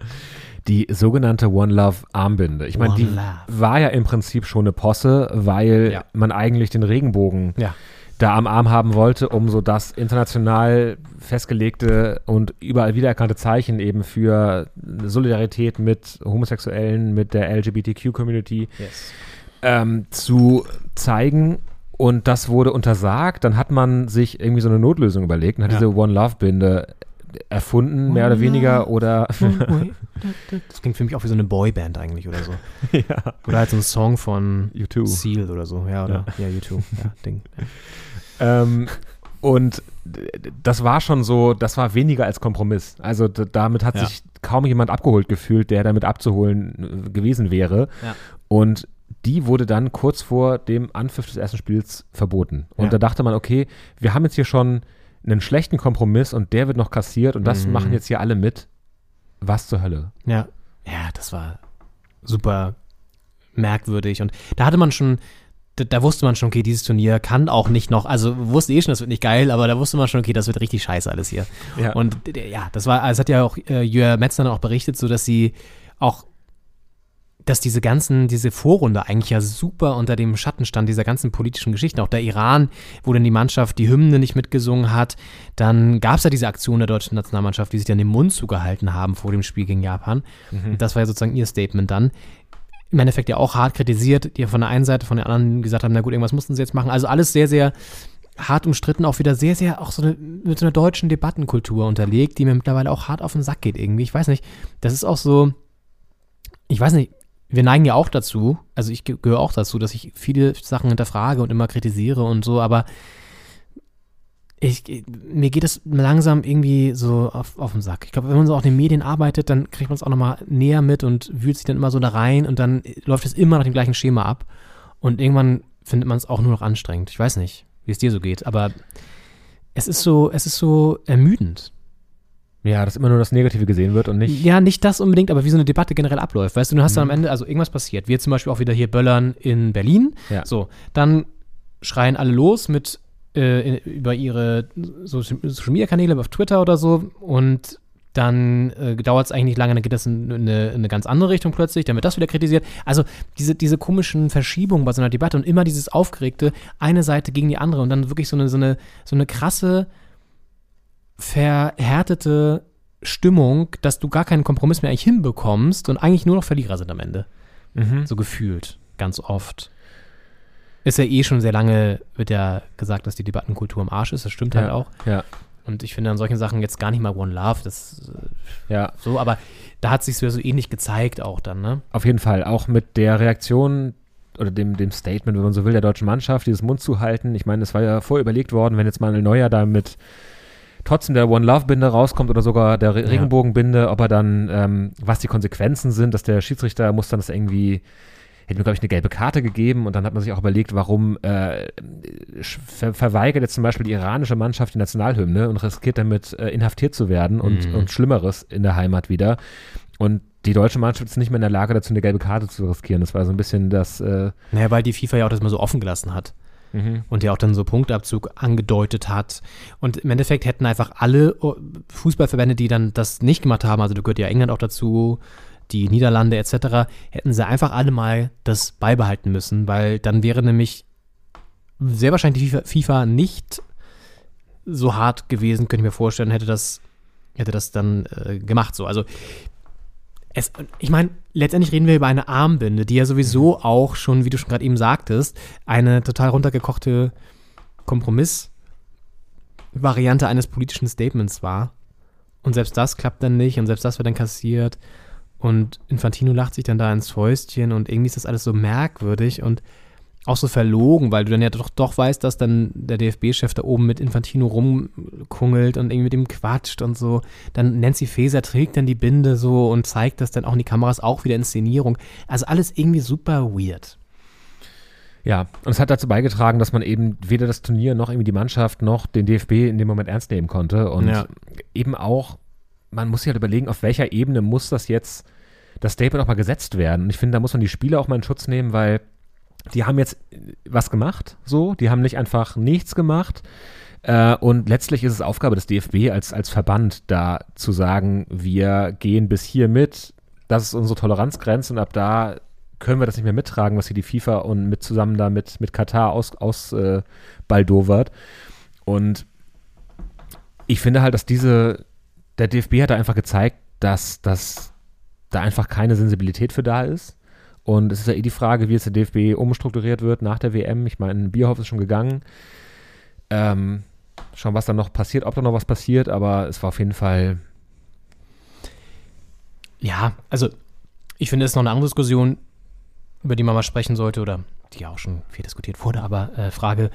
die sogenannte One Love Armbinde. Ich meine, die Love. war ja im Prinzip schon eine Posse, weil Ja. man eigentlich den Regenbogen Ja. da am Arm haben wollte, um so das international festgelegte und überall wiedererkannte Zeichen eben für Solidarität mit Homosexuellen, mit der LGBTQ-Community Yes. ähm, zu zeigen. Und das wurde untersagt. Dann hat man sich irgendwie so eine Notlösung überlegt und hat Ja. diese One Love Binde erfunden, mehr oder weniger, oder Das klingt für mich auch wie so eine Boyband eigentlich oder so. ja. Oder halt so ein Song von U2. Seal oder so. Ja, oder? Ja, U2. Ja, Ding. Ähm, und das war schon so, das war weniger als Kompromiss. Also damit hat Ja. sich kaum jemand abgeholt gefühlt, der damit abzuholen äh, gewesen wäre. Ja. Und die wurde dann kurz vor dem Anpfiff des ersten Spiels verboten. Und Ja. da dachte man, okay, wir haben jetzt hier schon einen schlechten Kompromiss und der wird noch kassiert und das Mhm. machen jetzt hier alle mit. Was zur Hölle? Ja. Ja, das war super merkwürdig. Und da hatte man schon, da, da wusste man schon, okay, dieses Turnier kann auch nicht noch, also wir wussten eh schon, das wird nicht geil, aber da wusste man schon, okay, das wird richtig scheiße alles hier. Ja. Und ja, das war, es hat ja auch äh, Jörg Metz dann auch berichtet, so dass sie auch dass diese ganzen, diese Vorrunde eigentlich ja super unter dem Schatten stand, dieser ganzen politischen Geschichten. Auch der Iran, wo dann die Mannschaft die Hymne nicht mitgesungen hat. Dann gab es ja diese Aktion der deutschen Nationalmannschaft, die sich dann den Mund zugehalten haben vor dem Spiel gegen Japan. Und das war ja sozusagen ihr Statement dann. Im Endeffekt ja auch hart kritisiert, die von der einen Seite, von der anderen gesagt haben, na gut, irgendwas mussten sie jetzt machen. Also alles sehr, sehr hart umstritten, auch wieder sehr, sehr auch so eine, mit so einer deutschen Debattenkultur unterlegt, die mir mittlerweile auch hart auf den Sack geht irgendwie. Ich weiß nicht, das ist auch so, ich weiß nicht, wir neigen ja auch dazu, also ich ge- gehöre auch dazu, dass ich viele Sachen hinterfrage und immer kritisiere und so, aber ich, mir geht es langsam irgendwie so auf, auf den Sack. Ich glaube, wenn man so auch in den Medien arbeitet, dann kriegt man es auch nochmal näher mit und wühlt sich dann immer so da rein und dann läuft es immer nach dem gleichen Schema ab. Und irgendwann findet man es auch nur noch anstrengend. Ich weiß nicht, wie es dir so geht, aber es ist so, es ist so ermüdend. Ja, dass immer nur das Negative gesehen wird und nicht. Ja, nicht das unbedingt, aber wie so eine Debatte generell abläuft. Weißt du, du hast dann Mhm. am Ende, also irgendwas passiert. Wir zum Beispiel auch wieder hier Böllern in Berlin. Ja. So, dann schreien alle los mit äh, über ihre Social Social Media Kanäle auf Twitter oder so und dann äh, dauert es eigentlich nicht lange, dann geht das in, in, eine, in eine ganz andere Richtung plötzlich, dann wird das wieder kritisiert. Also diese, diese komischen Verschiebungen bei so einer Debatte und immer dieses Aufgeregte, eine Seite gegen die andere und dann wirklich so eine, so eine, so eine krasse, verhärtete Stimmung, dass du gar keinen Kompromiss mehr eigentlich hinbekommst und eigentlich nur noch Verlierer sind am Ende. Mhm. So gefühlt, ganz oft. Ist ja eh schon sehr lange, wird ja gesagt, dass die Debattenkultur im Arsch ist, das stimmt halt Ja, auch. ja. Und ich finde an solchen Sachen jetzt gar nicht mal One Love, das äh, Ja. so, aber da hat sich so ähnlich gezeigt auch dann, ne? Auf jeden Fall. Auch mit der Reaktion oder dem, dem Statement, wenn man so will, der deutschen Mannschaft, dieses Mund zu halten. Ich meine, es war ja vorher überlegt worden, wenn jetzt mal ein Neuer da mit trotzdem der One Love Binde rauskommt oder sogar der Re. Regenbogenbinde, ob er dann, ähm, was die Konsequenzen sind, dass der Schiedsrichter muss dann das irgendwie, hätte mir, glaube ich, eine gelbe Karte gegeben und dann hat man sich auch überlegt, warum äh, ver verweigert jetzt zum Beispiel die iranische Mannschaft die Nationalhymne und riskiert damit äh, inhaftiert zu werden und, Mhm. und Schlimmeres in der Heimat wieder. Und die deutsche Mannschaft ist nicht mehr in der Lage dazu, eine gelbe Karte zu riskieren. Das war so ein bisschen das, äh, Naja, weil die FIFA ja auch das mal so offen gelassen hat. Mhm. Und ja auch dann so Punktabzug angedeutet hat. Und im Endeffekt hätten einfach alle oh, Fußballverbände, die dann das nicht gemacht haben, also da gehört ja England auch dazu, die Niederlande etc., hätten sie einfach alle mal das beibehalten müssen, weil dann wäre nämlich sehr wahrscheinlich die FIFA, FIFA nicht so hart gewesen, könnte ich mir vorstellen, hätte das, hätte das dann äh, gemacht. So. Also es, ich meine, letztendlich reden wir über eine Armbinde, die ja sowieso auch schon, wie du schon gerade eben sagtest, eine total runtergekochte Kompromissvariante eines politischen Statements war. Und selbst das klappt dann nicht und selbst das wird dann kassiert. Und Infantino lacht sich dann da ins Fäustchen und irgendwie ist das alles so merkwürdig und auch so verlogen, weil du dann ja doch, doch weißt, dass dann der DFB-Chef da oben mit Infantino rumkungelt und irgendwie mit ihm quatscht und so. Dann Nancy Faeser trägt dann die Binde so und zeigt das dann auch in die Kameras, auch wieder Inszenierung. Also alles irgendwie super weird. Ja, und es hat dazu beigetragen, dass man eben weder das Turnier noch irgendwie die Mannschaft noch den DFB in dem Moment ernst nehmen konnte. Und Ja. eben auch, man muss sich halt überlegen, auf welcher Ebene muss das jetzt, das Statement auch mal gesetzt werden. Und ich finde, da muss man die Spieler auch mal in Schutz nehmen, weil die haben jetzt was gemacht, so, die haben nicht einfach nichts gemacht. Äh, und letztlich ist es Aufgabe des DFB als, als Verband, da zu sagen, wir gehen bis hier mit, das ist unsere Toleranzgrenze und ab da können wir das nicht mehr mittragen, was hier die FIFA und mit zusammen da mit, mit Katar aus, aus äh. Und ich finde halt, dass diese, der DFB hat da einfach gezeigt, dass, dass da einfach keine Sensibilität für da ist. Und es ist ja eh die Frage, wie jetzt der DFB umstrukturiert wird nach der WM. Ich meine, Bierhoff ist schon gegangen. Ähm, schauen, was da noch passiert, ob da noch was passiert, aber es war auf jeden Fall. Ja, also ich finde, es ist noch eine andere Diskussion, über die man mal sprechen sollte oder die ja auch schon viel diskutiert wurde, aber äh, Frage,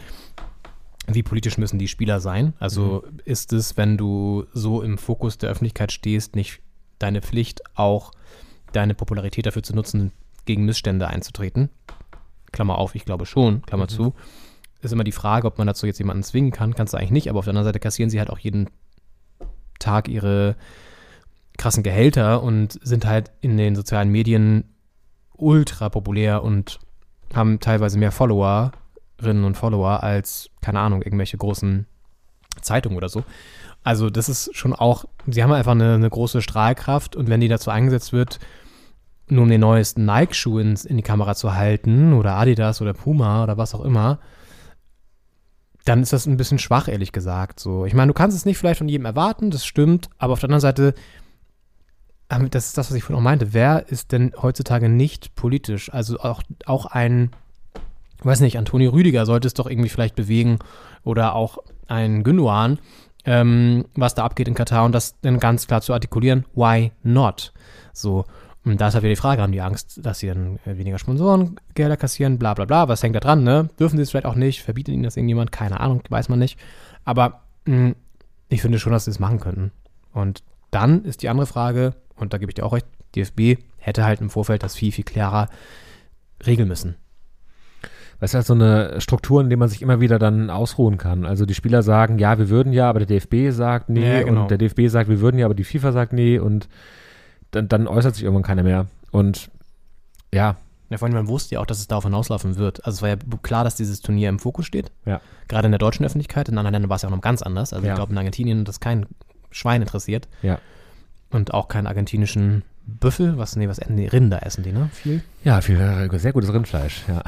wie politisch müssen die Spieler sein? Also mhm. ist es, wenn du so im Fokus der Öffentlichkeit stehst, nicht deine Pflicht, auch deine Popularität dafür zu nutzen, gegen Missstände einzutreten? Klammer auf, ich glaube schon, Klammer mhm. zu. Ist immer die Frage, ob man dazu jetzt jemanden zwingen kann. Kannst du eigentlich nicht, aber auf der anderen Seite kassieren sie halt auch jeden Tag ihre krassen Gehälter und sind halt in den sozialen Medien ultra populär und haben teilweise mehr Followerinnen und Follower als, keine Ahnung, irgendwelche großen Zeitungen oder so. Also das ist schon auch, sie haben einfach eine, eine große Strahlkraft und wenn die dazu eingesetzt wird, nur um den neuesten Nike-Schuh in, in die Kamera zu halten oder Adidas oder Puma oder was auch immer, dann ist das ein bisschen schwach, ehrlich gesagt. So, ich meine, du kannst es nicht vielleicht von jedem erwarten, das stimmt, aber auf der anderen Seite das ist das, was ich vorhin auch meinte. Wer ist denn heutzutage nicht politisch? Also auch, auch ein, weiß nicht, Antonio Rüdiger sollte es doch irgendwie vielleicht bewegen oder auch ein Gündogan, ähm, was da abgeht in Katar und das dann ganz klar zu artikulieren, why not? So, und da ist halt wieder die Frage, haben die Angst, dass sie dann äh, weniger Sponsorengelder kassieren, bla bla bla, was hängt da dran, ne? Dürfen sie es vielleicht auch nicht, verbietet ihnen das irgendjemand, keine Ahnung, weiß man nicht. Aber mh, hm, ich finde schon, dass sie es machen könnten. Und dann ist die andere Frage, und da gebe ich dir auch recht, DFB hätte halt im Vorfeld das viel, viel klarer regeln müssen. Das ist halt so eine Struktur, in der man sich immer wieder dann ausruhen kann. Also die Spieler sagen, ja, wir würden ja, aber der DFB sagt nee ja, genau. und der DFB sagt, wir würden ja, aber die FIFA sagt nee und dann, dann äußert sich irgendwann keiner mehr. Und ja. Ja, vor allem, man wusste ja auch, dass es darauf hinauslaufen wird. Also es war ja klar, dass dieses Turnier im Fokus steht. Ja. Gerade in der deutschen Öffentlichkeit. In anderen Ländern war es ja auch noch ganz anders. Also ja. ich glaube, in Argentinien das kein Schwein interessiert. Ja. Und auch keinen argentinischen Büffel, was, nee, was, nee, Rinder essen die, ne? Viel? Ja, viel, äh, sehr gutes Rindfleisch, ja.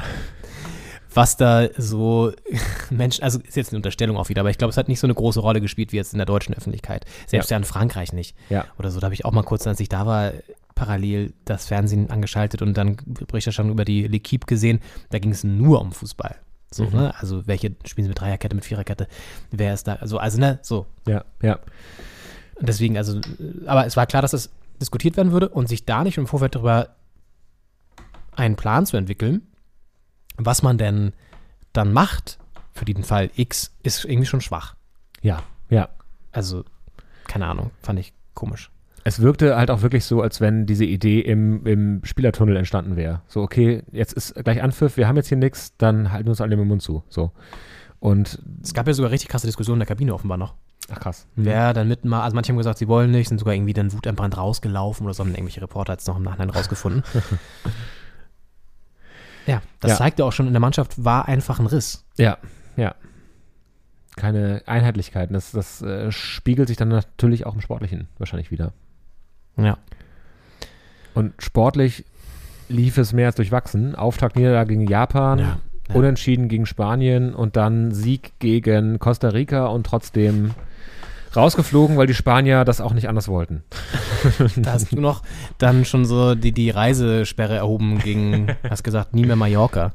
Was da so Menschen, also ist jetzt eine Unterstellung auch wieder, aber ich glaube, es hat nicht so eine große Rolle gespielt wie jetzt in der deutschen Öffentlichkeit. Selbst ja, ja in Frankreich nicht. Ja. Oder so, da habe ich auch mal kurz, als ich da war, parallel das Fernsehen angeschaltet und dann Berichterstattung über die L'Equipe gesehen. Da ging es nur um Fußball. So, mhm. ne? Also welche spielen sie mit Dreierkette, mit Viererkette? Wer ist da? Also, also ne, so. Ja, ja. Deswegen, also, aber es war klar, dass das diskutiert werden würde und sich da nicht im Vorfeld darüber einen Plan zu entwickeln, was man denn dann macht für den Fall X, ist irgendwie schon schwach. Ja, ja. Also, keine Ahnung, fand ich komisch. Es wirkte halt auch wirklich so, als wenn diese Idee im, im Spielertunnel entstanden wäre. So, okay, jetzt ist gleich Anpfiff, wir haben jetzt hier nichts, dann halten wir uns alle mit dem Mund zu. So. Und es gab ja sogar richtig krasse Diskussionen in der Kabine offenbar noch. Ach krass. Mhm. Wer dann mitmacht, also manche haben gesagt, sie wollen nicht, sind sogar irgendwie dann wutentbrannt rausgelaufen oder so, haben irgendwelche Reporter jetzt noch im Nachhinein rausgefunden. ja, das ja. zeigte auch schon in der Mannschaft, war einfach ein Riss. Ja, ja. Keine Einheitlichkeiten. Das, das äh, spiegelt sich dann natürlich auch im Sportlichen wahrscheinlich wieder. Ja. Und sportlich lief es mehr als durchwachsen. Auftakt Niederlage gegen Japan, ja, ja. Unentschieden gegen Spanien und dann Sieg gegen Costa Rica und trotzdem rausgeflogen, weil die Spanier das auch nicht anders wollten. da hast du noch dann schon so die, die Reisesperre erhoben gegen, hast gesagt, nie mehr Mallorca.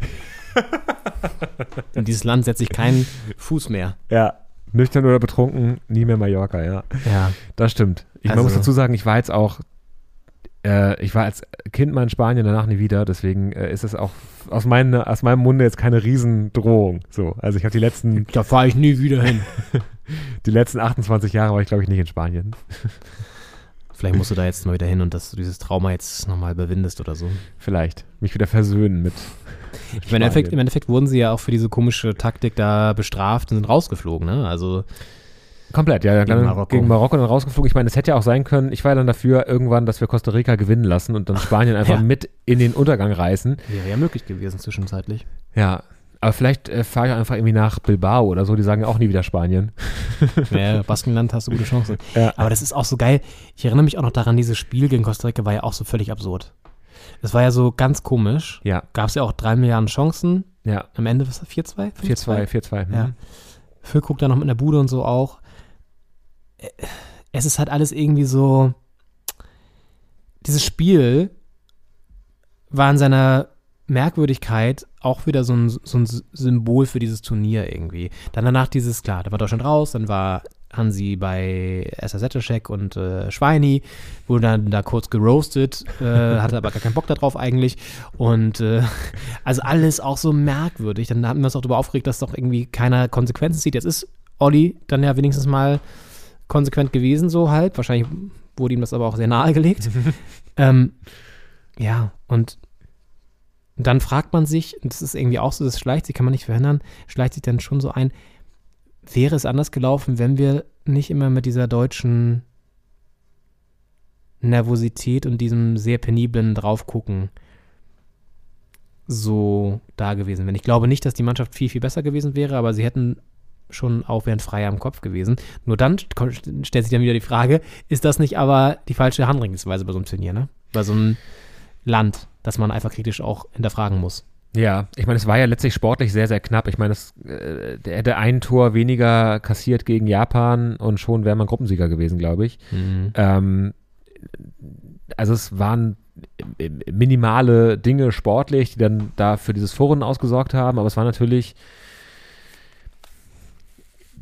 In dieses Land setze ich keinen Fuß mehr. Ja, nüchtern oder betrunken, nie mehr Mallorca, ja. Ja. Das stimmt. Ich also, muss dazu sagen, ich war jetzt auch, äh, ich war als Kind mal in Spanien, danach nie wieder, deswegen äh, ist es auch aus, meine, aus meinem Munde jetzt keine Riesendrohung. So, also ich habe die letzten. Da fahre ich nie wieder hin. die letzten 28 Jahre war ich, glaube ich, nicht in Spanien. Vielleicht musst du da jetzt mal wieder hin und dass du dieses Trauma jetzt nochmal überwindest oder so. Vielleicht. Mich wieder versöhnen mit. Im Endeffekt, Im Endeffekt wurden sie ja auch für diese komische Taktik da bestraft und sind rausgeflogen, ne? Also. Komplett, ja, Gegen dann Marokko. gegen Marokko dann rausgeflogen. Ich meine, es hätte ja auch sein können, ich war ja dann dafür irgendwann, dass wir Costa Rica gewinnen lassen und dann Spanien einfach Ja. mit in den Untergang reißen. Wäre ja möglich gewesen zwischenzeitlich. Ja, aber vielleicht äh, fahre ich einfach irgendwie nach Bilbao oder so, die sagen ja auch nie wieder Spanien. Ja, Baskenland hast du gute Chancen. Ja. Aber das ist auch so geil. Ich erinnere mich auch noch daran, dieses Spiel gegen Costa Rica war ja auch so völlig absurd. Das war ja so ganz komisch. Ja. Gab es ja auch drei Milliarden Chancen. Ja. Am Ende, was war 4-2? 4-2, 4-2. Ja. mhm. Füllkrug da noch mit der Bude und so auch. Es ist halt alles irgendwie so. Dieses Spiel war in seiner Merkwürdigkeit auch wieder so ein, so ein Symbol für dieses Turnier irgendwie. Dann danach dieses, klar, da war Deutschland raus, dann war Hansi bei SSZ und äh, Schweini, wurde dann da kurz geroastet, äh, hatte aber gar keinen Bock darauf eigentlich. Und äh, also alles auch so merkwürdig. Dann haben wir uns auch darüber aufgeregt, dass doch irgendwie keiner Konsequenzen zieht. Jetzt ist Olli dann ja wenigstens mal konsequent gewesen, so halt. Wahrscheinlich wurde ihm das aber auch sehr nahegelegt. ähm, ja, und dann fragt man sich, das ist irgendwie auch so, das schleicht sich, kann man nicht verhindern, schleicht sich dann schon so ein, wäre es anders gelaufen, wenn wir nicht immer mit dieser deutschen Nervosität und diesem sehr peniblen Draufgucken so da gewesen wären. Ich glaube nicht, dass die Mannschaft viel, viel besser gewesen wäre, aber sie hätten schon auch wären freier im Kopf gewesen. Nur dann stellt sich dann wieder die Frage, ist das nicht aber die falsche Handlungsweise bei so einem Turnier, ne? Bei so einem Land, das man einfach kritisch auch hinterfragen muss. Ja, ich meine, es war ja letztlich sportlich sehr, sehr knapp. Ich meine, es, äh, der hätte ein Tor weniger kassiert gegen Japan und schon wäre man Gruppensieger gewesen, glaube ich. Mhm. Ähm, also es waren minimale Dinge sportlich, die dann da für dieses Vorrunden ausgesorgt haben, aber es war natürlich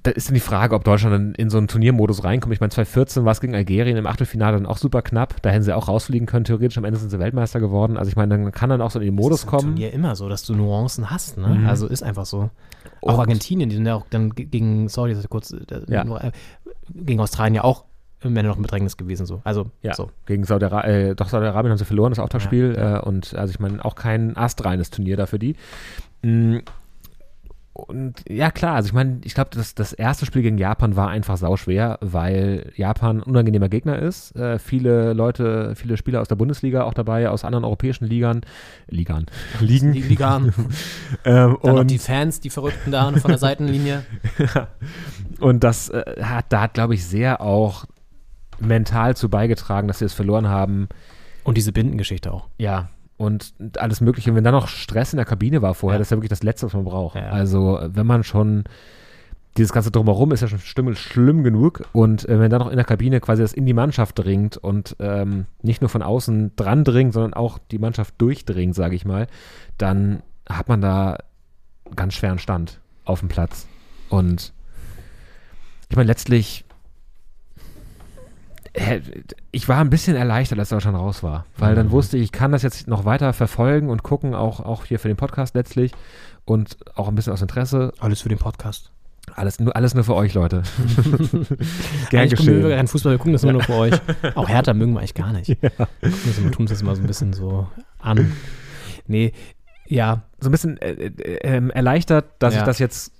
da ist dann die Frage, ob Deutschland dann in so einen Turniermodus reinkommt. Ich meine, 2014 war es gegen Algerien im Achtelfinale dann auch super knapp. Da hätten sie auch rausfliegen können, theoretisch. Am Ende sind sie Weltmeister geworden. Also ich meine, dann kann dann auch so in den Modus das ist kommen. Turnier immer so, dass du Nuancen hast, ne? Mhm. Also ist einfach so. Auch Und- Argentinien, die sind ja auch dann ge- gegen, sorry, das ist kurz, äh, Ja. nur, äh, gegen Australien ja auch im Ende noch ein Bedrängnis gewesen, so. Also, Ja, so. gegen Saudi-Arabien, äh, doch Saudi-Arabien haben sie verloren, das Auftaktspiel. Ja, Äh, und also ich meine, auch kein astreines Turnier da für die. Und ja, klar, also ich meine, ich glaube, das, das erste Spiel gegen Japan war einfach sauschwer, weil Japan ein unangenehmer Gegner ist. Äh, viele Leute, viele Spieler aus der Bundesliga auch dabei, aus anderen europäischen Ligern, Ligern, Ligen. Die Ligan. ähm, Dann noch und die Fans, die Verrückten da von der Seitenlinie. Und das äh, hat, da hat, glaube ich, sehr auch mental zu beigetragen, dass sie es verloren haben. Und diese Bindengeschichte auch. Ja, und alles Mögliche. Und wenn dann noch Stress in der Kabine war vorher, Ja. das ist ja wirklich das Letzte, was man braucht. Ja. Also, wenn man schon dieses ganze Drumherum ist ja schon schlimm, schlimm genug. Und äh, wenn dann noch in der Kabine quasi das in die Mannschaft dringt und ähm, nicht nur von außen dran dringt, sondern auch die Mannschaft durchdringt, sage ich mal, dann hat man da ganz schweren Stand auf dem Platz. Und ich meine, letztlich ich war ein bisschen erleichtert, als Deutschland raus war, weil dann Mhm. wusste ich, ich kann das jetzt noch weiter verfolgen und gucken, auch, auch hier für den Podcast letztlich und auch ein bisschen aus Interesse. Alles für den Podcast. Alles nur, alles nur für euch, Leute. Gern Eigentlich gucken wir geschehen. keinen Fußball, wir gucken das immer nur für euch. Auch Hertha mögen wir eigentlich gar nicht. Ja. Immer, tun uns das immer so ein bisschen so an. Nee, ja, So ein bisschen äh, äh, ähm, erleichtert, dass Ja. ich das jetzt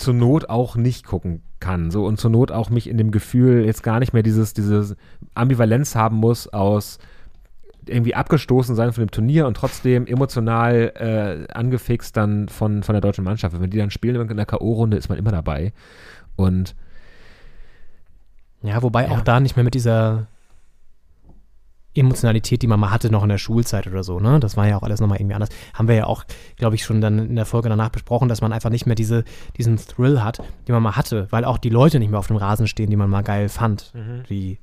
zur Not auch nicht gucken kann. So und zur Not auch mich in dem Gefühl jetzt gar nicht mehr dieses, diese Ambivalenz haben muss aus irgendwie abgestoßen sein von dem Turnier und trotzdem emotional äh, angefixt dann von, von der deutschen Mannschaft. Wenn die dann spielen in der K.O.-Runde, ist man immer dabei. Und Ja, wobei Ja. auch da nicht mehr mit dieser Emotionalität, die man mal hatte, noch in der Schulzeit oder so, ne? Das war ja auch alles nochmal irgendwie anders. Haben wir ja auch, glaube ich, schon dann in der Folge danach besprochen, dass man einfach nicht mehr diese, diesen Thrill hat, den man mal hatte, weil auch die Leute nicht mehr auf dem Rasen stehen, die man mal geil fand. Wie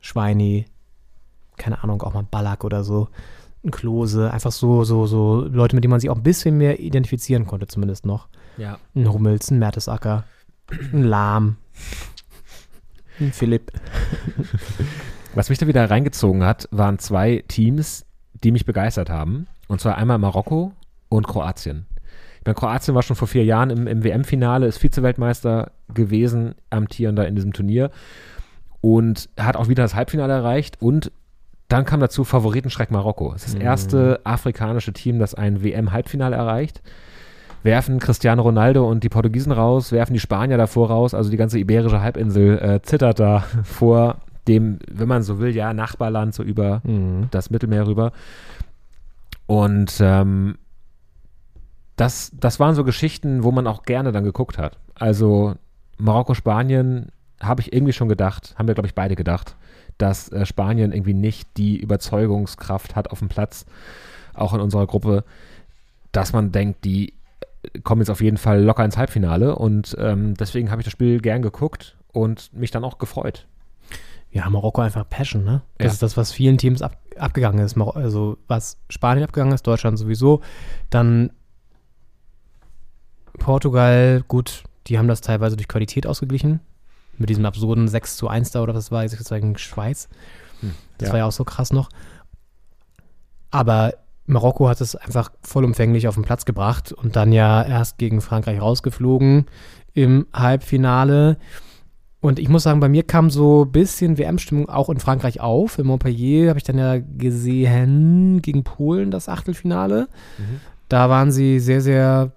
Schweini, keine Ahnung, auch mal Ballack oder so, ein Klose, einfach so, so, so Leute, mit denen man sich auch ein bisschen mehr identifizieren konnte, zumindest noch. ja. Ein Hummels, ein Mertesacker, ein Lahm, ein Philipp. Was mich da wieder reingezogen hat, waren zwei Teams, die mich begeistert haben. Und zwar einmal Marokko und Kroatien. Ich meine, Kroatien war schon vor vier Jahren im, im WM-Finale, ist Vize-Weltmeister gewesen, amtierender in diesem Turnier. Und hat auch wieder das Halbfinale erreicht. Und dann kam dazu Favoritenschreck Marokko. Es ist das Mhm. erste afrikanische Team, das ein WM-Halbfinale erreicht. werfen Cristiano Ronaldo und die Portugiesen raus, werfen die Spanier davor raus, also die ganze iberische Halbinsel äh, zittert da vor dem, wenn man so will, ja, Nachbarland so über Mhm. das Mittelmeer rüber. Und ähm, das, das waren so Geschichten, wo man auch gerne dann geguckt hat. Also Marokko, Spanien, habe ich irgendwie schon gedacht, haben wir, glaube ich, beide gedacht, dass äh, Spanien irgendwie nicht die Überzeugungskraft hat auf dem Platz, auch in unserer Gruppe, dass man denkt, die äh, kommen jetzt auf jeden Fall locker ins Halbfinale. Und ähm, deswegen habe ich das Spiel gern geguckt und mich dann auch gefreut. Ja, Marokko einfach Passion, ne? Das Ja. ist das, was vielen Teams ab, abgegangen ist. Also was Spanien abgegangen ist, Deutschland sowieso. Dann Portugal, gut, die haben das teilweise durch Qualität ausgeglichen. Mit diesem absurden 6 zu 1 da oder was war, jetzt gegen Schweiz. Das ja. war ja auch so krass noch. Aber Marokko hat es einfach vollumfänglich auf den Platz gebracht und dann ja erst gegen Frankreich rausgeflogen im Halbfinale. Und ich muss sagen, bei mir kam so ein bisschen WM-Stimmung auch in Frankreich auf. In Montpellier habe ich dann ja gesehen gegen Polen das Achtelfinale. Da waren sie sehr, sehr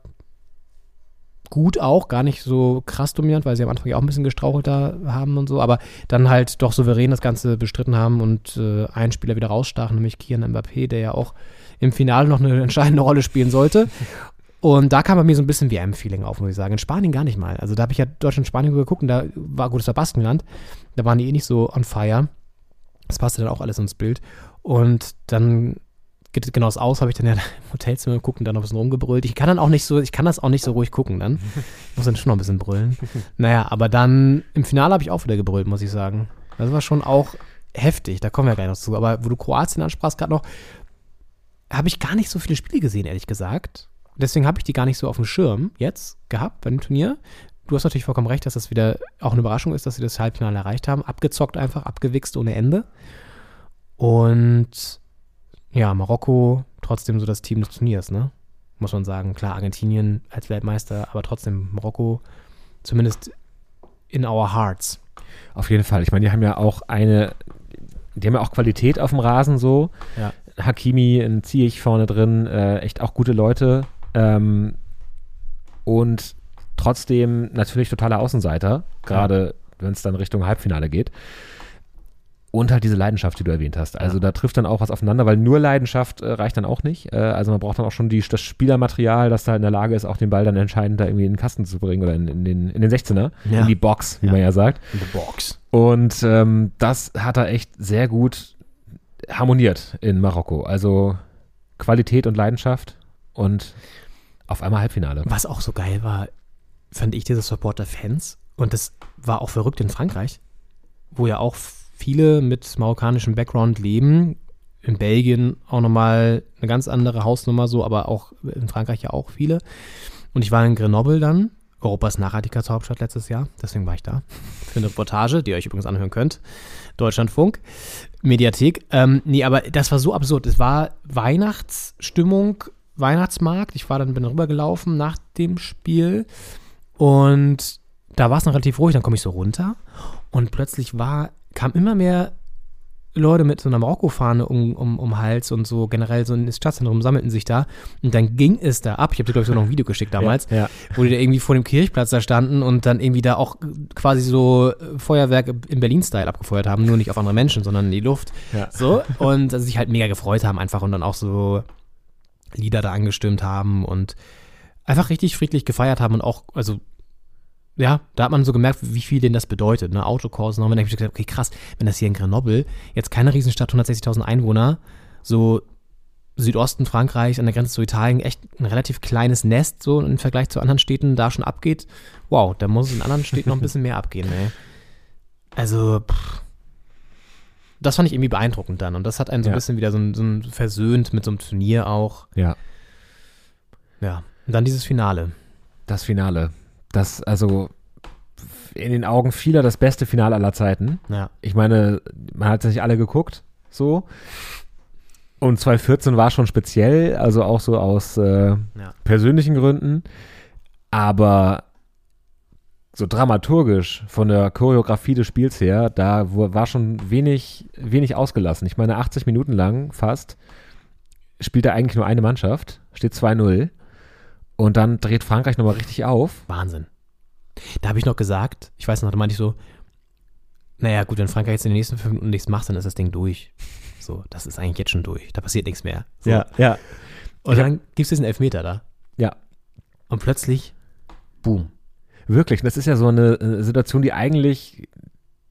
gut auch, gar nicht so krass dominant, weil sie am Anfang ja auch ein bisschen gestrauchelt da haben und so, aber dann halt doch souverän das Ganze bestritten haben und äh, einen Spieler wieder rausstachen, nämlich Kian Mbappé, der ja auch im Finale noch eine entscheidende Rolle spielen sollte. Und da kam bei mir so ein bisschen WM-Feeling auf, muss ich sagen. In Spanien gar nicht mal. Also da habe ich ja Deutschland-Spanien geguckt und da war gut, das war Baskenland. Da waren die eh nicht so on fire. Das passte dann auch alles ins Bild. Und dann geht es genau das aus, habe ich dann ja im Hotelzimmer geguckt und dann noch ein bisschen rumgebrüllt. Ich kann dann auch nicht so, ich kann das auch nicht so ruhig gucken dann. Ich muss dann schon noch ein bisschen brüllen. Naja, aber dann im Finale habe ich auch wieder gebrüllt, muss ich sagen. Das war schon auch heftig, da kommen wir gleich noch zu. Aber wo du Kroatien ansprachst gerade noch, habe ich gar nicht so viele Spiele gesehen, ehrlich gesagt. Deswegen habe ich die gar nicht so auf dem Schirm jetzt gehabt bei dem Turnier. Du hast natürlich vollkommen recht, dass das wieder auch eine Überraschung ist, dass sie das Halbfinale erreicht haben. Abgezockt einfach, abgewichst ohne Ende. Und ja, Marokko trotzdem so das Team des Turniers, ne? Muss man sagen. Klar, Argentinien als Weltmeister, aber trotzdem Marokko zumindest in our hearts. Auf jeden Fall. Ich meine, die haben ja auch eine, die haben ja auch Qualität auf dem Rasen so. Ja. Hakimi, ein Ziyech vorne drin, äh, echt auch gute Leute. Ähm, und trotzdem natürlich totale Außenseiter, gerade wenn es dann Richtung Halbfinale geht. Und halt diese Leidenschaft, die du erwähnt hast. Also da trifft dann auch was aufeinander, weil nur Leidenschaft äh, reicht dann auch nicht. Äh, also man braucht dann auch schon die, das Spielermaterial, das da in der Lage ist, auch den Ball dann entscheidend da irgendwie in den Kasten zu bringen oder in, in den, in den 16er, Ja. in die Box, wie Ja. man ja sagt. In the box. Und ähm, das hat er echt sehr gut harmoniert in Marokko. Also Qualität und Leidenschaft und auf einmal Halbfinale. Was auch so geil war, fand ich diese Supporter-Fans. Und das war auch verrückt in Frankreich, wo ja auch viele mit marokkanischem Background leben. In Belgien auch nochmal eine ganz andere Hausnummer so, aber auch in Frankreich ja auch viele. Und ich war in Grenoble dann, Europas Nachhaltigkeitshauptstadt letztes Jahr. Deswegen war ich da für eine Reportage, die ihr euch übrigens anhören könnt. Deutschlandfunk, Mediathek. Ähm, nee, aber das war so absurd. Es war Weihnachtsstimmung, Weihnachtsmarkt. Ich war dann, bin rübergelaufen nach dem Spiel und da war es noch relativ ruhig. Dann komme ich so runter und plötzlich war, kam immer mehr Leute mit so einer Marokko-Fahne um, um, um Hals und so generell so ins Stadtzentrum sammelten sich da und dann ging es da ab. Ich habe dir, glaube ich, so noch ein Video geschickt damals, Ja, ja. wo die da irgendwie vor dem Kirchplatz da standen und dann irgendwie da auch quasi so äh, Feuerwerk im Berlin-Style abgefeuert haben, nur nicht auf andere Menschen, sondern in die Luft. Ja. So und also sich halt mega gefreut haben einfach und dann auch so Lieder da angestimmt haben und einfach richtig friedlich gefeiert haben und auch, also ja, da hat man so gemerkt, wie viel denen das bedeutet, ne? Autokurs und dann habe ich gesagt, okay, krass, wenn das hier in Grenoble, jetzt keine Riesenstadt, 160.000 Einwohner, so Südosten Frankreichs an der Grenze zu Italien, echt ein relativ kleines Nest, so im Vergleich zu anderen Städten, da schon abgeht. Wow, da muss in anderen Städten noch ein bisschen mehr abgehen, ey. Also, pff, das fand ich irgendwie beeindruckend dann und das hat einen so ein Ja. bisschen wieder so ein, so ein versöhnt mit so einem Turnier auch. Ja. Ja, und dann dieses Finale. Das Finale. Das, also in den Augen vieler das beste Finale aller Zeiten. Ja. Ich meine, man hat sich alle geguckt, so. Und 2014 war schon speziell, also auch so aus äh, Ja. persönlichen Gründen. Aber so dramaturgisch von der Choreografie des Spiels her, da war schon wenig, wenig ausgelassen. Ich meine, 80 Minuten lang fast spielt da eigentlich nur eine Mannschaft, steht 2-0. Und dann dreht Frankreich nochmal richtig auf. Wahnsinn. Da habe ich noch gesagt, ich weiß noch, da meinte ich so, naja, gut, wenn Frankreich jetzt in den nächsten fünf Minuten nichts macht, dann ist das Ding durch. So, das ist eigentlich jetzt schon durch. Da passiert nichts mehr. So. ja. Und dann gibt es diesen Elfmeter da. Ja. Und plötzlich, boom. Wirklich. Das ist ja so eine äh, Situation, die eigentlich,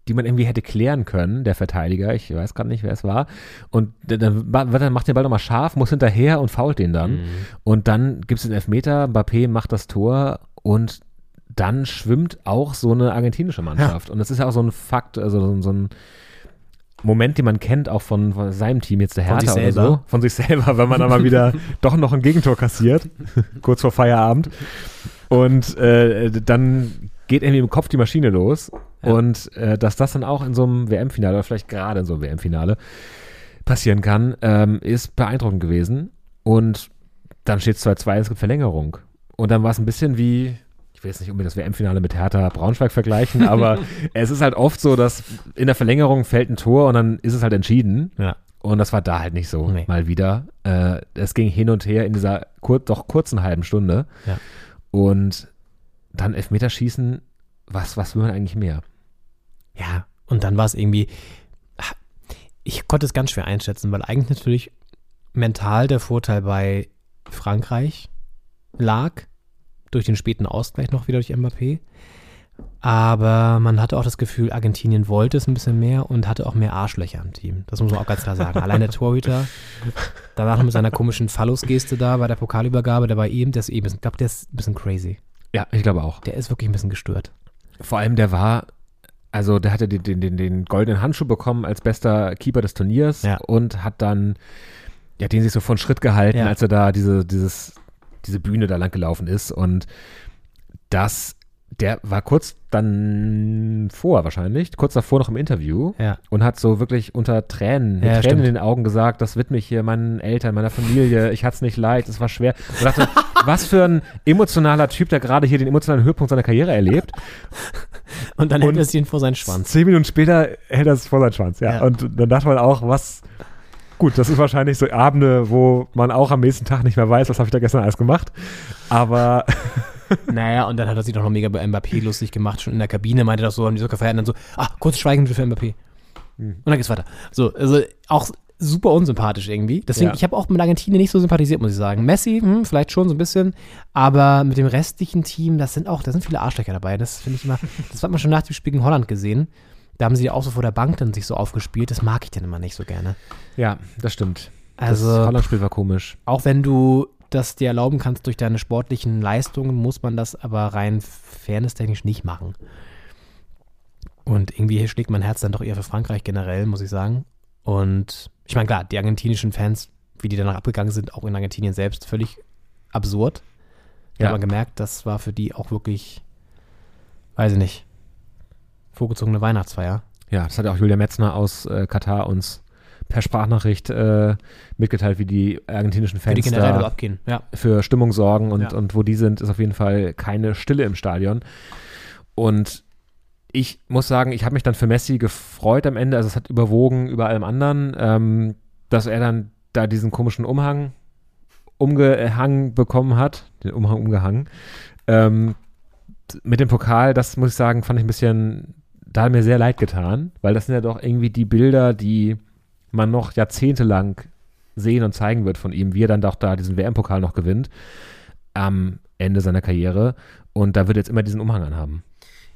die man irgendwie hätte klären können, der Verteidiger. Ich weiß gerade nicht, wer es war. Und dann, dann macht den Ball nochmal scharf, muss hinterher und fault den dann. Mhm. Und dann gibt es den Elfmeter, Mbappé macht das Tor und dann schwimmt auch so eine argentinische Mannschaft. Und das ist ja auch so ein Fakt, also so, so ein Moment, den man kennt, auch von, von seinem Team, jetzt der Von Hertha sich oder so. Von sich selber, wenn man dann mal wieder doch noch ein Gegentor kassiert, kurz vor Feierabend. Und äh, dann geht irgendwie im Kopf die Maschine los. Ja. Und äh, dass das dann auch in so einem WM-Finale oder vielleicht gerade in so einem WM-Finale passieren kann, ähm, ist beeindruckend gewesen. Und dann steht es 2-2, es gibt Verlängerung. Und dann war es ein bisschen wie, ich will jetzt nicht unbedingt das WM-Finale mit Hertha Braunschweig vergleichen, aber es ist halt oft so, dass in der Verlängerung fällt ein Tor und dann ist es halt entschieden. Ja. Und das war da halt nicht so, Nee. mal wieder. Äh, es ging hin und her in dieser kur doch kurzen halben Stunde. Ja. Und dann Elfmeterschießen, was, was will man eigentlich mehr? Ja, und dann war es irgendwie, ich konnte es ganz schwer einschätzen, weil eigentlich natürlich mental der Vorteil bei Frankreich lag, durch den späten Ausgleich noch wieder durch Mbappé. Aber man hatte auch das Gefühl, Argentinien wollte es ein bisschen mehr und hatte auch mehr Arschlöcher im Team. Das muss man auch ganz klar sagen. Allein der Torhüter, danach noch mit seiner komischen Phallus-Geste da bei der Pokalübergabe, der bei ihm, der ist eben, ich glaube, der ist ein bisschen crazy. Ja, ich glaube auch. Der ist wirklich ein bisschen gestört. Vor allem, der war, also der hatte den, den, den, den goldenen Handschuh bekommen als bester Keeper des Turniers Ja. und hat dann, ja, den sich so von Schritt gehalten, Ja. als er da diese, dieses, diese Bühne da lang gelaufen ist. Und das, der war kurz dann vor wahrscheinlich, kurz davor noch im Interview Ja. und hat so wirklich unter Tränen, mit Ja, Tränen stimmt. in den Augen gesagt, das widme ich hier meinen Eltern, meiner Familie, ich hatte es nicht leicht, es war schwer. Und dachte, was für ein emotionaler Typ, der gerade hier den emotionalen Höhepunkt seiner Karriere erlebt. Und dann hält er es ihn vor seinen Schwanz. Zehn Minuten später hält er es vor seinen Schwanz, ja. Ja. Und dann dachte man auch, was. Gut, das ist wahrscheinlich so Abende, wo man auch am nächsten Tag nicht mehr weiß, was habe ich da gestern alles gemacht. Aber Naja, und dann hat er sich doch noch mega bei Mbappé lustig gemacht, schon in der Kabine, meinte das so, haben die so gefeiert und dann so, ah, kurz Schweigen für Mbappé. Hm. Und dann geht's weiter. So, also auch super unsympathisch irgendwie. Deswegen, Ja. ich habe auch mit Argentinien nicht so sympathisiert, muss ich sagen. Messi, hm, vielleicht schon so ein bisschen, aber mit dem restlichen Team, das sind auch, da sind viele Arschlöcher dabei. Das finde ich immer, das hat man schon nach dem Spiel gegen Holland gesehen. Da haben sie auch so vor der Bank dann sich so aufgespielt. Das mag ich dann immer nicht so gerne. ja, das stimmt. Also- das Holland-Spiel war komisch. Auch wenn du das dir erlauben kannst durch deine sportlichen Leistungen, muss man das aber rein fairness-technisch nicht machen. Und irgendwie schlägt mein Herz dann doch eher für Frankreich generell, muss ich sagen. Und ich meine, klar, die argentinischen Fans, wie die danach abgegangen sind, auch in Argentinien selbst, völlig absurd. Da Ja. hat man gemerkt, das war für die auch wirklich, weiß ich nicht, vorgezogene Weihnachtsfeier. Ja, das hat ja auch Julia Metzner aus äh, Katar uns per Sprachnachricht äh, mitgeteilt, wie die argentinischen die Fans so da abgehen. Ja. für Stimmung sorgen und, Ja. und wo die sind, ist auf jeden Fall keine Stille im Stadion. Und ich muss sagen, ich habe mich dann für Messi gefreut am Ende. Also es hat überwogen über allem anderen, ähm, dass er dann da diesen komischen Umhang umgehangen bekommen hat, den Umhang umgehangen. Ähm, mit dem Pokal, das muss ich sagen, fand ich ein bisschen, da hat mir sehr leid getan, weil das sind ja doch irgendwie die Bilder, die man noch jahrzehntelang sehen und zeigen wird von ihm, wie er dann doch da diesen WM-Pokal noch gewinnt am Ende seiner Karriere. Und da wird er jetzt immer diesen Umhang anhaben.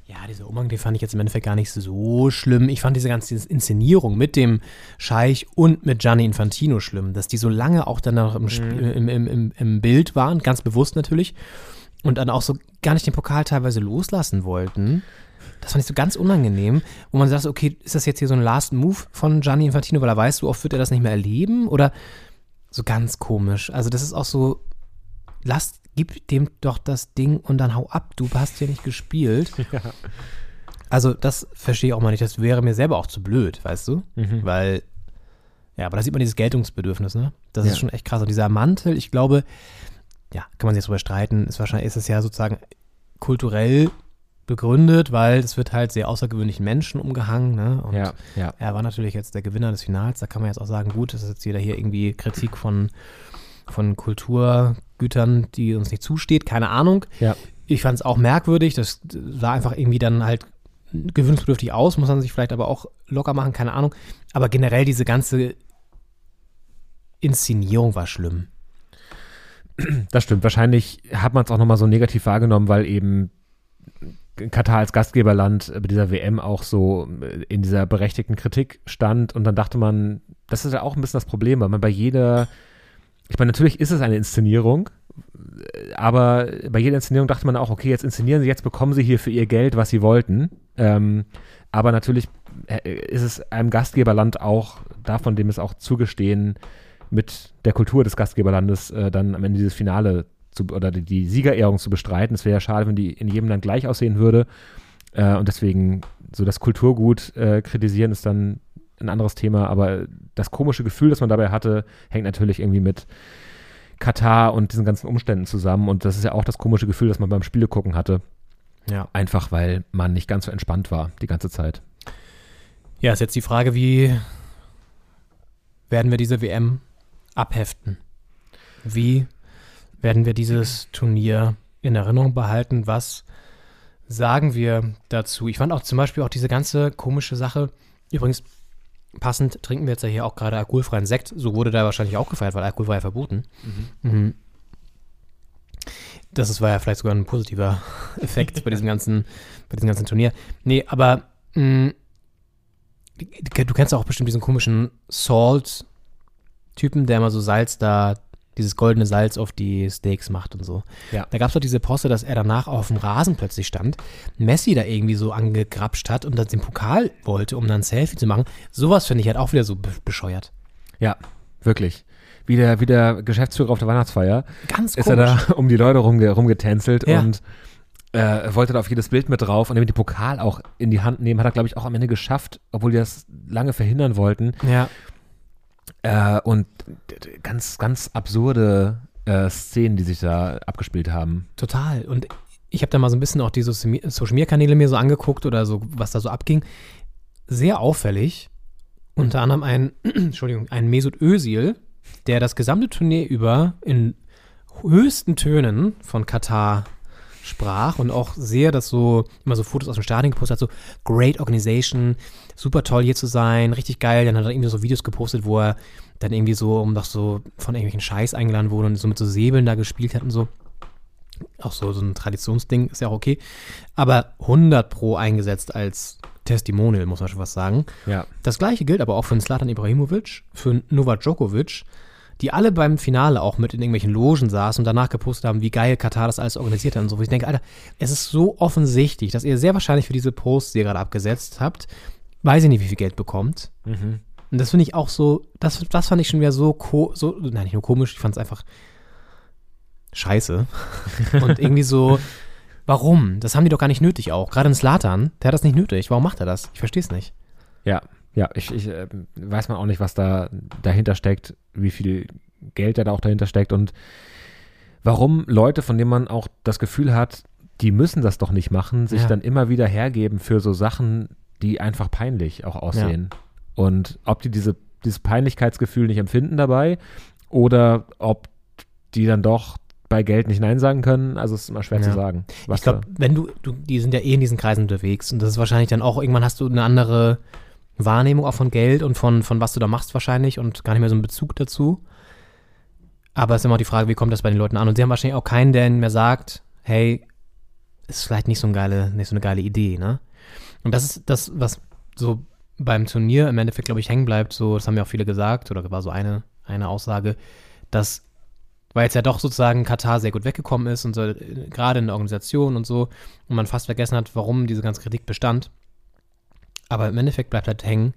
Ja, dieser Umhang, den fand ich jetzt im Endeffekt gar nicht so schlimm. Ich fand diese ganze Inszenierung mit dem Scheich und mit Gianni Infantino schlimm, dass die so lange auch dann noch im, Sp- im, im, im, im Bild waren, ganz bewusst natürlich, und dann auch so gar nicht den Pokal teilweise loslassen wollten. Das fand ich so ganz unangenehm, wo man sagt, okay, ist das jetzt hier so ein Last Move von Gianni Infantino, weil er weiß, so oft wird er das nicht mehr erleben? Oder so ganz komisch. Also das ist auch so, lass, gib dem doch das Ding und dann hau ab, du hast ja nicht gespielt. Also das verstehe ich auch mal nicht. Das wäre mir selber auch zu blöd, weißt du? Weil, ja, aber da sieht man dieses Geltungsbedürfnis, ne? Das Ja. ist schon echt krass. Und dieser Mantel, ich glaube, ja, kann man sich jetzt drüber streiten, ist wahrscheinlich, ist es ja sozusagen kulturell begründet, weil es wird halt sehr außergewöhnlichen Menschen umgehangen, ne? Und Ja, ja. er war natürlich jetzt der Gewinner des Finals. Da kann man jetzt auch sagen, gut, das ist jetzt wieder hier irgendwie Kritik von, von Kultur, Naturgütern, die uns nicht zusteht, keine Ahnung. Ja. Ich fand es auch merkwürdig, das sah einfach irgendwie dann halt gewöhnungsbedürftig aus, muss man sich vielleicht aber auch locker machen, keine Ahnung. Aber generell diese ganze Inszenierung war schlimm. Das stimmt. Wahrscheinlich hat man es auch nochmal so negativ wahrgenommen, weil eben Katar als Gastgeberland bei dieser WM auch so in dieser berechtigten Kritik stand. Und dann dachte man, das ist ja auch ein bisschen das Problem, weil man bei jeder, ich meine, natürlich ist es eine Inszenierung, aber bei jeder Inszenierung dachte man auch, okay, jetzt inszenieren sie, jetzt bekommen sie hier für ihr Geld, was sie wollten. Ähm, aber natürlich äh, ist es einem Gastgeberland auch, davon dem es auch zugestehen, mit der Kultur des Gastgeberlandes äh, dann am Ende dieses Finale zu, oder die, Siegerehrung zu bestreiten. Es wäre ja schade, wenn die in jedem Land gleich aussehen würde. Äh, und deswegen so das Kulturgut äh, kritisieren ist dann ein anderes Thema. Aber das komische Gefühl, das man dabei hatte, hängt natürlich irgendwie mit Katar und diesen ganzen Umständen zusammen. Und das ist ja auch das komische Gefühl, das man beim Spiele gucken hatte. Ja. Einfach weil man nicht ganz so entspannt war die ganze Zeit. Ja, ist jetzt die Frage, wie werden wir diese WM abheften? Wie werden wir dieses Turnier in Erinnerung behalten? Was sagen wir dazu? Ich fand auch zum Beispiel auch diese ganze komische Sache, übrigens passend trinken wir jetzt ja hier auch gerade alkoholfreien Sekt, so wurde da wahrscheinlich auch gefeiert, weil Alkohol war ja verboten. Mhm. Das ist, war ja vielleicht sogar ein positiver Effekt bei diesem ganzen, bei diesem ganzen Turnier. Nee, aber mh, du kennst auch bestimmt diesen komischen Salt-Typen, der immer so Salz da, dieses goldene Salz auf die Steaks macht und so. Ja. Da gab es doch diese Poste, dass er danach auf dem Rasen plötzlich stand, Messi da irgendwie so angegrapscht hat und dann den Pokal wollte, um dann ein Selfie zu machen. Sowas finde ich halt auch wieder so be bescheuert. Ja, wirklich. Wie der, wie der Geschäftsführer auf der Weihnachtsfeier Ganz ist er komisch. da um die Leute rumge rumgetänzelt Ja. und äh, wollte da auf jedes Bild mit drauf und den Pokal auch in die Hand nehmen. Hat er, glaube ich, auch am Ende geschafft, obwohl die das lange verhindern wollten. Ja. Äh, und ganz, ganz absurde äh, Szenen, die sich da abgespielt haben. Total. Und ich habe da mal so ein bisschen auch die so- Social Media Kanäle mir so angeguckt oder so, was da so abging. Sehr auffällig. Unter anderem ein, Entschuldigung, ein Mesut Özil, der das gesamte Turnier über in höchsten Tönen von Katar sprach und auch sehr das so, immer so Fotos aus dem Stadion gepostet hat, so great organization, super toll hier zu sein, richtig geil. Dann hat er irgendwie so Videos gepostet, wo er dann irgendwie so, um doch so von irgendwelchen Scheiß eingeladen wurde und so mit so Säbeln da gespielt hat und so. Auch so, so ein Traditionsding, ist ja auch okay. Aber 100 pro eingesetzt als Testimonial, muss man schon was sagen. Ja. Das gleiche gilt aber auch für Slatan Ibrahimovic, für Novak Djokovic, die alle beim Finale auch mit in irgendwelchen Logen saßen und danach gepostet haben, wie geil Katar das alles organisiert hat und so. Wo ich denke, Alter, es ist so offensichtlich, dass ihr sehr wahrscheinlich für diese Posts, die ihr gerade abgesetzt habt, weiß ich nicht, wie viel Geld bekommt. Mhm. Und das finde ich auch so, das, das fand ich schon wieder so, ko so, nein, nicht nur komisch, ich fand es einfach scheiße. Und irgendwie so, warum? Das haben die doch gar nicht nötig auch. Gerade ein Slatan, der hat das nicht nötig. Warum macht er das? Ich verstehe es nicht. Ja, ja, ich, ich äh, weiß man auch nicht, was da dahinter steckt, wie viel Geld da auch dahinter steckt und warum Leute, von denen man auch das Gefühl hat, die müssen das doch nicht machen, sich Ja. dann immer wieder hergeben für so Sachen, die einfach peinlich auch aussehen. Und ob die diese, dieses Peinlichkeitsgefühl nicht empfinden dabei oder ob die dann doch bei Geld nicht Nein sagen können, also es ist immer schwer zu Ja. sagen. was ich glaube, wenn du, du, die sind ja eh in diesen Kreisen unterwegs und das ist wahrscheinlich dann auch, irgendwann hast du eine andere Wahrnehmung auch von Geld und von, von was du da machst wahrscheinlich und gar nicht mehr so einen Bezug dazu. Aber es ist immer die Frage, wie kommt das bei den Leuten an? Und sie haben wahrscheinlich auch keinen, der ihnen mehr sagt, hey, ist vielleicht nicht so, eine geile, nicht so eine geile Idee, ne? Und das ist das, was so beim Turnier im Endeffekt, glaube ich, hängen bleibt, so, das haben ja auch viele gesagt, oder war so eine, eine Aussage, dass weil jetzt ja doch sozusagen Katar sehr gut weggekommen ist und so, äh, gerade in der Organisation und so, und man fast vergessen hat, warum diese ganze Kritik bestand. Aber im Endeffekt bleibt halt hängen,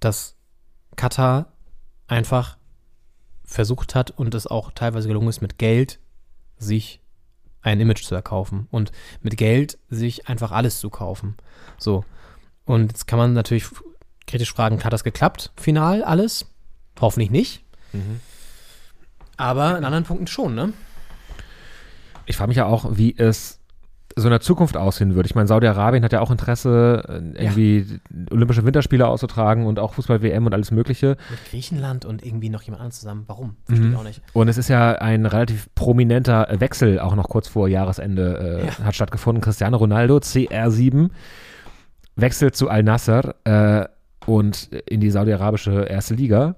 dass Katar einfach versucht hat und es auch teilweise gelungen ist, mit Geld sich ein Image zu erkaufen und mit Geld sich einfach alles zu kaufen. So. Und jetzt kann man natürlich kritisch fragen, hat das geklappt, final alles? Hoffentlich nicht. Mhm. Aber in anderen Punkten schon, ne? Ich frage mich ja auch, wie es so in der Zukunft aussehen wird. Ich meine, Saudi-Arabien hat ja auch Interesse, äh, irgendwie Olympische Winterspiele auszutragen und auch Fußball-WM und alles Mögliche. Mit Griechenland und irgendwie noch jemand anderes zusammen. Warum? Verstehe ich Mhm. auch nicht. Und es ist ja ein relativ prominenter Wechsel auch noch kurz vor Jahresende äh, Ja. hat stattgefunden. Cristiano Ronaldo, CR7, wechselt zu Al-Nasser äh, und in die saudi-arabische erste Liga.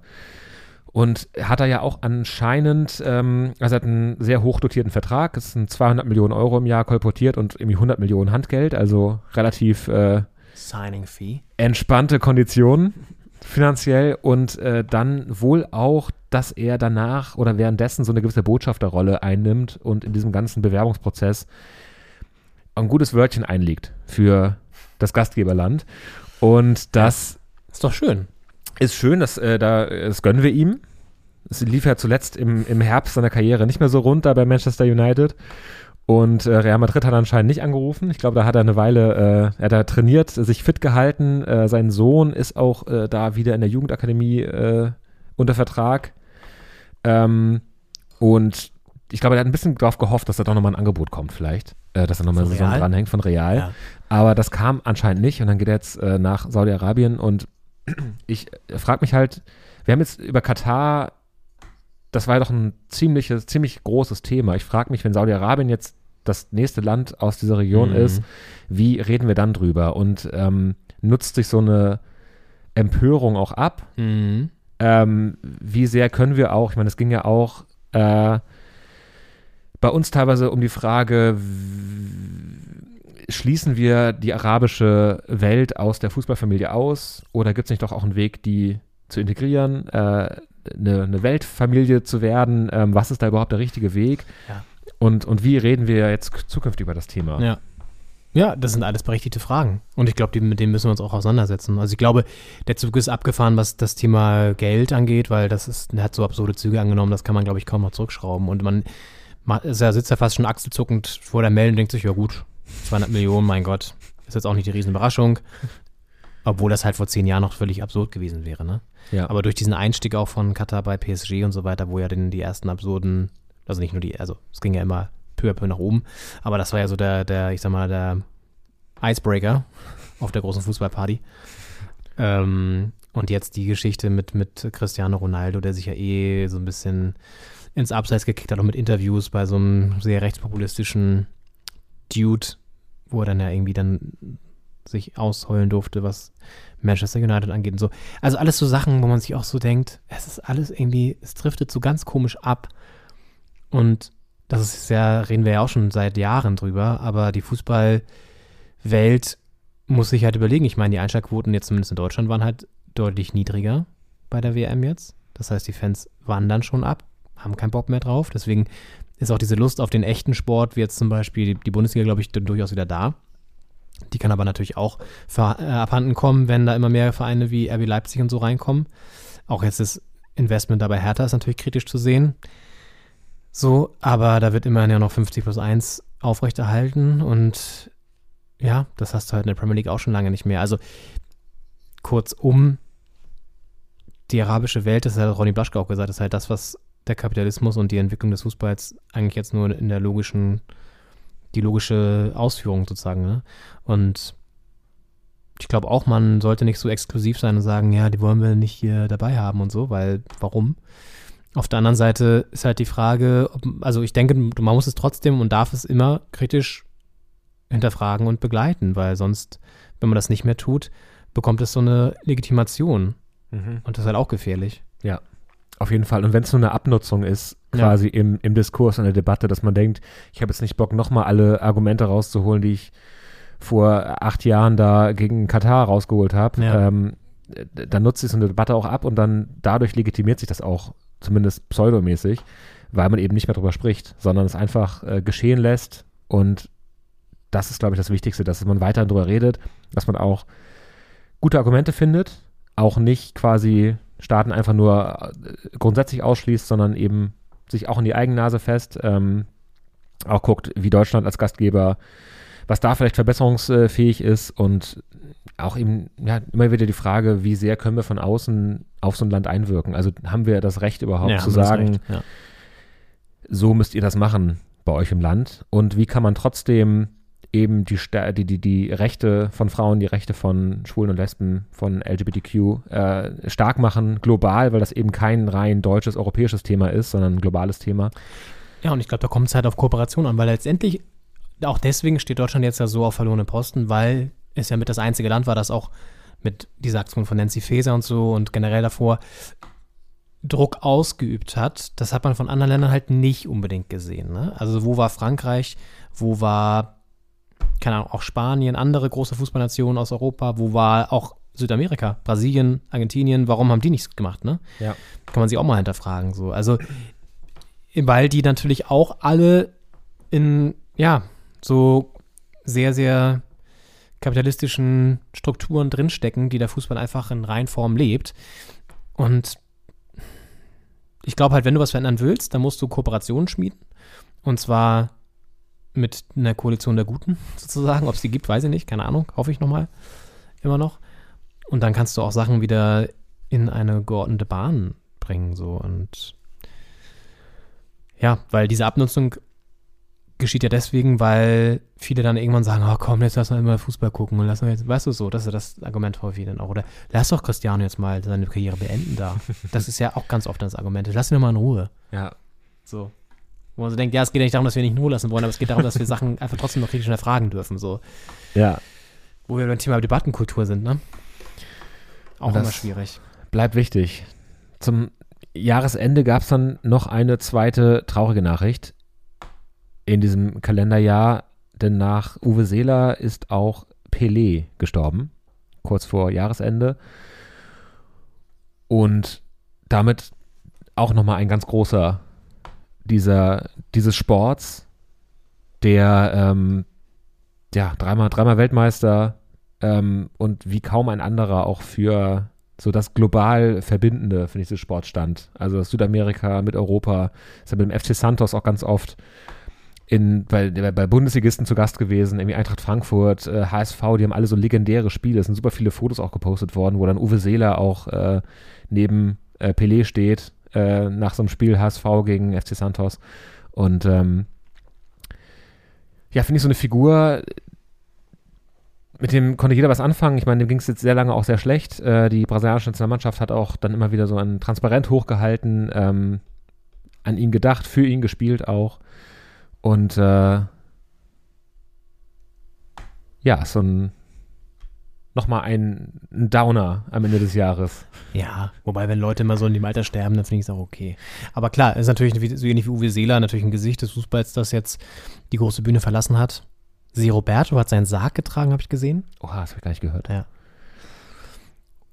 Und hat er ja auch anscheinend, ähm, also hat einen sehr hochdotierten Vertrag, es sind 200 Millionen Euro im Jahr kolportiert und irgendwie 100 Millionen Handgeld, also relativ äh, Signing Fee. entspannte Konditionen finanziell und äh, dann wohl auch, dass er danach oder währenddessen so eine gewisse Botschafterrolle einnimmt und in diesem ganzen Bewerbungsprozess ein gutes Wörtchen einlegt für das Gastgeberland. Und das Ist doch schön. Ist schön, dass, äh, da, das gönnen wir ihm. Es lief ja zuletzt im, im Herbst seiner Karriere nicht mehr so rund da bei Manchester United. Und äh, Real Madrid hat anscheinend nicht angerufen. Ich glaube, da hat er eine Weile, äh, er hat da trainiert, sich fit gehalten. Äh, sein Sohn ist auch äh, da wieder in der Jugendakademie äh, unter Vertrag. Ähm, und ich glaube, er hat ein bisschen darauf gehofft, dass da doch nochmal ein Angebot kommt, vielleicht. Äh, dass er nochmal eine Saison dranhängt von Real. Ja. Aber das kam anscheinend nicht. Und dann geht er jetzt nach Saudi-Arabien. Und ich frage mich halt, wir haben jetzt über Katar, das war doch ein ziemliches, ziemlich großes Thema. Ich frage mich, wenn Saudi-Arabien jetzt das nächste Land aus dieser Region Mhm. ist, wie reden wir dann drüber? Und ähm, nutzt sich so eine Empörung auch ab? Mhm. ähm, wie sehr können wir auch, ich meine, es ging ja auch äh, bei uns teilweise um die Frage, schließen wir die arabische Welt aus der Fußballfamilie aus oder gibt es nicht doch auch einen Weg, die zu integrieren, äh, eine, eine Weltfamilie zu werden? Ähm, was ist da überhaupt der richtige Weg? Ja. Und, und wie reden wir jetzt zukünftig über das Thema? Ja. Ja, das sind alles berechtigte Fragen. Und ich glaube, mit denen müssen wir uns auch auseinandersetzen. Also ich glaube, der Zug ist abgefahren, was das Thema Geld angeht, weil das ist, hat so absurde Züge angenommen, das kann man, glaube ich, kaum noch zurückschrauben. Und man, man sitzt ja fast schon achselzuckend vor der Meldung und denkt sich, ja gut, 200 Millionen, mein Gott, ist jetzt auch nicht die Riesenüberraschung. Obwohl das halt vor zehn Jahren noch völlig absurd gewesen wäre, ne? Ja. Aber durch diesen Einstieg auch von Katar bei PSG und so weiter, wo ja den, die ersten absurden, also nicht nur die, also es ging ja immer peu à peu nach oben, aber das war ja so der, der, ich sag mal, der Icebreaker auf der großen Fußballparty. Ähm, und jetzt die Geschichte mit, mit Cristiano Ronaldo, der sich ja eh so ein bisschen ins Abseits gekickt hat, auch mit Interviews bei so einem sehr rechtspopulistischen Dude, wo er dann ja irgendwie dann sich ausheulen durfte, was Manchester United angeht und so. Also alles so Sachen, wo man sich auch so denkt, es ist alles irgendwie, es driftet so ganz komisch ab. Und das ist ja, reden wir ja auch schon seit Jahren drüber, aber die Fußballwelt muss sich halt überlegen. Ich meine, die Einschaltquoten jetzt zumindest in Deutschland waren halt deutlich niedriger bei der WM jetzt. Das heißt, die Fans wandern schon ab, haben keinen Bock mehr drauf. Deswegen ist auch diese Lust auf den echten Sport, wie jetzt zum Beispiel die Bundesliga, glaube ich, durchaus wieder da. Die kann aber natürlich auch ver- äh, abhanden kommen, wenn da immer mehr Vereine wie RB Leipzig und so reinkommen. Auch jetzt das Investment dabei Hertha ist natürlich kritisch zu sehen. So, aber da wird immerhin ja noch 50 plus 1 aufrechterhalten und ja, das hast du halt in der Premier League auch schon lange nicht mehr. Also kurzum, die arabische Welt, das hat Ronny Blaschke auch gesagt, ist halt das, was der Kapitalismus und die Entwicklung des Fußballs eigentlich jetzt nur in der logischen, die logische Ausführung sozusagen, ne? Und ich glaube auch, man sollte nicht so exklusiv sein und sagen, ja, die wollen wir nicht hier dabei haben und so, weil warum? Auf der anderen Seite ist halt die Frage, ob, also ich denke, man muss es trotzdem und darf es immer kritisch hinterfragen und begleiten, weil sonst, wenn man das nicht mehr tut, bekommt es so eine Legitimation. Mhm. Und das ist halt auch gefährlich. Ja, auf jeden Fall. Und wenn es nur eine Abnutzung ist, Ja. quasi im, im Diskurs, in der Debatte, dass man denkt, ich habe jetzt nicht Bock, nochmal alle Argumente rauszuholen, die ich vor acht Jahren da gegen Katar rausgeholt habe, Ja. ähm, dann nutzt sich so eine Debatte auch ab und dann dadurch legitimiert sich das auch, zumindest pseudomäßig, weil man eben nicht mehr drüber spricht, sondern es einfach äh, geschehen lässt und das ist, glaube ich, das Wichtigste, dass man weiter darüber redet, dass man auch gute Argumente findet, auch nicht quasi Staaten einfach nur äh, grundsätzlich ausschließt, sondern eben sich auch in die Eigennase fest, ähm, auch guckt, wie Deutschland als Gastgeber, was da vielleicht verbesserungsfähig ist und auch eben, ja, immer wieder die Frage, wie sehr können wir von außen auf so ein Land einwirken? Also haben wir das Recht überhaupt Ja, zu sagen, ja. so müsst ihr das machen bei euch im Land und wie kann man trotzdem eben die, die, die, die Rechte von Frauen, die Rechte von Schwulen und Lesben, von LGBTQ äh, stark machen, global, weil das eben kein rein deutsches, europäisches Thema ist, sondern ein globales Thema. Ja, und ich glaube, da kommt es halt auf Kooperation an, weil letztendlich, auch deswegen steht Deutschland jetzt ja so auf verlorene Posten, weil es ja mit das einzige Land war, das auch mit dieser Aktion von Nancy Faeser und so und generell davor Druck ausgeübt hat. Das hat man von anderen Ländern halt nicht unbedingt gesehen. Ne? Also wo war Frankreich, wo war, keine Ahnung, auch Spanien, andere große Fußballnationen aus Europa, wo war auch Südamerika, Brasilien, Argentinien, warum haben die nichts gemacht, ne? Ja. Kann man sich auch mal hinterfragen. So. Also, weil die natürlich auch alle in, ja, so sehr, sehr kapitalistischen Strukturen drinstecken, die der Fußball einfach in Reinform lebt. Und ich glaube halt, wenn du was verändern willst, dann musst du Kooperationen schmieden. Und zwar mit einer Koalition der Guten sozusagen. Ob es die gibt, weiß ich nicht. Keine Ahnung. Hoffe ich nochmal. Immer noch. Und dann kannst du auch Sachen wieder in eine geordnete Bahn bringen. So. Und ja, weil diese Abnutzung geschieht ja deswegen, weil viele dann irgendwann sagen, oh komm, jetzt lass mal immer Fußball gucken und lass mal jetzt, weißt du so, das ist das Argument häufig dann auch. Oder lass doch Cristiano jetzt mal seine Karriere beenden da. Das ist ja auch ganz oft das Argument. Lass ihn doch mal in Ruhe. Ja. So. Wo man so denkt, ja, es geht ja nicht darum, dass wir nicht in Ruhe lassen wollen, aber es geht darum, dass wir Sachen einfach trotzdem noch kritisch hinterfragen dürfen. So. Ja. Wo wir beim Thema Debattenkultur sind, ne? Auch immer schwierig. Bleibt wichtig. Zum Jahresende gab es dann noch eine zweite traurige Nachricht in diesem Kalenderjahr, denn nach Uwe Seeler ist auch Pelé gestorben, kurz vor Jahresende. Und damit auch nochmal ein ganz großer dieser, dieses Sports, der ähm, ja, dreimal, dreimal Weltmeister ähm, und wie kaum ein anderer auch für so das global Verbindende für dieses Sport stand. Also Südamerika mit Europa, ist ja mit dem FC Santos auch ganz oft in, bei, bei Bundesligisten zu Gast gewesen, irgendwie Eintracht Frankfurt, äh, HSV, die haben alle so legendäre Spiele. Es sind super viele Fotos auch gepostet worden, wo dann Uwe Seeler auch äh, neben äh, Pelé steht, äh, nach so einem Spiel HSV gegen FC Santos. Und ähm, ja, finde ich so eine Figur, mit dem konnte jeder was anfangen. Ich meine, dem ging es jetzt sehr lange auch sehr schlecht. Äh, die brasilianische Nationalmannschaft hat auch dann immer wieder so ein Transparent hochgehalten, ähm, an ihn gedacht, für ihn gespielt auch. Und äh, ja, so ein nochmal ein, ein Downer am Ende des Jahres. Ja, wobei, wenn Leute immer so in dem Alter sterben, dann finde ich es auch okay. Aber klar, ist natürlich wie- so ähnlich wie Uwe Seeler natürlich ein Gesicht des Fußballs, das jetzt die große Bühne verlassen hat. Sie Roberto hat seinen Sarg getragen, habe ich gesehen. Oha, das habe ich gar nicht gehört. Ja.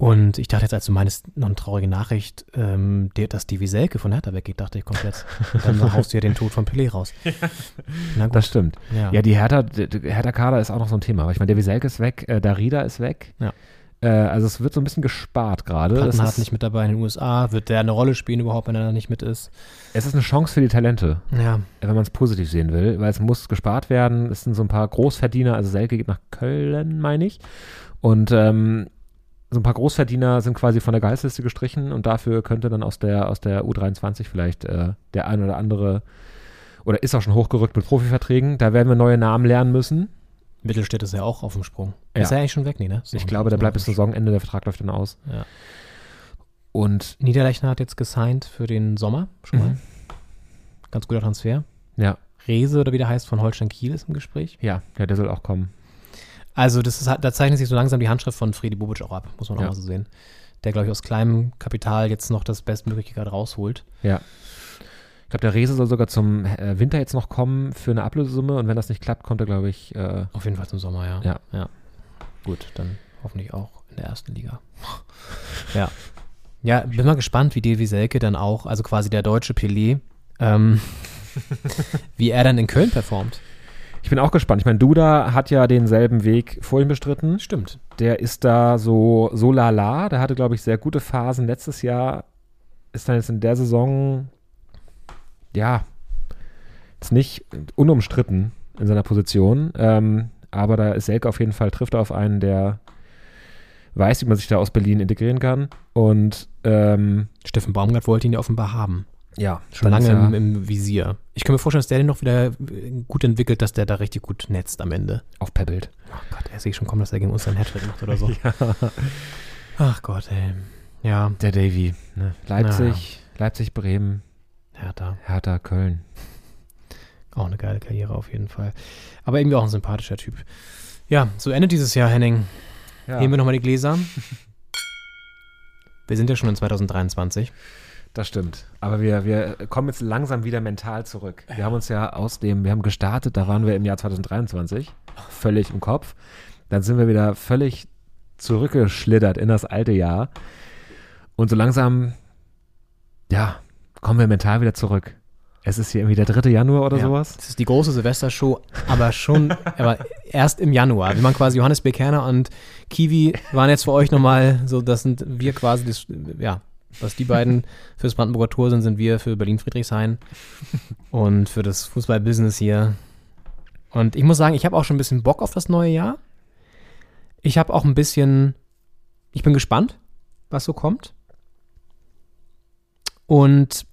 Und ich dachte jetzt, als du meinst, noch eine traurige Nachricht, ähm, der, dass die Wieselke von Hertha weggeht, dachte ich komplett. Und dann haust du ja den Tod von Pelé raus. Das stimmt. Ja. Ja, die Hertha, der der Hertha-Kader ist auch noch so ein Thema. Ich meine, der Wieselke ist weg, äh, Darida ist weg. Ja. Äh, also es wird so ein bisschen gespart gerade. Plattenhardt ist- nicht mit dabei in den USA. Wird der eine Rolle spielen überhaupt, wenn er da nicht mit ist? Es ist eine Chance für die Talente, Ja. wenn man es positiv sehen will, weil es muss gespart werden. Es sind so ein paar Großverdiener, also Selke geht nach Köln, meine ich. Und ähm, so ein paar Großverdiener sind quasi von der Gehaltsliste gestrichen und dafür könnte dann aus der, aus der U23 vielleicht äh, der ein oder andere oder ist auch schon hochgerückt mit Profiverträgen. Da werden wir neue Namen lernen müssen. Mittelstädt ist ja auch auf dem Sprung. Ja. Ist er eigentlich schon weg, nee, ne? Ist Ich glaube, der ist bleibt bis Saisonende, der Vertrag läuft dann aus. Ja. Und Niederlechner hat jetzt gesigned für den Sommer schon mal. Mhm. Ganz guter Transfer. ja, Rese oder wie der heißt von Holstein Kiel ist im Gespräch. ja, ja, der soll auch kommen. Also das ist, halt- da zeichnet sich so langsam die Handschrift von Friedi Bobic auch ab, muss man auch Ja. mal so sehen. Der, glaube ich, aus kleinem Kapital jetzt noch das Bestmögliche gerade rausholt. Ja. Ich glaube, der Rese soll sogar zum äh, Winter jetzt noch kommen für eine Ablösesumme und wenn das nicht klappt, kommt er, glaube ich, äh, Auf jeden Fall zum Sommer, ja. Ja. ja. Gut, dann hoffentlich auch in der ersten Liga. ja. Ja, bin mal gespannt, wie Davy Selke dann auch, also quasi der deutsche Pelé, ähm, wie er dann in Köln performt. Ich bin auch gespannt. Ich meine, Duda hat ja denselben Weg vor ihm bestritten. Stimmt. Der ist da so, so lala. Der hatte, glaube ich, sehr gute Phasen letztes Jahr. Ist dann jetzt in der Saison, ja, ist nicht unumstritten in seiner Position. Ähm, aber da ist Selke auf jeden Fall, trifft auf einen, der weiß, wie man sich da aus Berlin integrieren kann. Und ähm, Steffen Baumgart wollte ihn ja offenbar haben. Ja, Schon lange ja. im, im Visier. Ich kann mir vorstellen, dass der den noch wieder äh, gut entwickelt, dass der da richtig gut netzt am Ende. aufpeppelt. Oh Gott, er sehe schon kommen, dass er gegen uns einen Hattrick macht oder so. Ja. Ach Gott, ey. Ja, Der Davy. Ne? Leipzig, Leipzig, Bremen, Hertha. Hertha, Köln. Auch eine geile Karriere auf jeden Fall. Aber irgendwie auch ein sympathischer Typ. Ja, so endet dieses Jahr, Henning. Ja. Heben wir nochmal die Gläser. Wir sind ja schon in 2023. Das stimmt. Aber wir, wir kommen jetzt langsam wieder mental zurück. Wir haben uns ja aus dem, wir haben gestartet, da waren wir im Jahr 2023, völlig im Kopf. Dann sind wir wieder völlig zurückgeschlittert in das alte Jahr. Und so langsam, ja, kommen wir mental wieder zurück. Es ist hier irgendwie der 3. Januar oder Ja. sowas. Das ist die große Silvestershow, aber schon, aber erst im Januar. Wir machen quasi Johannes Bekerner und Kiwi waren jetzt für euch nochmal so, das sind wir quasi, das, ja, was die beiden fürs Brandenburger Tor sind, sind wir für Berlin-Friedrichshain und für das Fußball-Business hier. Und ich muss sagen, ich habe auch schon ein bisschen Bock auf das neue Jahr. Ich habe auch ein bisschen, ich bin gespannt, was so kommt. Und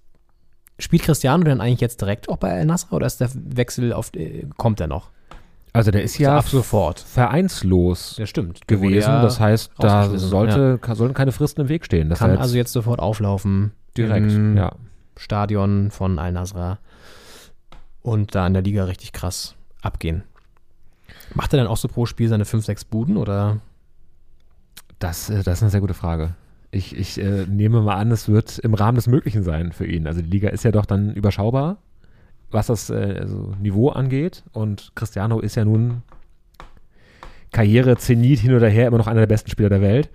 spielt Cristiano denn eigentlich jetzt direkt auch bei El Nasser oder ist der Wechsel auf, äh, kommt er noch? Also der ist ja ab sofort. vereinslos Ja, stimmt. Gewesen. ja das heißt, da sollte, ka- sollten keine Fristen im Weg stehen. Das Kann heißt, also jetzt sofort auflaufen. direkt, Im ja. Stadion von Al-Nasra. Und da in der Liga richtig krass abgehen. Macht er dann auch so pro Spiel seine 5, 6 Buden oder? Das, äh, das ist eine sehr gute Frage. Ich, ich äh, nehme mal an, es wird im Rahmen des Möglichen sein für ihn. Also die Liga ist ja doch dann überschaubar, was das äh, also Niveau angeht. Und Cristiano ist ja nun Karriere, Zenit hin oder her, immer noch einer der besten Spieler der Welt.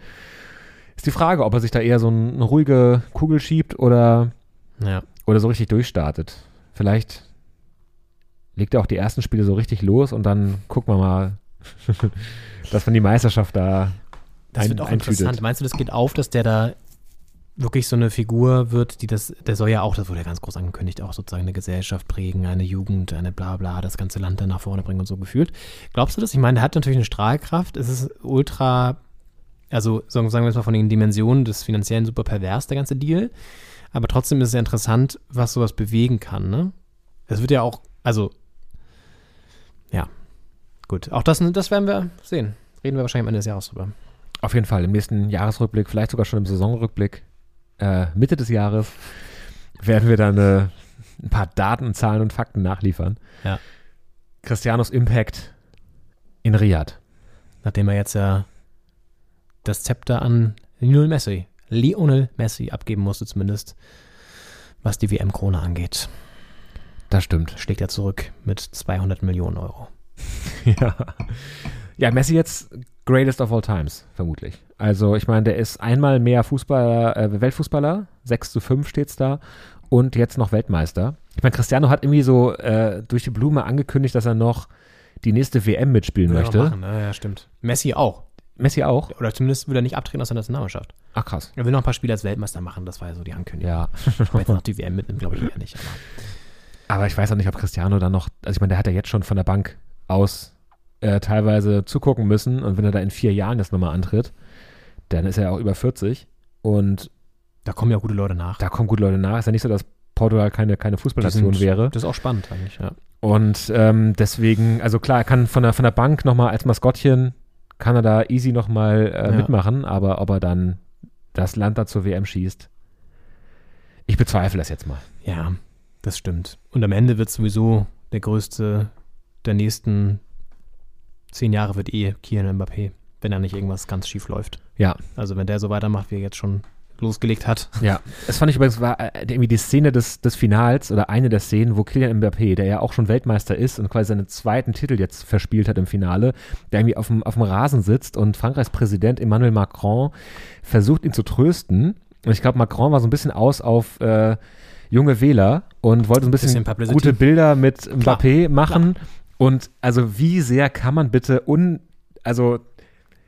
Ist die Frage, ob er sich da eher so ein- eine ruhige Kugel schiebt oder, Ja. oder so richtig durchstartet. Vielleicht legt er auch die ersten Spiele so richtig los und dann gucken wir mal, dass man die Meisterschaft da Das ein- wird auch eintütet. interessant. Meinst du, das geht auf, dass der da wirklich so eine Figur wird, die das, der soll ja auch, das wurde ja ganz groß angekündigt, auch sozusagen eine Gesellschaft prägen, eine Jugend, eine bla bla, das ganze Land dann nach vorne bringen und so gefühlt. Glaubst du das? Ich meine, der hat natürlich eine Strahlkraft, es ist ultra, also sagen wir jetzt mal von den Dimensionen des Finanziellen super pervers, der ganze Deal. Aber trotzdem ist es ja interessant, was sowas bewegen kann, ne? Es wird ja auch, also, ja, gut. Auch das, das werden wir sehen. Reden wir wahrscheinlich am Ende des Jahres drüber. Auf jeden Fall im nächsten Jahresrückblick, vielleicht sogar schon im Saisonrückblick, äh, Mitte des Jahres, werden wir dann äh, ein paar Daten, Zahlen und Fakten nachliefern. Ja. Cristianos Impact in Riyadh. Nachdem er jetzt ja das Zepter an Lionel Messi, Lionel Messi abgeben musste zumindest, was die WM-Krone angeht. Das stimmt. Schlägt er zurück mit 200 Millionen Euro. ja. ja, Messi jetzt greatest of all times, vermutlich. Also ich meine, der ist einmal mehr Fußballer, äh, Weltfußballer, 6 zu 5 steht's da und jetzt noch Weltmeister. Ich meine, Cristiano hat irgendwie so äh, durch die Blume angekündigt, dass er noch die nächste WM mitspielen möchte. Ja, machen, ne? ja, stimmt. Messi auch. Messi auch? Oder zumindest will er nicht abtreten aus der Nationalmannschaft. Ach krass. Er will noch ein paar Spiele als Weltmeister machen, das war ja so die Ankündigung. Ja. Aber jetzt noch die WM mitnimmt, glaube ich eher nicht. Aber Aber ich weiß auch nicht, ob Cristiano dann noch, also ich meine, der hat ja jetzt schon von der Bank aus äh, teilweise zugucken müssen und wenn er da in vier Jahren jetzt nochmal antritt, dann ist er ja auch über 40 und da kommen ja gute Leute nach. da kommen gute Leute nach. Ist ja nicht so, dass Portugal keine, keine Fußballnation wäre. Das ist auch spannend eigentlich, ja. Und ähm, deswegen, also klar, er kann von der, von der Bank nochmal als Maskottchen, kann er da easy nochmal äh, Ja. mitmachen, aber ob er dann das Land da zur WM schießt, ich bezweifle das jetzt mal. Ja, das stimmt. Und am Ende wird sowieso der größte der nächsten zehn Jahre wird eh Kylian Mbappé, wenn da nicht irgendwas ganz schief läuft. Ja. Also wenn der so weitermacht, wie er jetzt schon losgelegt hat. Ja, das fand ich übrigens, war äh, irgendwie die Szene des, des Finals oder eine der Szenen, wo Kylian Mbappé, der ja auch schon Weltmeister ist und quasi seinen zweiten Titel jetzt verspielt hat im Finale, der irgendwie auf dem, auf dem Rasen sitzt und Frankreichs Präsident Emmanuel Macron versucht, ihn zu trösten. Und ich glaube, Macron war so ein bisschen aus auf äh, junge Wähler und wollte so ein bisschen, Bisschen gute Bilder mit Klar, Mbappé machen. Und also wie sehr kann man bitte un, also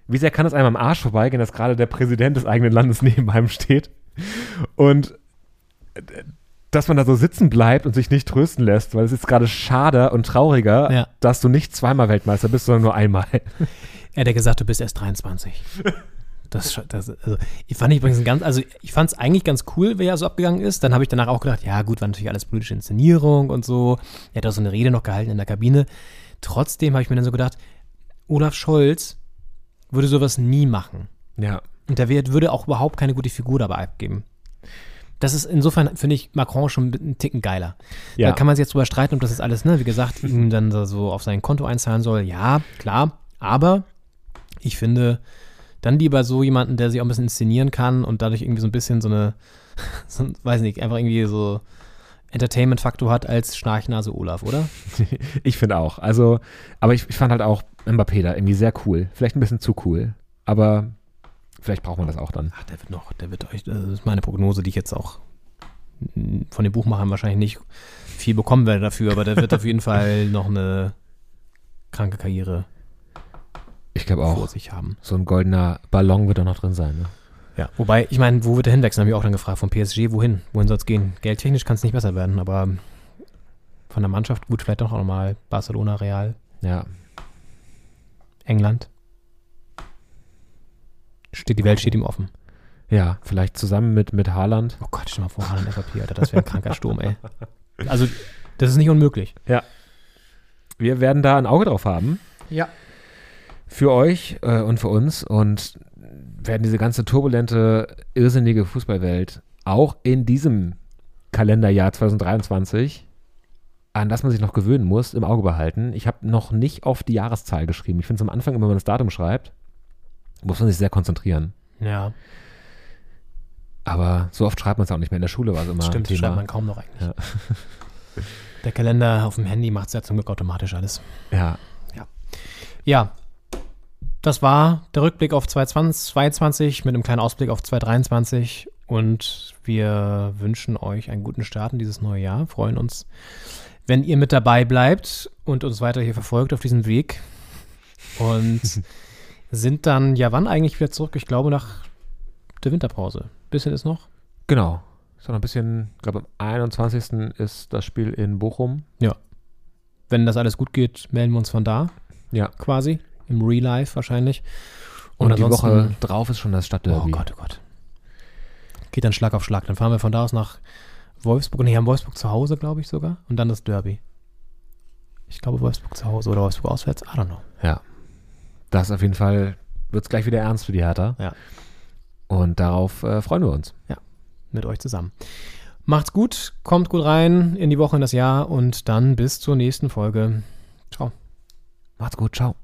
wie sehr kann es einem am Arsch vorbeigehen, dass gerade der Präsident des eigenen Landes neben einem steht und äh, dass man da so sitzen bleibt und sich nicht trösten lässt, weil es ist gerade schade und trauriger, Ja. dass du nicht zweimal Weltmeister bist, sondern nur einmal. Er hat ja gesagt, du bist erst 23. Das, das, also, ich fand ich übrigens ganz, also ich fand es eigentlich ganz cool, wer ja so abgegangen ist. Dann habe ich danach auch gedacht, ja gut, war natürlich alles politische Inszenierung und so. Er hat auch so eine Rede noch gehalten in der Kabine. Trotzdem habe ich mir dann so gedacht, Olaf Scholz würde sowas nie machen. Ja. Und der wird, würde auch überhaupt keine gute Figur dabei abgeben. Das ist insofern, finde ich, Macron schon einen Ticken geiler. Ja. Da kann man sich jetzt drüber streiten, ob das jetzt alles, ne, wie gesagt, ihm dann so auf sein Konto einzahlen soll. Ja, klar. Aber ich finde, dann lieber so jemanden, der sich auch ein bisschen inszenieren kann und dadurch irgendwie so ein bisschen so eine, so, weiß nicht, einfach irgendwie so Entertainment-Faktor hat als Schnarchnase Olaf, oder? ich finde auch. Also, aber ich, ich fand halt auch Mbappé da irgendwie sehr cool. Vielleicht ein bisschen zu cool. Aber vielleicht braucht man das auch dann. Ach, der wird noch, der wird euch, das ist meine Prognose, die ich jetzt auch von den Buchmachern wahrscheinlich nicht viel bekommen werde dafür, aber der wird auf jeden Fall noch eine kranke Karriere ich glaube auch. vor sich haben. So ein goldener Ballon wird da noch drin sein. Ne? Ja, wobei, ich meine, wo wird er hinwechseln, habe ich auch dann gefragt. Vom PSG, wohin? Wohin soll es gehen? Geldtechnisch kann es nicht besser werden, aber von der Mannschaft gut, vielleicht doch auch nochmal Barcelona, Real, Ja. England. Steht, die Welt steht ihm offen. Ja, vielleicht zusammen mit, mit Haaland. Oh Gott, stell mal vor, Haaland FAP, Alter, das wäre ein kranker Sturm, ey. Also, das ist nicht unmöglich. Wir werden da ein Auge drauf haben. Ja. Für euch äh, und für uns und werden diese ganze turbulente, irrsinnige Fußballwelt auch in diesem Kalenderjahr 2023, an das man sich noch gewöhnen muss, im Auge behalten. Ich habe noch nicht auf die Jahreszahl geschrieben. Ich finde es am Anfang, immer, wenn man das Datum schreibt, muss man sich sehr konzentrieren. Ja, Aber so oft schreibt man es auch nicht mehr. In der Schule war es immer stimmt, Thema. schreibt man kaum noch eigentlich. Ja. Der Kalender auf dem Handy macht es ja zum Glück automatisch alles. ja, Ja, das war der Rückblick auf 2020, 2022 mit einem kleinen Ausblick auf 2023 und wir wünschen euch einen guten Start in dieses neue Jahr. Freuen uns, wenn ihr mit dabei bleibt und uns weiter hier verfolgt auf diesem Weg und sind dann, ja, wann eigentlich wieder zurück? Ich glaube nach der Winterpause. Bisschen ist noch. genau. Ist noch ein bisschen, ich glaube, am 21. ist das Spiel in Bochum. Wenn das alles gut geht, melden wir uns von da Ja. quasi. Im Real Life wahrscheinlich. Und, die ansonsten- Woche drauf ist schon das Oh Stadtderby. Gott, oh Gott. Geht dann Schlag auf Schlag. Dann fahren wir von da aus nach Wolfsburg. Nee, haben Wolfsburg zu Hause, glaube ich sogar. Und dann das Derby. Ich glaube Wolfsburg zu Hause oder Wolfsburg auswärts. I don't know. Ja. Das auf jeden Fall wird es gleich wieder ernst für die Hertha. Ja. Und darauf äh, freuen wir uns. Mit euch zusammen. Macht's gut. Kommt gut rein in die Woche, in das Jahr. Und dann bis zur nächsten Folge. Ciao. Macht's gut, ciao.